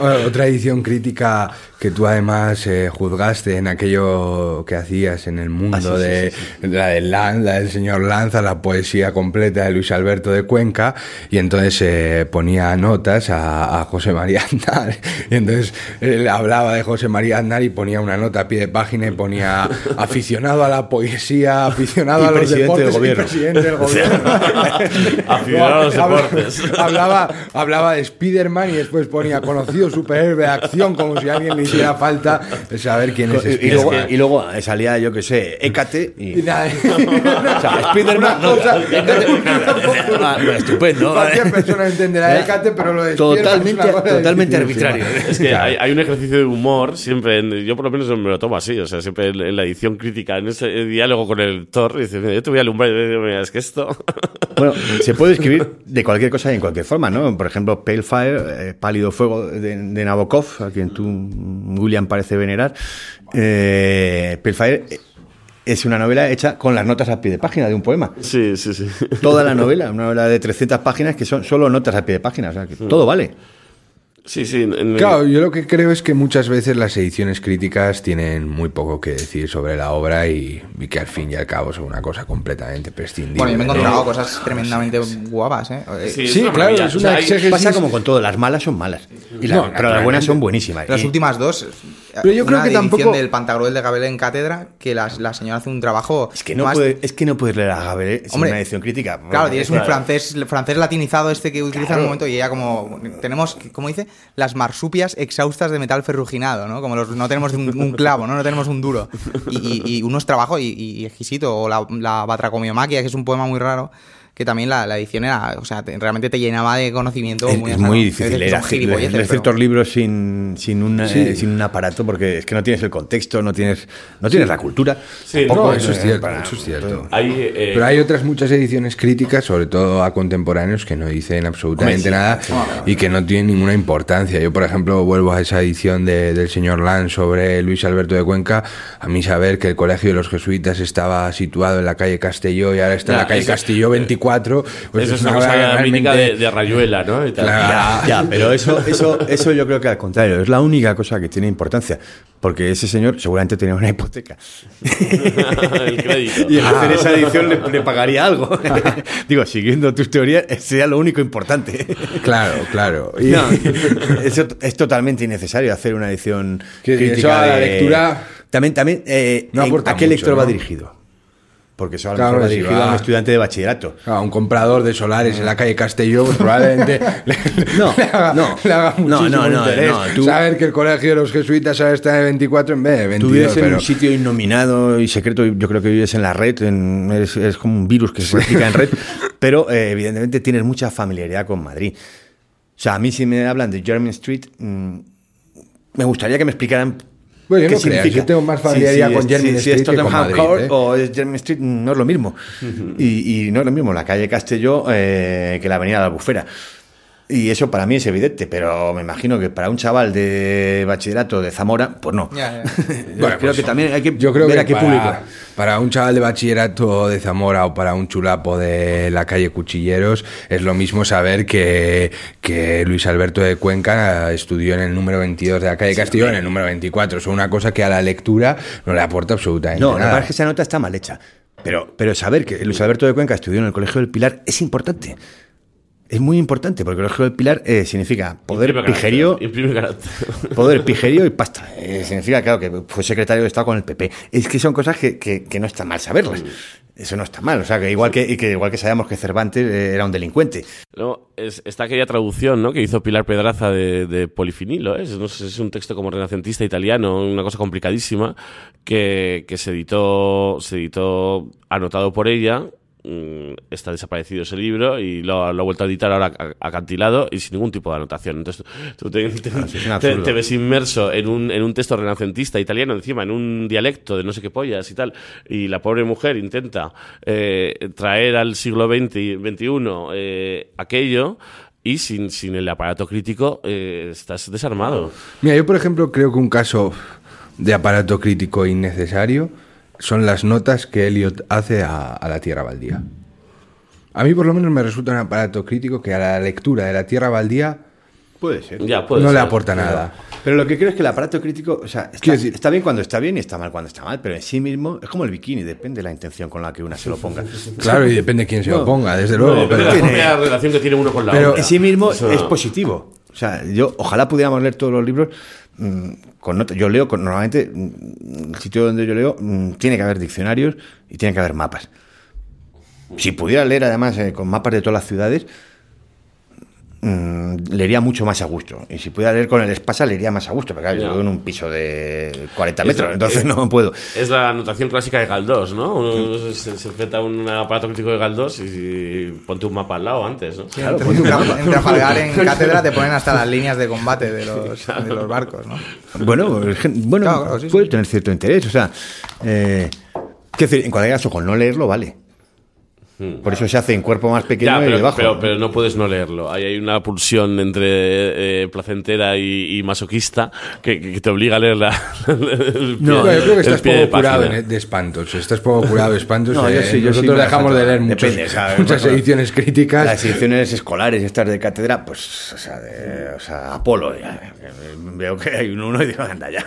Otra edición crítica que tú además eh, juzgaste en aquello que hacías en el mundo Ah, sí, sí, de sí, la del Lan- la del señor Lanza, la poesía completa de Luis Alberto de Cuenca, y entonces eh, ponía notas a, a José María Aznar. Y entonces él hablaba de José María Aznar y ponía una nota a pie de página y ponía aficionado a la poesía, aficionado Y a los presidente del deportes y gobierno. presidente del gobierno. <laughs> Aficionado a los <laughs> deportes. Hablaba, hablaba de Spiderman y después ponía conocido superhéroe de acción como si a alguien le hiciera falta saber quién es Y, y Spiderman. luego, y luego salía, yo que sé, Hécate y... Y nada, <laughs> <laughs> O sea, Spiderman... Una cosa- <laughs> bueno, estupendo. Cualquier persona entenderá Hécate, pero lo de Spiderman Totalmente, totalmente arbitrario. Es que hay, hay un ejercicio de humor siempre, en- yo por lo menos me lo tomo así, o sea, siempre en, en la edición crítica, en ese diálogo con el Thor, y dice, "Mira, yo te voy a alumbrar, y digo, "Mira, es que esto... Bueno, se puede escribir de cualquier cosa y en cualquier forma, ¿no? Por ejemplo, Pale Fire, eh, Pálido Fuego de, de Nabokov, a quien tú, William, parece venerar. Eh, es una novela hecha con las notas al pie de página de un poema. Sí, sí, sí. Toda la novela, una novela de 300 páginas que son solo notas al pie de página, o sea, que todo vale. Sí, sí. en- Claro, yo lo que creo es que muchas veces las ediciones críticas tienen muy poco que decir sobre la obra y, y que al fin y al cabo son una cosa completamente prescindible. Bueno, yo me he ¿no? encontrado cosas tremendamente guapas, ¿eh? Sí, Sí, claro, es O una sea, hay- exégesis- Pasa como con todo, las malas son malas. Y la- No, pero las buenas son buenísimas. Las Y- últimas dos. Pero yo creo que tampoco- edición del Pantagruel de Gabel en cátedra, que la, la señora hace un trabajo. Es que no, más- puede- es que no puedes leer a Gabriel sin Hombre, una edición crítica. Claro, tienes un Claro. francés, francés latinizado este que utiliza en un momento y ella como tenemos, ¿cómo dice? Las marsupias exhaustas de metal ferruginado, ¿no? Como los, no tenemos un, un clavo, ¿no? No tenemos un duro. Y, y- y unos trabajos y, y exquisito. O la, la Batracomiomaquia, que es un poema muy raro, que también la, la edición era, o sea, te- realmente te llenaba de conocimiento. Es, muy, es muy difícil decir, leer, ciertos libros sin, sin, una- Sí. eh, sin un aparato porque es que no tienes el contexto, no tienes, no tienes la cultura. Sí, Tampoco, No, eso es cierto, para- eso es cierto. hay, eh, Pero hay otras muchas ediciones críticas, sobre todo a contemporáneos, que no dicen absolutamente sí, nada y que no tienen ninguna importancia. Yo, por ejemplo, vuelvo a esa edición de- del señor Lan sobre Luis Alberto de Cuenca. A mí saber que el colegio de los jesuitas estaba situado en la calle Castelló y ahora está en la calle Castelló 24. Pues eso es una cosa realmente- mítica de, de Rayuela, ¿no? Y tal. Claro. Ya, ya, pero eso, eso, eso yo creo que al contrario, es la única cosa que tiene importancia. Porque ese señor seguramente tenía una hipoteca. <laughs> El crédito. Y el hacer esa edición le, le pagaría algo. <laughs> Digo, siguiendo tus teorías, sería lo único importante. Claro, claro. Y- No, eso es totalmente innecesario hacer una edición Que crítica eso a la de- lectura También, también eh, no ¿a qué mucho, lector va ¿no? dirigido? Porque eso a lo Claro mejor va va. a un estudiante de bachillerato. A un comprador de solares en la calle Castelló pues probablemente <laughs> le, No, le haga, no. le haga No, muchísimo no, no, interés no, tú- saber que el colegio de los jesuitas ahora está en 24 en vez de Tú 22, vives en un sitio innominado y secreto, yo creo que vives en la red, en- eres, eres como un virus que se replica en red, <laughs> pero eh, evidentemente tienes mucha familiaridad con Madrid. O sea, a mí si me hablan de Jeremy Street, mm, me gustaría que me explicaran Bueno, yo qué no creas, significa. yo tengo más familiaridad con es- Jeremy si Street es que con Tottenham Madrid, Court ¿eh? o es Jeremy Street, no es lo mismo. y, y no es lo mismo la calle Castelló eh, que la avenida de la Albufera. Y eso para mí es evidente, pero me imagino que para un chaval de bachillerato de Zamora, pues no. Ya, ya. <laughs> Yo Bueno, creo pues, que también hay que yo creo ver que a qué para, público. para un chaval de bachillerato de Zamora o para un chulapo de la calle Cuchilleros es lo mismo saber que, que Luis Alberto de Cuenca estudió en el número 22 de la calle Castillo en el número 24. Es una cosa que a la lectura no le aporta absolutamente No, la nada. verdad es que esa nota está mal hecha. Pero, pero saber que Luis Alberto de Cuenca estudió en el Colegio del Pilar es importante. Es muy importante, porque el Colegio del Pilar eh, significa poder Imprime pijerío, <laughs> poder pijerío y pasta. Eh, significa, claro, que fue secretario de Estado con el PP. Es que son cosas que, que- que no está mal saberlas. Eso no está mal. O sea, que igual que, igual que sabíamos que Cervantes eh, era un delincuente. No, es, está aquella traducción ¿no? que hizo Pilar Pedraza de, de Polifinilo, ¿eh? es, no sé, es un texto como renacentista italiano, una cosa complicadísima, que, que se editó, se editó anotado por ella. Mm, Está desaparecido ese libro y lo, lo ha vuelto a editar ahora acantilado y sin ningún tipo de anotación. Entonces tú te, te- Ah, te ves inmerso en un, en un texto renacentista italiano, encima en un dialecto de no sé qué pollas y tal, y la pobre mujer intenta eh, traer al siglo XX y XXI eh, aquello y sin, sin el aparato crítico eh, estás desarmado. Mira, yo por ejemplo creo que un caso de aparato crítico innecesario son las notas que Eliot hace a, a la Tierra Baldía. A mí por lo menos me resulta un aparato crítico que a la lectura de la Tierra Baldía Puede ser. Ya, puede no le aporta nada. Pero lo que creo es que el aparato crítico, o sea, está, está bien cuando está bien y está mal cuando está mal, pero en sí mismo es como el bikini, depende de la intención con la que una se lo ponga. Claro, y depende quién se lo ponga, desde No, luego. depende pero- de la tiene- relación que tiene uno con la pero otra. en sí mismo Eso- es positivo. O sea, yo ojalá pudiéramos leer todos los libros con notas. Yo leo con, normalmente mm, el sitio donde yo leo mm, tiene que haber diccionarios y tiene que haber mapas. Si pudiera leer además eh, con mapas de todas las ciudades, mm, leería mucho más a gusto. Y si pudiera leer con el Espasa, leería más a gusto. Porque claro, yo vivo en un piso de 40 Es- metros, entonces es- no puedo. Es la anotación clásica de Galdós, ¿no? Uno se, se enfrenta a un aparato crítico de Galdós y, y ponte un mapa al lado antes, ¿no? Claro, en, pues, Traf- en Trafalgar, en <laughs> cátedra, te ponen hasta las líneas de combate de los, de los barcos, ¿no? Bueno, bueno Claro, claro, sí, puede sí. tener cierto interés. O sea, eh, decir, en cualquier caso, con no leerlo vale. Por eso se hace en cuerpo más pequeño Ya, y pero, debajo. pero, pero no puedes no leerlo. Ahí hay una pulsión entre eh, placentera y, y masoquista que, que te obliga a leer la, <laughs> el pie- No, yo creo que estás pie de poco curado en- de espantos. Estás poco curado de espantos. No, yo eh, sí, yo sí nosotros me dejamos de leer muchos- Depende, ¿sabes? muchas Bueno, ediciones críticas. Las ediciones escolares estas de cátedra, pues, o sea, de, o sea Apolo. ya, eh, veo que hay un uno y digo, anda ya.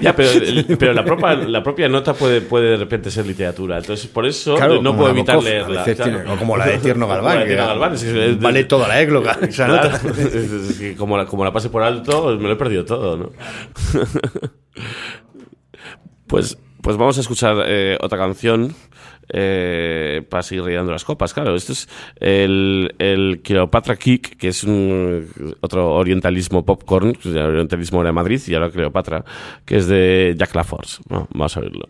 Ya, pero, pero la, propia, la propia nota puede, puede de repente ser literatura. Entonces, por eso Claro, no puedo evitar leerla. Veces claro. tiene- o como la de Tierno Galván, la de que Tierno Galván, es que- vale toda la égloga. <laughs> esa nota. <laughs> como, la, como la pase por alto, me lo he perdido todo, ¿no? <laughs> pues, pues vamos a escuchar eh, otra canción eh, para seguir rellenando las copas. Claro, esto es el, el Cleopatra Kick, que es un otro orientalismo popcorn, el orientalismo de Madrid, y ahora Cleopatra, que es de Jack LaForce. Bueno, vamos a oírlo.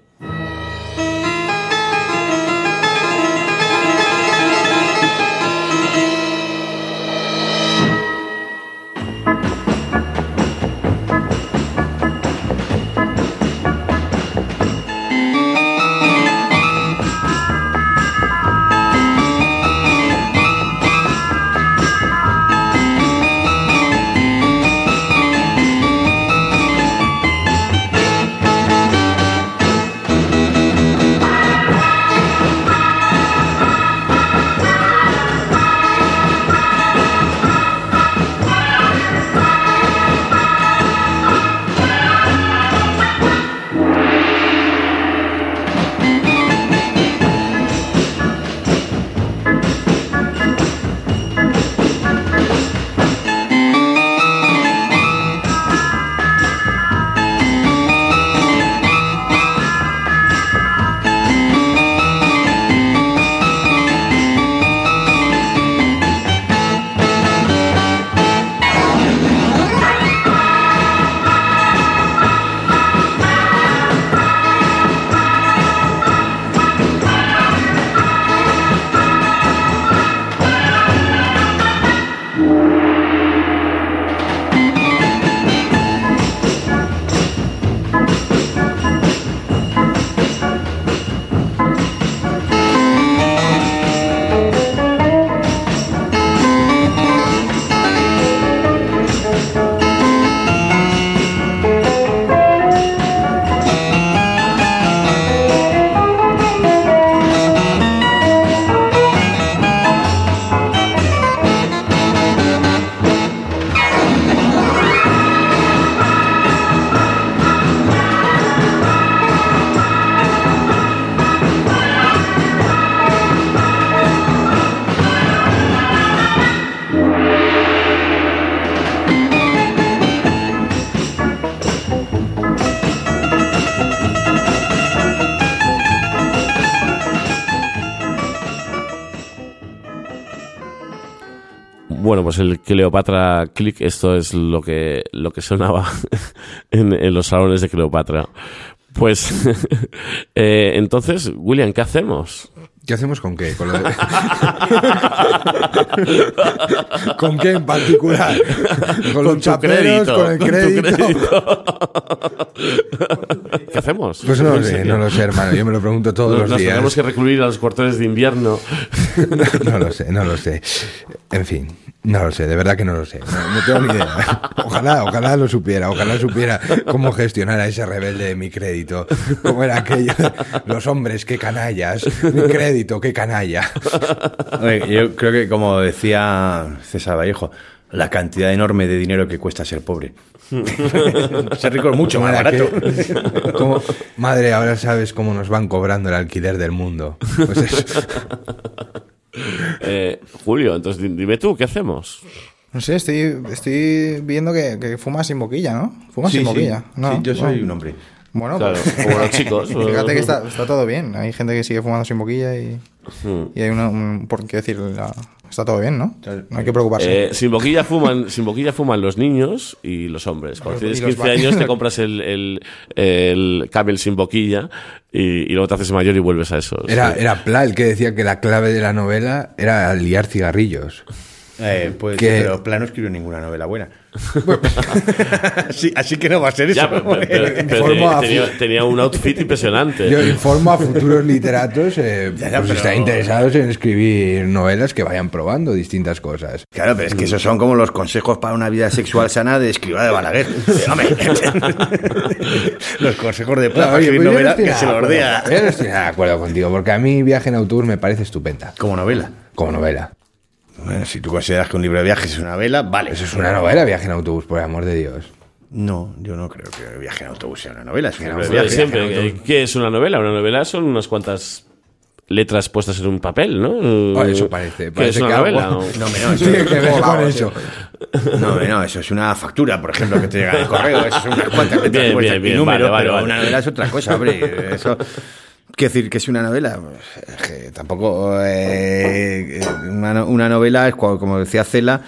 Pues el Cleopatra Click, esto es lo que, lo que sonaba <laughs> en, en los salones de Cleopatra. Pues <laughs> eh, entonces, William, ¿qué hacemos? ¿Qué hacemos con qué? Con, lo de- <laughs> ¿Con qué en particular? ¿Con, los chaperos? ¿Con el crédito? ¿Qué hacemos? Pues no lo sé, no lo sé, hermano. Yo me lo pregunto todos Nos, los nos días. tenemos que recluir a los cuarteles de invierno. No lo sé, no lo sé. En fin, no lo sé, de verdad que no lo sé. No, no tengo ni idea. <laughs> Ojalá, ojalá lo supiera, ojalá supiera cómo gestionar a ese rebelde de mi crédito. Cómo era aquello. Los hombres, qué canallas. Mi crédito, qué canalla. Yo creo que, como decía César Vallejo, la cantidad enorme de dinero que cuesta ser pobre. <laughs> ser rico es mucho más barato. que- como- madre, ahora sabes cómo nos van cobrando el alquiler del mundo. Pues eso. <laughs> Eh, Julio, entonces di- dime tú, ¿qué hacemos? No sé, estoy, estoy viendo que, que fumas sin boquilla, ¿no? Fumas Sí, sin sí. boquilla. No, Sí, yo soy bueno. un hombre. Bueno, Claro, pues, como los <laughs> chicos. Fíjate que está, está todo bien. Hay gente que sigue fumando sin boquilla y, Hmm. y hay una, un, por qué decir, la- está todo bien, ¿no? No hay que preocuparse. Eh, sin boquilla fuman, <laughs> sin boquilla fuman los niños y los hombres. Cuando tienes los 15 va- años te <laughs> compras el, el, el Camel sin boquilla y, y luego te haces mayor y vuelves a eso. Era, Sí. era Pla el que decía que la clave de la novela era liar cigarrillos. Eh, pues, Que- pero Pla no escribió ninguna novela buena. <laughs> Sí, así que no va a ser eso. Ya, pero, pero- pero- pero Informo a- tenía, tenía un outfit impresionante. Yo informo a futuros literatos eh, <laughs> Ya, ya, pues, están interesados en escribir novelas que vayan probando distintas cosas. Claro, pero es que esos son como los consejos para una vida sexual sana de escriba de Balaguer. <laughs> Los consejos de Pla para Oye, escribir pues no que se de lo acuerdo. ordea. Yo no estoy de acuerdo contigo, porque a mí Viaje en autobús me parece estupenda. Como novela. Como novela. Bueno, si tú consideras que un libro de viajes es una novela, vale. Eso es una novela, Viaje en autobús, por el amor de Dios. No, yo no creo que Viaje en autobús sea una novela. Es un libro de siempre. eh, ¿Qué es una novela? Una novela son unas cuantas letras puestas en un papel, ¿no? Eso parece, ¿Qué parece es una que algo- novela? No, no, eso, Tiene que ver con Volado, eso. no, no, eso es una factura, por ejemplo, que te llega de correo. Eso son unas cuantas <laughs> letras Bien, puestas bien, y bien, números, vale, vale, pero vale. una novela es otra cosa, hombre. Eso, ¿Qué decir que es una novela? Tampoco. eh, una, una novela es, como decía Cela,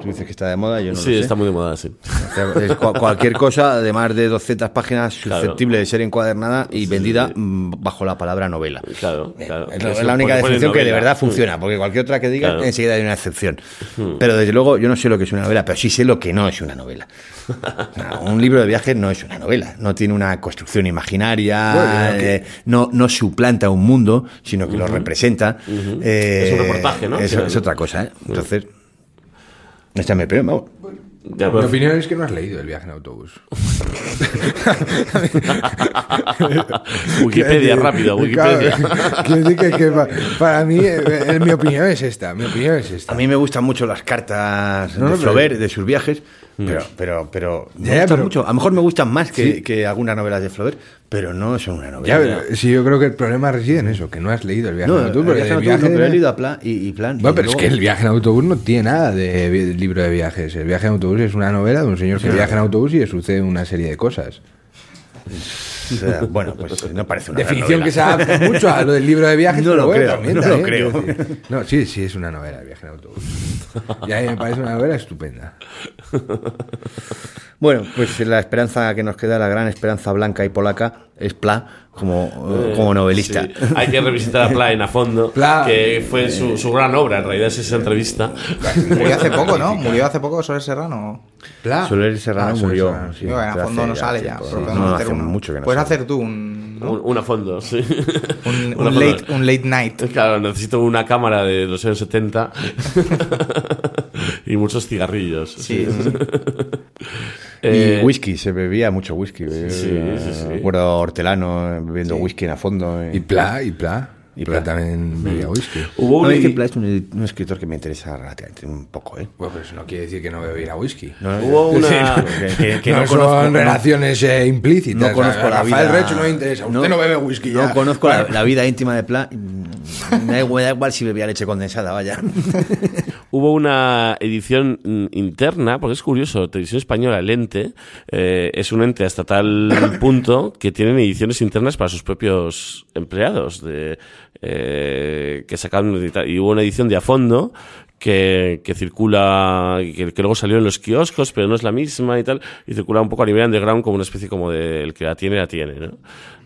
tú dices que está de moda, yo no Sí, lo sé. está muy de moda, sí. O sea, es cua- cualquier cosa, además de 200 páginas, susceptible de ser encuadernada y vendida mm, bajo la palabra novela. Claro, claro. Es la- Eso es la única definición que de verdad funciona, porque cualquier otra que diga, Claro. enseguida hay una excepción. Pero desde luego, yo no sé lo que es una novela, pero sí sé lo que no es una novela. <laughs> No, un libro de viajes no es una novela, no tiene una construcción imaginaria, Bueno, eh, no, no suplanta un mundo, sino que lo representa. Eh, Es un reportaje, ¿no? Es, Claro. es otra cosa, ¿eh? Entonces, esta me pero, vamos. Ya, Mi pues, opinión es que no has leído el viaje en autobús. <laughs> Wikipedia, rápido, Wikipedia. Claro, <laughs> quiero decir que, que pa- para mí, eh, eh, mi opinión es esta. Mi opinión es esta. A mí me gustan mucho las cartas No, de no, pero- de sus viajes, pero, pero, pero, me Ya, ya, pero- mucho. A lo mejor me gustan más que, Sí. que algunas novelas de Flaubert, pero no son una Ya, novela. pero sí, yo creo que el problema reside en eso, que no has leído el viaje no, en autobús. el viaje en autobús no, pero he leído a plan y, y plan. Bueno, y pero es que el viaje en autobús no tiene nada de libro de viajes. El viaje en autobús es una novela de un señor que viaja en autobús y le sucede una serie de cosas. O sea, bueno, pues no parece una Definición que se adapta mucho a lo del libro de viajes. No lo bueno, creo, también, no lo creo. No, sí, sí, es una novela el viaje en autobús. Y a mí me parece una novela estupenda. Bueno, pues la esperanza que nos queda, la gran esperanza blanca y polaca, es Pla como, como novelista. Sí. Hay que revisitar a Plain a fondo, Pla- que fue su, su gran obra, en realidad es esa entrevista. Murió hace poco, ¿no? Murió hace poco Soler Serrano. Pla. Soler Serrano Ah, murió. Serrano, sí. sí, en a fondo hace no sale ya. tiempo, pero sí. podemos No, hacer mucho que no Puedes sale. hacer tú un, ¿no? Un, un a fondo, <laughs> sí. un, Un un late, un late night. Claro, necesito una cámara de los años 70 <laughs> y muchos cigarrillos. Sí, sí, sí. <laughs> Eh, y whisky, se bebía mucho whisky. eh, sí, sí, sí. Recuerdo Hortelano bebiendo whisky en a fondo. eh. Y Pla, y Pla. Y Pla. también bebía whisky. Hubo No, un, es que es un, un escritor que me interesa relativamente un poco, ¿eh? Bueno, pero eso no quiere decir que no bebiera whisky. No, Hubo una- <laughs> que, que- que <laughs> no, no, son conozco, no- relaciones eh, implícitas. no conozco A la vida. Rafael Recho no le interesa. Usted no, bebe whisky No ya. conozco la, la vida íntima de Pla. mm, Me da igual, me da igual si bebía leche condensada, vaya. <laughs> Hubo una edición mm, interna, porque es curioso, Televisión Española, el ente, eh, es un ente hasta tal punto que tienen ediciones internas para sus propios empleados, de, eh, que sacaron y hubo una edición de a fondo que, que circula, que, que luego salió en los kioscos, pero no es la misma y tal, y circula un poco a nivel underground como una especie como de el que la tiene, la tiene, ¿no?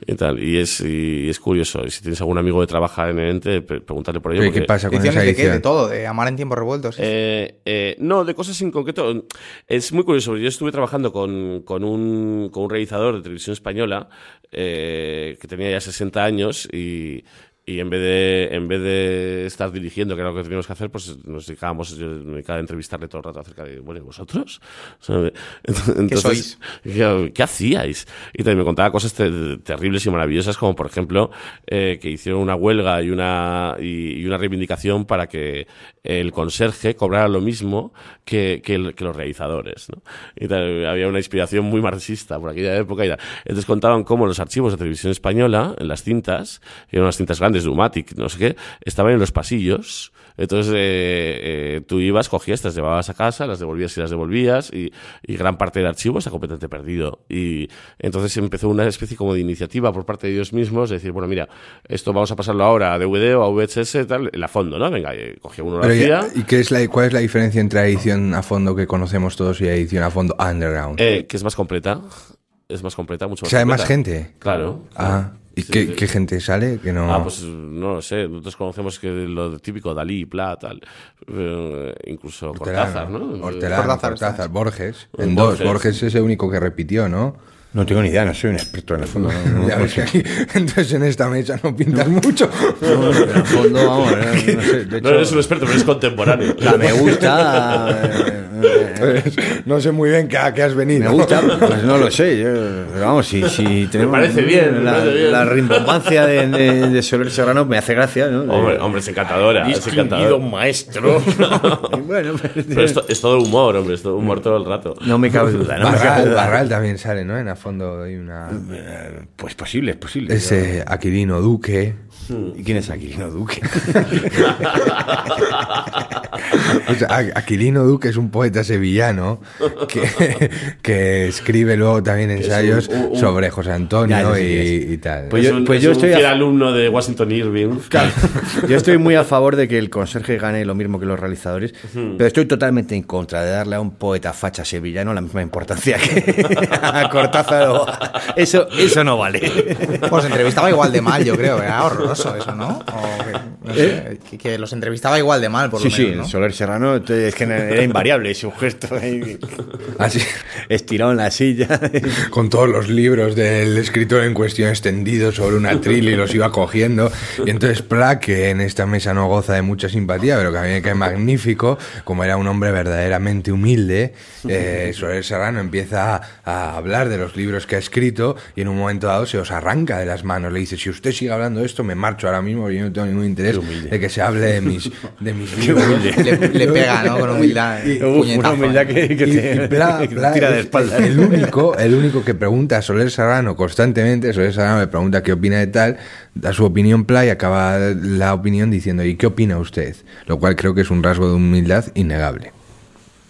Y tal, y es, y es curioso, y si tienes algún amigo que trabaja en el ente, pre- preguntarle por ello. ¿Qué pasa con Ediciones esa de qué? edición? De todo, de Amar en tiempos revueltos. Eh, eh, no, de cosas en concreto. Es muy curioso. Yo estuve trabajando con, con, un, con un realizador de televisión española eh, que tenía ya 60 años y, y en vez de en vez de estar dirigiendo, que era lo que teníamos que hacer, pues nos dedicábamos, yo me dedicaba a entrevistarle todo el rato acerca de, bueno, ¿y vosotros? <laughs> Entonces, sois? ¿qué, qué hacíais? Y también me contaba cosas te- terribles y maravillosas, como por ejemplo, eh, que hicieron una huelga y una, y, y una reivindicación para que el conserje cobrara lo mismo que, que, el- que los realizadores. ¿no? Y tal, había una inspiración muy marxista por aquella época. Y tal. Entonces contaban cómo los archivos de televisión española, en las cintas, eran unas cintas grandes de Umatic, no sé qué, estaban en los pasillos. Entonces eh, eh, tú ibas, cogías, te las llevabas a casa, las devolvías y las devolvías, y, y gran parte del archivo está completamente perdido. Y entonces empezó una especie como de iniciativa por parte de ellos mismos, de decir, bueno, mira, esto vamos a pasarlo ahora a DVD o a VHS, tal, la fondo, ¿no? Venga, y cogía uno Pero ya- hacía. ¿Y qué es la, cuál es la diferencia entre edición a fondo que conocemos todos y edición a fondo underground? Eh, que es más completa. Es más completa, mucho o más sea, hay más completa. gente. Claro. Ah, ¿y Sí, qué, sí. qué gente sale? Que no... Ah, pues no lo sé. Nosotros conocemos que lo típico, Dalí, Pla, tal. Eh, incluso Cortázar, ¿no? Hortelano, Cortázar, Cortázar, Borges. En Borges. dos. Borges es el único que repitió, ¿no? No tengo ni idea, no soy un experto en el fondo. No, no, <laughs> Ya no ves que aquí- entonces en esta mesa no pintas mucho. No, en el fondo, vamos, no, no sé. De No hecho, eres un experto, pero eres contemporáneo. sea, me gusta. eh, eh, Pues, no sé muy bien qué, a qué has venido. Me gusta, pues no lo sé. Yo, pero vamos, si, si tenemos. parece bien, me La, parece bien. la rimbombancia de, de, de Soler Serrano me hace gracia, ¿no? Hombre, hombre, es encantadora. Es encantadora. maestro. <laughs> Bueno, Pero esto es todo humor, hombre, es todo humor todo el rato. no me cabe duda. No me cabe Barral, duda. Barral también sale, ¿no? En fondo hay una... Eh, Pues posible, es posible. Ese Aquilino Duque. ¿Y quién es Aquilino Duque? <laughs> O sea, Aquilino Duque es un poeta sevillano que, que escribe luego también ensayos un- un- sobre José Antonio Ya, no sé y, tal. Pues Es yo- un, pues es yo un estoy a- alumno de Washington Irving. <laughs> Yo estoy muy a favor de que el conserje gane lo mismo que los realizadores, pero estoy totalmente en contra de darle a un poeta facha sevillano la misma importancia que <laughs> a Cortázar. o- Eso, eso no vale. Pues entrevistaba igual de mal, yo creo. Era horroroso eso, ¿no? <laughs> O que, no sé, que, que los entrevistaba igual de mal, por Sí, lo sí, menos. el ¿no? Soler Serrano es que era invariable su gesto ahí, Así, estirado en la silla. <laughs> con todos los libros del escritor en cuestión extendidos sobre una tril y los iba cogiendo. Y entonces Pla, que en esta mesa no goza de mucha simpatía, pero que a mí me cae magnífico, como era un hombre verdaderamente humilde, eh, Soler Serrano empieza a, a hablar de los libros que ha escrito y en un momento dado se os arranca de las manos. Le dice, si usted sigue hablando de esto, me marcho ahora mismo, yo no tengo ningún interés de que se hable de <laughs> mis, de mis libros. Le, le <laughs> pega, ¿no? Con humildad. Uf, puñetazo, una humildad ¿eh? que, que Y- te, y <laughs> tira de es espalda. El único, el único que pregunta a Soler Serrano constantemente, Soler Serrano le pregunta qué opina de tal, da su opinión Pla y acaba la opinión diciendo ¿y qué opina usted? Lo cual creo que es un rasgo de humildad innegable.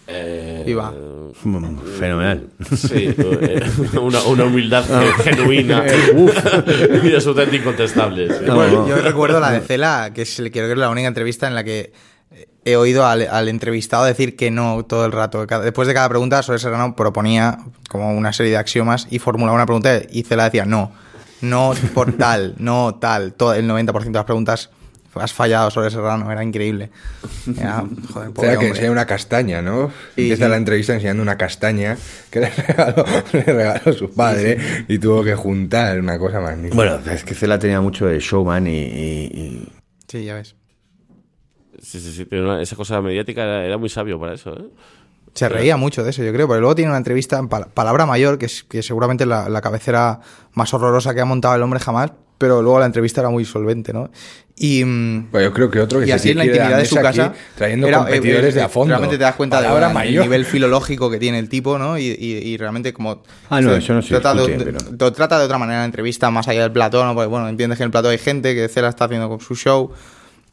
Eh, Viva. Mm, Fenomenal. Sí, <laughs> eh, una, una humildad genuina <laughs> y absolutamente incontestable. sí. No, Bueno, no. yo recuerdo la de Cela, que es creo que es la única entrevista en la que he oído al, al entrevistado decir que no todo el rato. Cada- después de cada pregunta, Soler Serrano proponía como una serie de axiomas y formulaba una pregunta y Cela decía no, no por <laughs> tal, no tal. Todo, el 90% de las preguntas has fallado Soler Serrano, era increíble. Era, joder, <laughs> O pobre sea, que enseña una castaña, ¿no? Sí, Empieza sí. la entrevista enseñando una castaña que le <laughs> regaló, le regaló su padre y tuvo que juntar una cosa magnífica. Bueno, es que Cela tenía mucho de showman y, y- y- Sí, ya ves. Sí, sí, sí, pero esa cosa mediática era, era muy sabio para eso. ¿eh? Se reía mucho de eso, yo creo, porque luego tiene una entrevista en Pal- Palabra Mayor, que es que seguramente la, la cabecera más horrorosa que ha montado el hombre jamás, pero luego la entrevista era muy solvente, ¿no? Y, mm, Pues yo creo que otro que y se así en la intimidad de su casa, trayendo era- competidores eh, de a fondo. Realmente te das cuenta Palabra del mayor. nivel filológico que tiene el tipo, ¿no? Y, y- y realmente como... Ah, no, se eso no se trata de, discute, de- pero- trata de otra manera la entrevista, más allá del plató, ¿no? Porque, bueno, entiendes que en el plató hay gente, que Cela está haciendo con su show,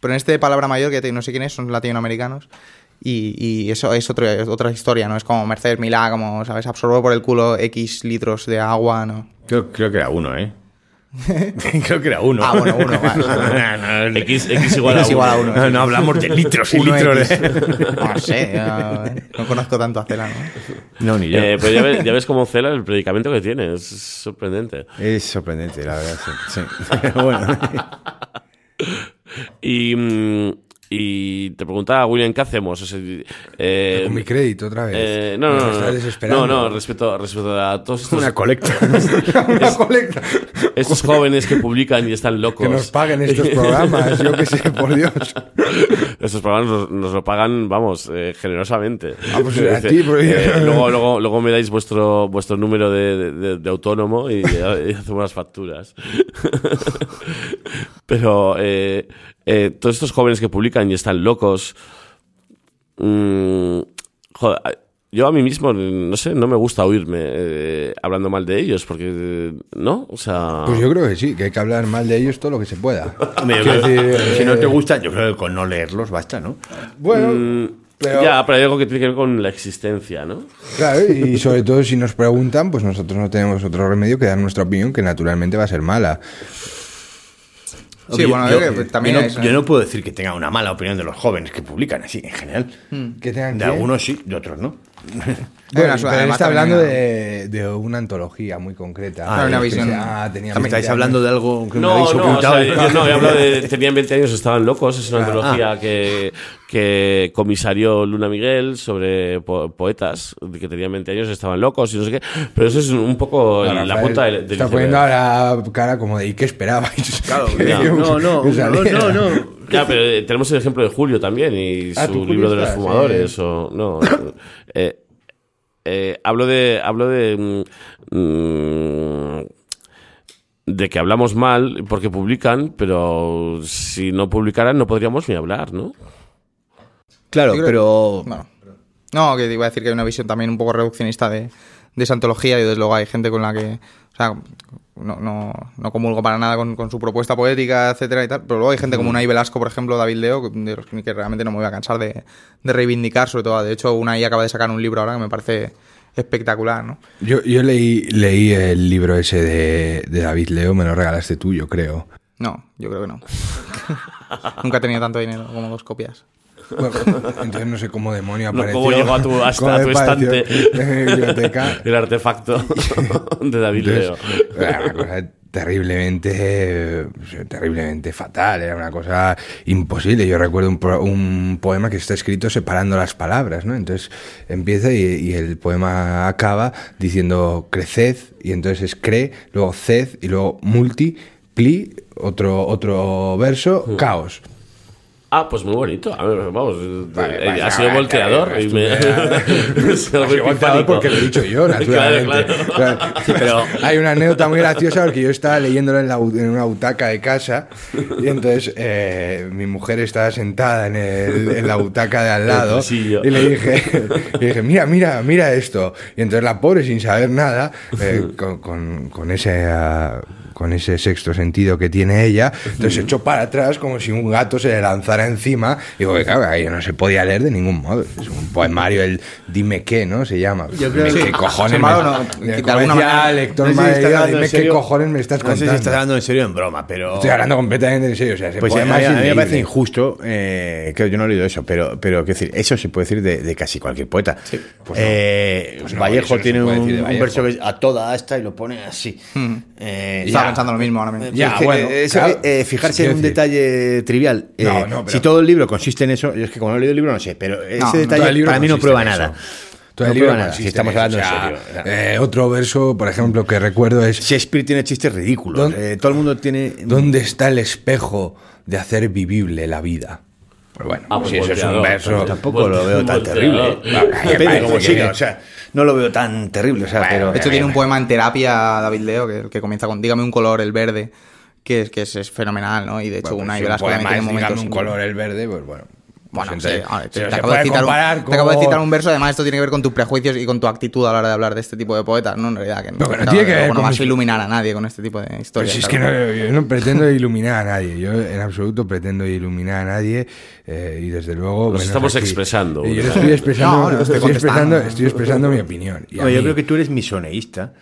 pero en este de Palabra Mayor, que te- no sé quién es, son latinoamericanos, y, y eso es otro- es otra historia, ¿no? Es como Mercedes Milá, como, ¿sabes? Absorbo por el culo X litros de agua, ¿no? creo, creo que era uno, ¿eh? <laughs> creo que era uno. Ah, bueno, uno, vale. <laughs> No, no, X, X igual a X igual a uno. no, no hablamos de litros y Uno litros. De- <laughs> No sé, ya- no conozco tanto a Cela, ¿no? No, ni yo. Eh, pero ya ves, ya ves cómo Cela el predicamento que tiene, es sorprendente. Es sorprendente, la verdad, sí. sí. Pero bueno. Y mm, y te preguntaba, William, ¿qué hacemos? O sea, eh, Con mi crédito otra vez. eh, no, no, no, desesperando. no, no, respecto, respecto a todos estos, Una colecta. <laughs> Una colecta. estos jóvenes que publican y están locos. Que nos paguen estos programas, yo qué sé, por Dios. <laughs> Estos programas nos, nos lo pagan, vamos, eh, generosamente. Ah, pues <laughs> a ti, Eh, luego, luego, luego me dais vuestro, vuestro número de, de- de autónomo y, y hacemos las facturas. Pero eh, eh, todos estos jóvenes que publican y están locos. mm, joder, yo a mí mismo, no sé, no me gusta oírme eh, hablando mal de ellos, porque, eh, ¿no? O sea. Pues yo creo que sí, que hay que hablar mal de ellos todo lo que se pueda. <laughs> Decir, si no te eh, gusta, yo creo que con no leerlos basta, ¿no? Bueno, mm, pero- Ya, pero hay algo que tiene que ver con la existencia, ¿no? Claro, y <laughs> sobre todo si nos preguntan, pues nosotros no tenemos otro remedio que dar nuestra opinión, que naturalmente va a ser mala. Sí, Hombre, bueno, yo, yo también yo no, yo puedo decir que tenga una mala opinión de los jóvenes que publican así, en general. Que tengan De algunos sí, de otros no. <laughs> Bueno, pero él además está hablando una- de, de una antología muy concreta. Ah, una visión- ah, tenía Estáis 20 hablando de algo que me No, habéis no, o ocultado. sea, yo no, he hablado de <laughs> tenían 20 años, estaban locos, es una Claro. antología que, que comisarió Luna Miguel sobre po- poetas que tenían 20 años, estaban locos y no sé qué, pero eso es un poco No, la Rafael punta del, del Está poniendo ahora cara como de ¿y qué esperabais? <laughs> Claro, no, no, no, no, no. Ya, pero eh, tenemos el ejemplo de Julio también y Ah, su ¿tú, Julio, libro de los fumadores o no. <coughs> eh, eh, hablo de hablo de mm, mm, de que hablamos mal porque publican, pero si no publicaran no podríamos ni hablar, ¿no? Claro, creo- pero. Bueno. No, que iba a decir que hay una visión también un poco reduccionista de, de esa antología y desde luego hay gente con la que, o sea, no, no, no comulgo para nada con, con su propuesta poética, etcétera y tal, pero luego hay gente como Unai Velasco, por ejemplo, David Leo, que- de los que realmente no me voy a cansar de, de reivindicar, sobre todo, de hecho, Unai acaba de sacar un libro ahora que me parece espectacular, ¿no? Yo, yo leí, leí el libro ese de, de David Leo, me lo regalaste tú, yo creo. No, yo creo que no. <laughs> Nunca he tenido tanto dinero como dos copias. Bueno, entonces no sé cómo demonio No, apareció. cómo llegó a tu- hasta a tu estante. En mi biblioteca. <laughs> El artefacto <laughs> de David Leo. Era una cosa terriblemente, eh, terriblemente fatal, era una cosa imposible. Yo recuerdo un, un poema que está escrito separando las palabras, ¿no? Entonces empieza y, y el poema acaba diciendo creced, y entonces es cre, luego ced, y luego multi, pli, otro, otro verso, Mm. caos. Ah, pues muy bonito. A ver, vamos, Vale, eh, vale, ha sido volteador. y me- <laughs> ha sido simpático. porque lo he dicho yo, <laughs> naturalmente. Claro, claro. <laughs> Claro. Pero hay una anécdota muy graciosa porque yo estaba leyéndolo en, la en una butaca de casa y entonces eh, mi mujer estaba sentada en, el- en la butaca de al lado y le dije, le dije, mira, mira, mira esto. Y entonces la pobre, sin saber nada, eh, con, con- con ese... ah, con ese sexto sentido que tiene ella, entonces se echó para atrás como si un gato se le lanzara encima. Y digo, que claro, ahí no se podía leer de ningún modo. Es un poemario, el dime qué, ¿no? Se llama. Yo creo que- qué cojones. Me- no, de de alguna manera- Lector No sé si Madre, dime qué cojones me estás No sé si contando. estás hablando en serio o en broma, pero. Estoy hablando completamente en serio. O sea, ese Pues a mí, me parece injusto, eh, que yo no he leído eso, pero, pero quiero decir, eso se puede decir de, de casi cualquier poeta. Pues Eh, Pues Vallejo se tiene un, un verso que es a toda asta y lo pone así. Eh, Estaba ya. Pensando lo mismo ahora mismo. Ya, Es que, bueno, eh, eso, claro, eh, fijarse quiero en un decir- detalle trivial. eh, No, no, pero- Si todo el libro consiste en eso, yo es que como no he leído el libro no sé, pero ese no, detalle para mí no prueba nada. Todo no el libro nada, si estamos hablando O sea, en serio. eh, otro verso, por ejemplo, que recuerdo es Shakespeare tiene chistes ridículos. ¿Dónde- eh, todo el mundo tiene. ¿Dónde está el espejo de hacer vivible la vida? Pues bueno, Ah, pues si eso es un verso... Tampoco lo veo tan terrible. ¿eh? Depende o sea, no lo veo tan terrible. O sea, pero, De hecho, tiene un poema en terapia, David Leo, que, que comienza con Dígame un color, el verde, que, es- que es, es fenomenal, ¿no? Y de hecho, Bueno, una pues y un Velasco también tiene momentos. dígame un color el verde, pues bueno. Bueno, pues sí, ver, te, pero te acabo de citar un, comparar te acabo de con- citar un verso, además esto tiene que ver con tus prejuicios y con tu actitud a la hora de hablar de este tipo de poetas, ¿no? En realidad, que no, No, pero no tiene que ver no vas a iluminar a nadie con este tipo de Pero historias. si es claro. que no, yo no pretendo <laughs> iluminar a nadie, yo en absoluto pretendo iluminar a nadie eh, y desde luego... Nos estamos aquí. expresando, Y yo estoy expresando, No, no, estoy estoy, expresando, estoy expresando mi opinión. Y yo mí- creo que tú eres misoneísta.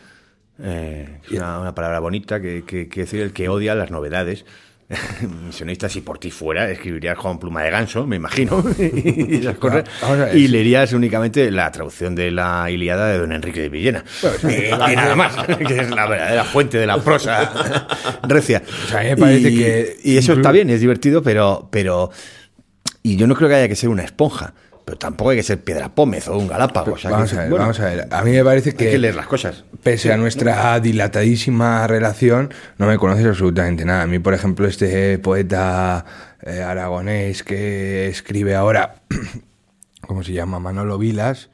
Eh, es una, una palabra bonita que quiere decir el que odia las novedades. <laughs> Misionista, si por ti fuera, escribirías con pluma de ganso, me imagino, <laughs> y esas <laughs> cosas. Leerías únicamente la traducción de la Iliada de don Enrique de Villena. Eh, y nada más, que es la verdadera fuente de la prosa recia. O sea, a mí me parece y, que y eso está bien, es divertido, pero, pero Y yo no creo que haya que ser una esponja, pero tampoco hay que ser piedra pómez o un galápago. o sea, vamos que- a ver, bueno, vamos a ver. A mí me parece Hay que, que leer las cosas. pese a nuestra dilatadísima relación, no me conoces absolutamente nada. A mí, por ejemplo, este poeta eh, aragonés que escribe ahora, <clears throat> ¿cómo se llama? Manolo Vilas,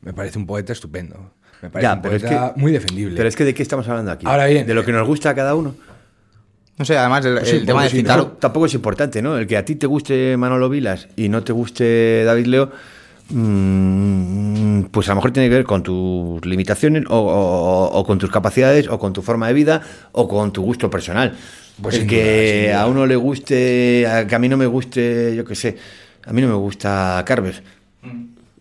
me parece un poeta estupendo. Me parece Ya, un pero es poeta que- muy defendible. Pero es que ¿de qué estamos hablando aquí? Ahora bien, ¿De lo que nos gusta a cada uno? No sé, además el, Sí, el tema de citar... no, tampoco es importante, ¿no? El que a ti te guste Manolo Vilas y no te guste David Leo, mm, pues a lo mejor tiene que ver con tus limitaciones o, o- o con tus capacidades o con tu forma de vida o con tu gusto personal. Pues el que duda, a uno le guste, a, que a mí no me guste, yo qué sé, a mí no me gusta Carver.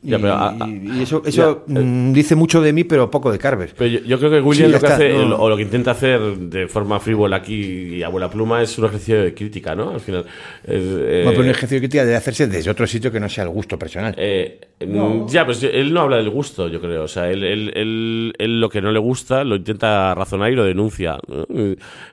Ya, y, pero a- a- y eso, eso ya, eh. dice mucho de mí, pero poco de Carver. Pero yo, yo creo que William Sí, lo que está, hace, no. o lo que intenta hacer de forma frívola aquí y abuela pluma es un ejercicio de crítica, ¿no? Al final. es, eh, Bueno, pero un ejercicio de crítica debe hacerse desde otro sitio que no sea el gusto personal. eh, mm, Ya, pues él no habla del gusto, yo creo. O sea, él, él, él- él lo que no le gusta lo intenta razonar y lo denuncia. ¿no?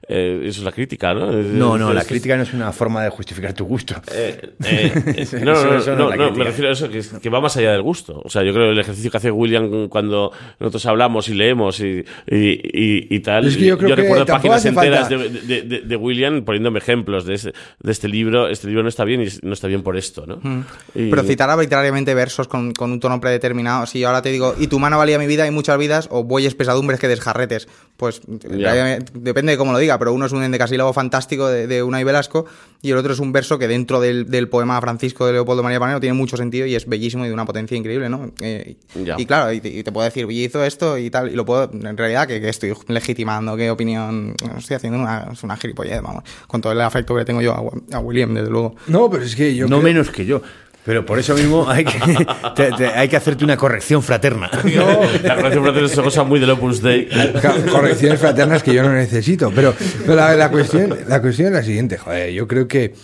Eh, eso es la crítica, ¿no? Es- No, no, es- la crítica no es una forma de justificar tu gusto. Eh, eh, <laughs> no, no, no, eso no no, no, me refiero a eso, que, que va más allá del gusto. O sea, yo creo que el ejercicio que hace William cuando nosotros hablamos y leemos y, y, y- y tal. Es que yo creo que recuerdo páginas enteras de, de- de- de William poniéndome ejemplos de, ese- de este libro. Este libro no está bien y no está bien por esto, ¿no? Y- Pero citar arbitrariamente versos con, con un tono predeterminado. Si yo ahora te digo, y tu mano valía mi vida y muchas vidas, o bueyes pesadumbres que desjarretes, pues depende de cómo lo diga, pero uno es un endecasílabo fantástico de, de Unai Velasco y el otro es un verso que dentro del, del poema Francisco de Leopoldo María Panero tiene mucho sentido y es bellísimo y de una potencia increíble, ¿no? Eh. Y claro, y te, y te puedo decir, "Oye, hizo esto y tal, y lo puedo, en realidad, que, que estoy legitimando, qué opinión, estoy haciendo una, es una gilipollez, vamos, con todo el afecto que le tengo yo a, a William, desde luego. No, pero es que yo no creo- menos que yo. Pero por eso mismo hay que, <laughs> te- te- hay que hacerte una corrección fraterna. La corrección fraterna es una cosa muy del Opus Dei. Correcciones fraternas que yo no necesito. Pero, pero la, la cuestión, la cuestión es la siguiente, joder, yo creo que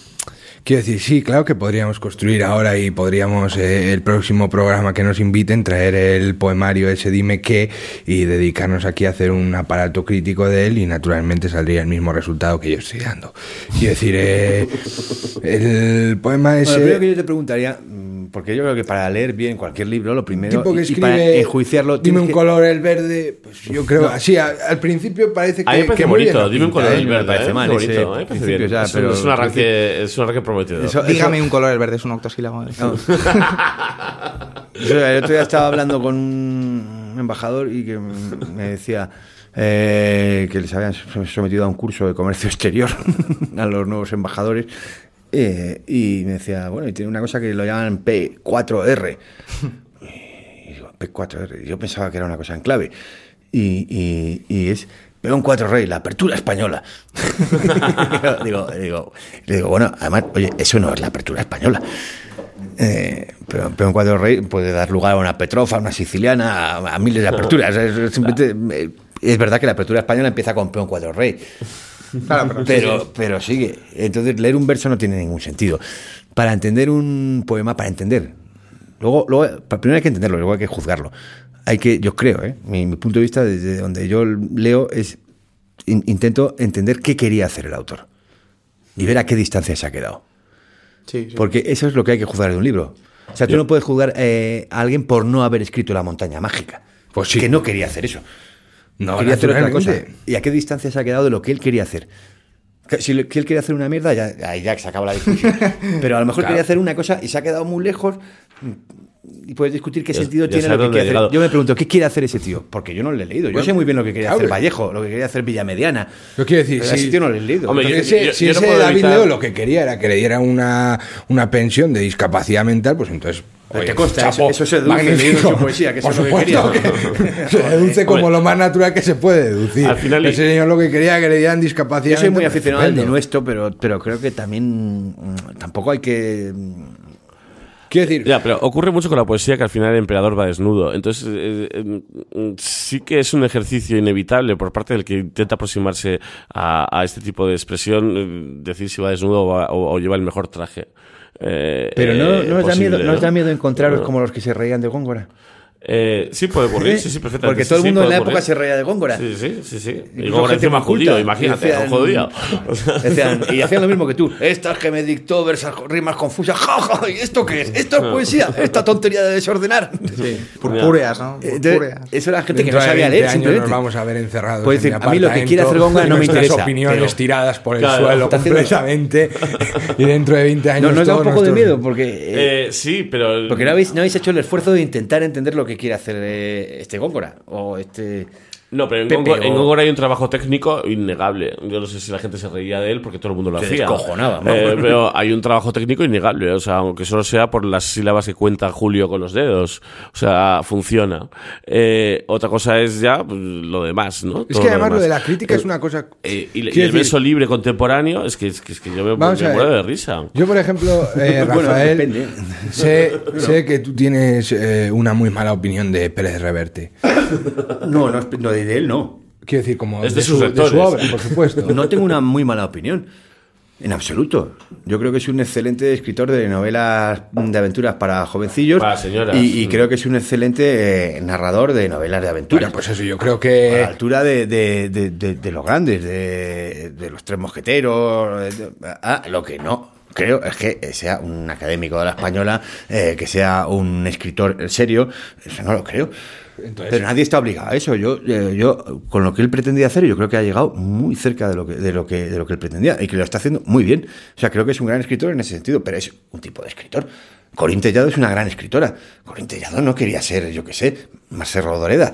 quiero decir, sí, claro que podríamos construir ahora y podríamos eh, el próximo programa que nos inviten traer el poemario ese dime qué y dedicarnos aquí a hacer un aparato crítico de él y naturalmente saldría el mismo resultado que yo estoy dando. Quiero decir, eh, el poema Bueno, ese lo primero que yo te preguntaría, mm, porque yo creo que para leer bien cualquier libro, lo primero, tipo que y- y para escribe enjuiciarlo, dime un que- color el verde pues yo creo así a- al principio parece que, A mí me parece que bonito, dime un color ¿eh? me verde. parece ¿eh? mal parece bien. ya, Es un- es un arranque, es un arranque prometedor. Eso- Dígame un color, el verde es un octosílabo. <laughs> Yo <laughs> el otro día estaba hablando con un embajador y que me decía eh, que les habían sometido a un curso de comercio exterior <laughs> a los nuevos embajadores eh, y me decía, bueno, y tiene una cosa que lo llaman P4R. Y digo, P4R. Yo pensaba que era una cosa en clave. Y, y- y es Peón 4 Rey, la apertura española. <laughs> digo, digo, digo, bueno, además, oye, eso no es la apertura española. Eh, pero Peón 4 Rey puede dar lugar a una Petrofa, a una siciliana, a, a miles de aperturas. Es, es simplemente- eh, es verdad que la apertura española empieza con Peón 4 Rey. Claro, pero, Pero, pero sigue. Entonces, leer un verso no tiene ningún sentido. Para entender un poema, para entender. Luego, luego primero hay que entenderlo, luego hay que juzgarlo. Hay que, yo creo, ¿eh? mi, mi punto de vista desde donde yo leo es in- intento entender qué quería hacer el autor y ver a qué distancia se ha quedado. Sí, sí. Porque eso es lo que hay que juzgar de un libro. O sea, tú no puedes juzgar eh, a alguien por no haber escrito La montaña mágica. Pues sí. Que no quería hacer eso. No, quería hacer otra cosa. ¿Y a qué distancia se ha quedado de lo que él quería hacer? Si, lo- si él quería hacer una mierda, ya, ahí ya se acaba la discusión. <laughs> Pero a lo mejor Claro. quería hacer una cosa y se ha quedado muy lejos. Y puedes discutir qué Ya- sentido ya tiene lo que quiere ha hacer. llegado. Yo me pregunto, ¿qué quiere hacer ese tío? Porque yo no lo he leído. Yo Bueno, sé muy bien lo que quería hacer Vallejo, lo que quería hacer Villamediana. Yo quiero decir, Pero a ese si- tío no lo he leído. Hombre, Entonces, yo- si si no ese David evitar- Leo lo que quería era que le diera una, una pensión de discapacidad mental, pues entonces. Oye, te consta, chapo, eso- eso se deduce magnífico. su poesía, que eso Por es lo que supuesto quería. que <laughs> se deduce como lo más natural que se puede deducir. Al final- Ese señor lo que quería era que le dieran discapacidad Yo soy muy aficionado al estupendo. denuesto, pero, pero creo que también mm, tampoco hay que. Mm, Quiero decir, Ya, pero ocurre mucho con la poesía que al final el emperador va desnudo. Entonces, eh, eh, mm, sí que es un ejercicio inevitable por parte del que intenta aproximarse a, a este tipo de expresión, eh, decir si va desnudo o, va- o- o lleva el mejor traje. Pero no, no os da miedo, no os da ¿no? miedo encontraros No. como los que se reían de Góngora. Eh, sí, puede ocurrir, sí, sí, perfectamente. Porque sí, todo el sí, mundo en puede la época ocurrir. se reía de Góngora. Sí, sí, sí, sí. Y Incluso Góngora encima judío, imagínate, Y un judío. <laughs> Y hacían lo mismo que tú. Estas que me dictó versas rimas confusas. ¡Ja, ja! ¿Y esto qué es? ¿Esto es poesía? ¿Esta tontería de desordenar? Sí, purpúreas, ¿no? Entonces, Purpúreas. eso era gente que Dentro no de sabía 20 leer, simplemente. nos vamos a ver encerrados. Puede en mi decir, a mí lo que quiere hacer Góngora no me interesa, opiniones pero- tiradas por el Claro, suelo completamente. y dentro de 20 años. No, nos da un poco de miedo porque... eh, eh, sí, pero. porque no habéis, no habéis hecho el esfuerzo de intentar entender lo que quiere hacer eh, este Góngora o este... No, pero en, Pepe Góngora, en Góngora hay un trabajo técnico innegable. Yo no sé si la gente se reía de él porque todo el mundo lo Se hacía. descojonaba, ¿no? Eh, pero hay un trabajo técnico innegable. O sea, aunque solo sea por las sílabas que cuenta Julio con los dedos. O sea, funciona. Eh, otra cosa es ya pues, lo demás, ¿no? Es Todo que además lo demás. de la crítica es una cosa. Eh, y, y Quiero el decir- verso libre contemporáneo es que, es que, es que yo me, me muero de risa. Yo, por ejemplo, eh, <laughs> Bueno, Rafael, depende. sé, sé que tú tienes eh, una muy mala opinión de Pérez Reverte. <laughs> No, no, no, de él no. Quiero decir, como Es de sus de su obra, por supuesto. <laughs> No tengo una muy mala opinión. En absoluto. Yo creo que es un excelente escritor de novelas de aventuras para jovencillos. Para señoras. Y, y creo que es un excelente eh, narrador de novelas de aventuras. Bueno, pues eso, yo creo a la que. altura de, de- de- de- de los grandes, de, de los tres mosqueteros. de- ah, lo que no creo es que sea un académico de la española, eh, que sea un escritor serio. Eso no lo creo. Entonces- Pero nadie está obligado a eso. Yo, eh, yo, con lo que él pretendía hacer, yo creo que ha llegado muy cerca de lo que, de lo que, de lo que él pretendía y que lo está haciendo muy bien. O sea, creo que es un gran escritor en ese sentido, pero es un tipo de escritor. Corín Tellado es una gran escritora. Corín Tellado no quería ser, yo qué sé, Marcelo Rodoreda.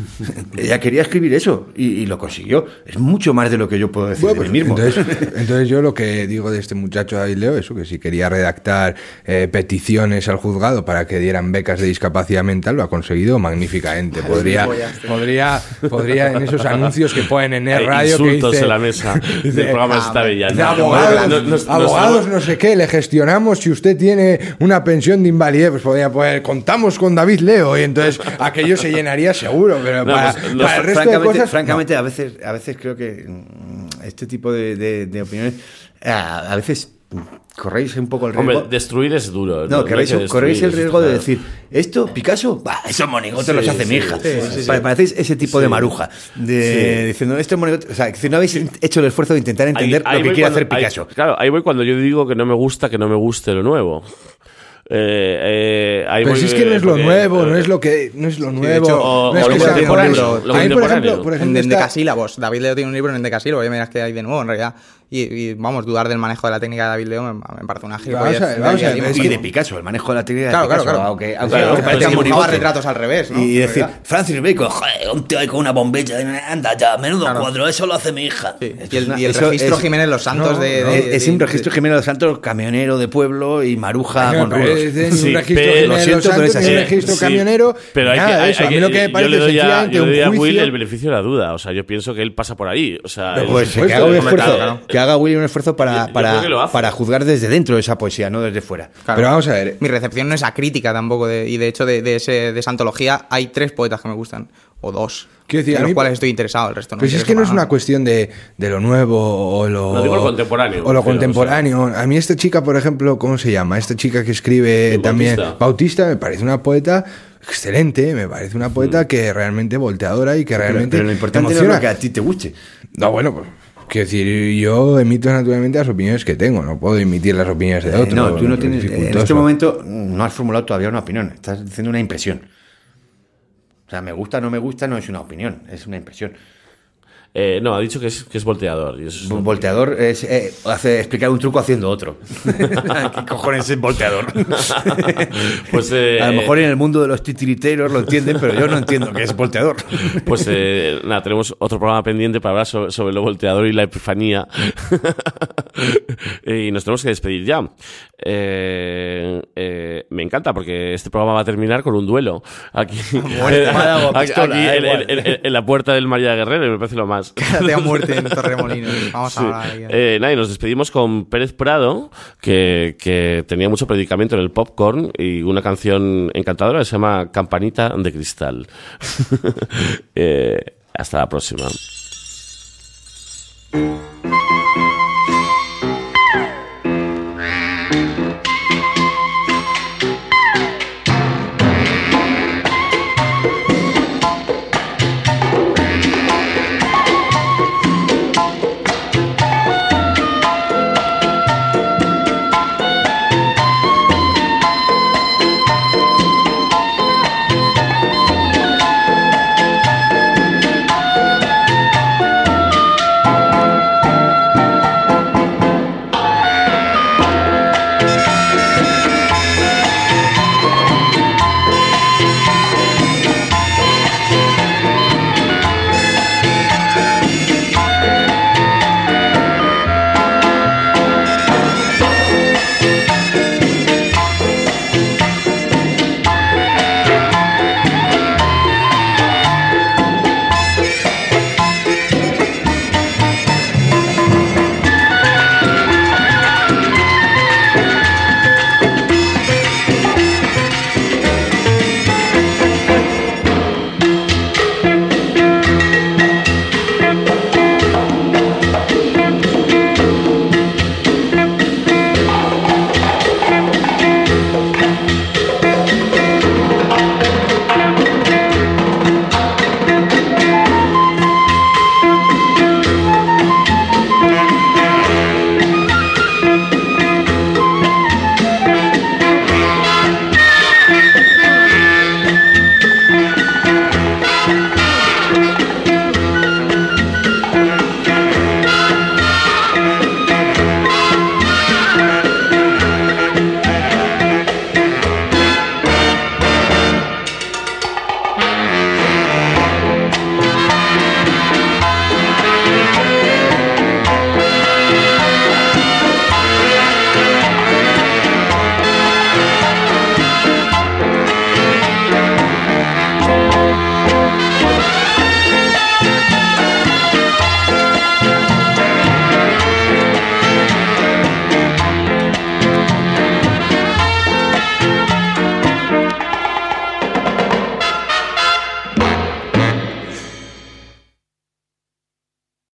<laughs> Ella quería escribir eso y, y lo consiguió. Es mucho más de lo que yo puedo decir Bueno, de pues, mí mismo. entonces, <laughs> entonces yo lo que digo de este muchacho David Leo, eso, que si quería redactar eh, peticiones al juzgado para que dieran becas de discapacidad mental, lo ha conseguido magníficamente. Podría, podría, podría en esos anuncios que ponen en el radio que insultos dice, en la mesa <laughs> del programa ah, dice, abogados, abogados no sé qué, le gestionamos si usted tiene una pensión de invalidez, pues podría poner, contamos con David Leo y entonces aquello se llenaría seguro, pero No, para, pues, no, para el resto de francamente, cosas... francamente, a veces, a veces creo que mm, este tipo de, de- de opiniones, a, a veces corréis un poco el riesgo. Hombre, destruir es duro. No, hay corréis, que corréis el riesgo de decir, ¿esto, Picasso? Bah, esos monigotes Sí, los hace sí, mi hija. sí, sí, sí. Pa- Parecéis ese tipo de maruja. De, Diciendo, este monigote. O sea, que no habéis hecho el esfuerzo de intentar entender Ahí- ahí lo que quiere cuando- hacer ahí- Picasso. claro, ahí voy cuando yo digo que no me gusta que no me guste lo nuevo. Eh, eh, ahí Pero voy, si es que no eh, es lo porque, nuevo, eh, no es lo que no es lo nuevo. hecho, o- no es o que sea lo A mí, por ejemplo, por En, ejemplo en está- decasílabos. David Leo tiene un libro en decasílabos. Ya miras que hay de nuevo, en realidad. Y, y, vamos, dudar del manejo de la técnica de David Leo me, me parece una gilipollez. Vamos a ver, vamos a ver, Y- es que- de Picasso, el manejo de la técnica Claro, de Picasso. claro, claro. Aunque, aunque, Claro, aunque es que dibujaba retratos al revés, ¿no? Y decir, realidad. Francis Bacon, joder, un tío ahí con una bombilla, anda ya, menudo Claro. cuadro, eso lo hace mi hija. Sí, Y el, es y el eso registro es- Jiménez Los Santos No, de, no, de- es, es de- un registro Jiménez de los Santos, camionero de pueblo y maruja con rulos. parece Sí, un registro pero- Jiménez de los es Santos, ni un registro camionero. Pero que, de a mí que- lo que me parece es le un doy a Will juicio. el beneficio de la duda. O sea, yo pienso que él pasa por ahí. O sea, Pues que haga un esfuerzo, claro, claro. que haga Willy un esfuerzo para, Yo- para, para juzgar desde dentro de esa poesía, no desde fuera. Claro. Pero vamos a ver. Mi recepción no es a crítica tampoco, de- y de hecho de, de ese, de esa antología hay tres poetas que me gustan, o dos, Quiero decir, de los mí- cuales estoy interesado, el resto no. Pues es que no es una cuestión de, de lo nuevo o lo. No, digo lo contemporáneo, O lo pero, contemporáneo. A mí, esta chica, por ejemplo, ¿cómo se llama? Esta chica que escribe también. Bautista. Bautista, me parece una poeta excelente. Me parece una poeta que realmente volteadora y que Pero, realmente. pero lo importante no es lo que a ti te guste. No, bueno, pues. Quiero decir, yo emito naturalmente las opiniones que tengo, no puedo emitir las opiniones de Eh, otro. no, tú no es tienes. En dificultoso. este momento no has formulado todavía una opinión, estás diciendo una impresión. O sea, me gusta o no me gusta no es una opinión, es una impresión. Eh, no, ha dicho que es, que es volteador. Y es Un volteador es eh, hace explicar un truco haciendo otro. <laughs> ¿Qué cojones es volteador? <laughs> Pues, eh, a lo mejor en el mundo de los titiriteros lo entienden, pero yo no entiendo qué es volteador. <laughs> Pues eh, nada, tenemos otro programa pendiente para hablar sobre, sobre lo volteador y la epifanía. y nos tenemos que despedir ya. Eh, me encanta porque este programa va a terminar con un duelo. Aquí, en, la puerta del María Guerrero, me parece lo más. Quédate <laughs> a muerte en <laughs> Torremolinos. Vamos Sí. a hablar. Eh, nada, y nos despedimos con Pérez Prado, que, que tenía mucho predicamento en el popcorn y una canción encantadora que se llama Campanita de Cristal. <laughs> Eh, hasta la próxima.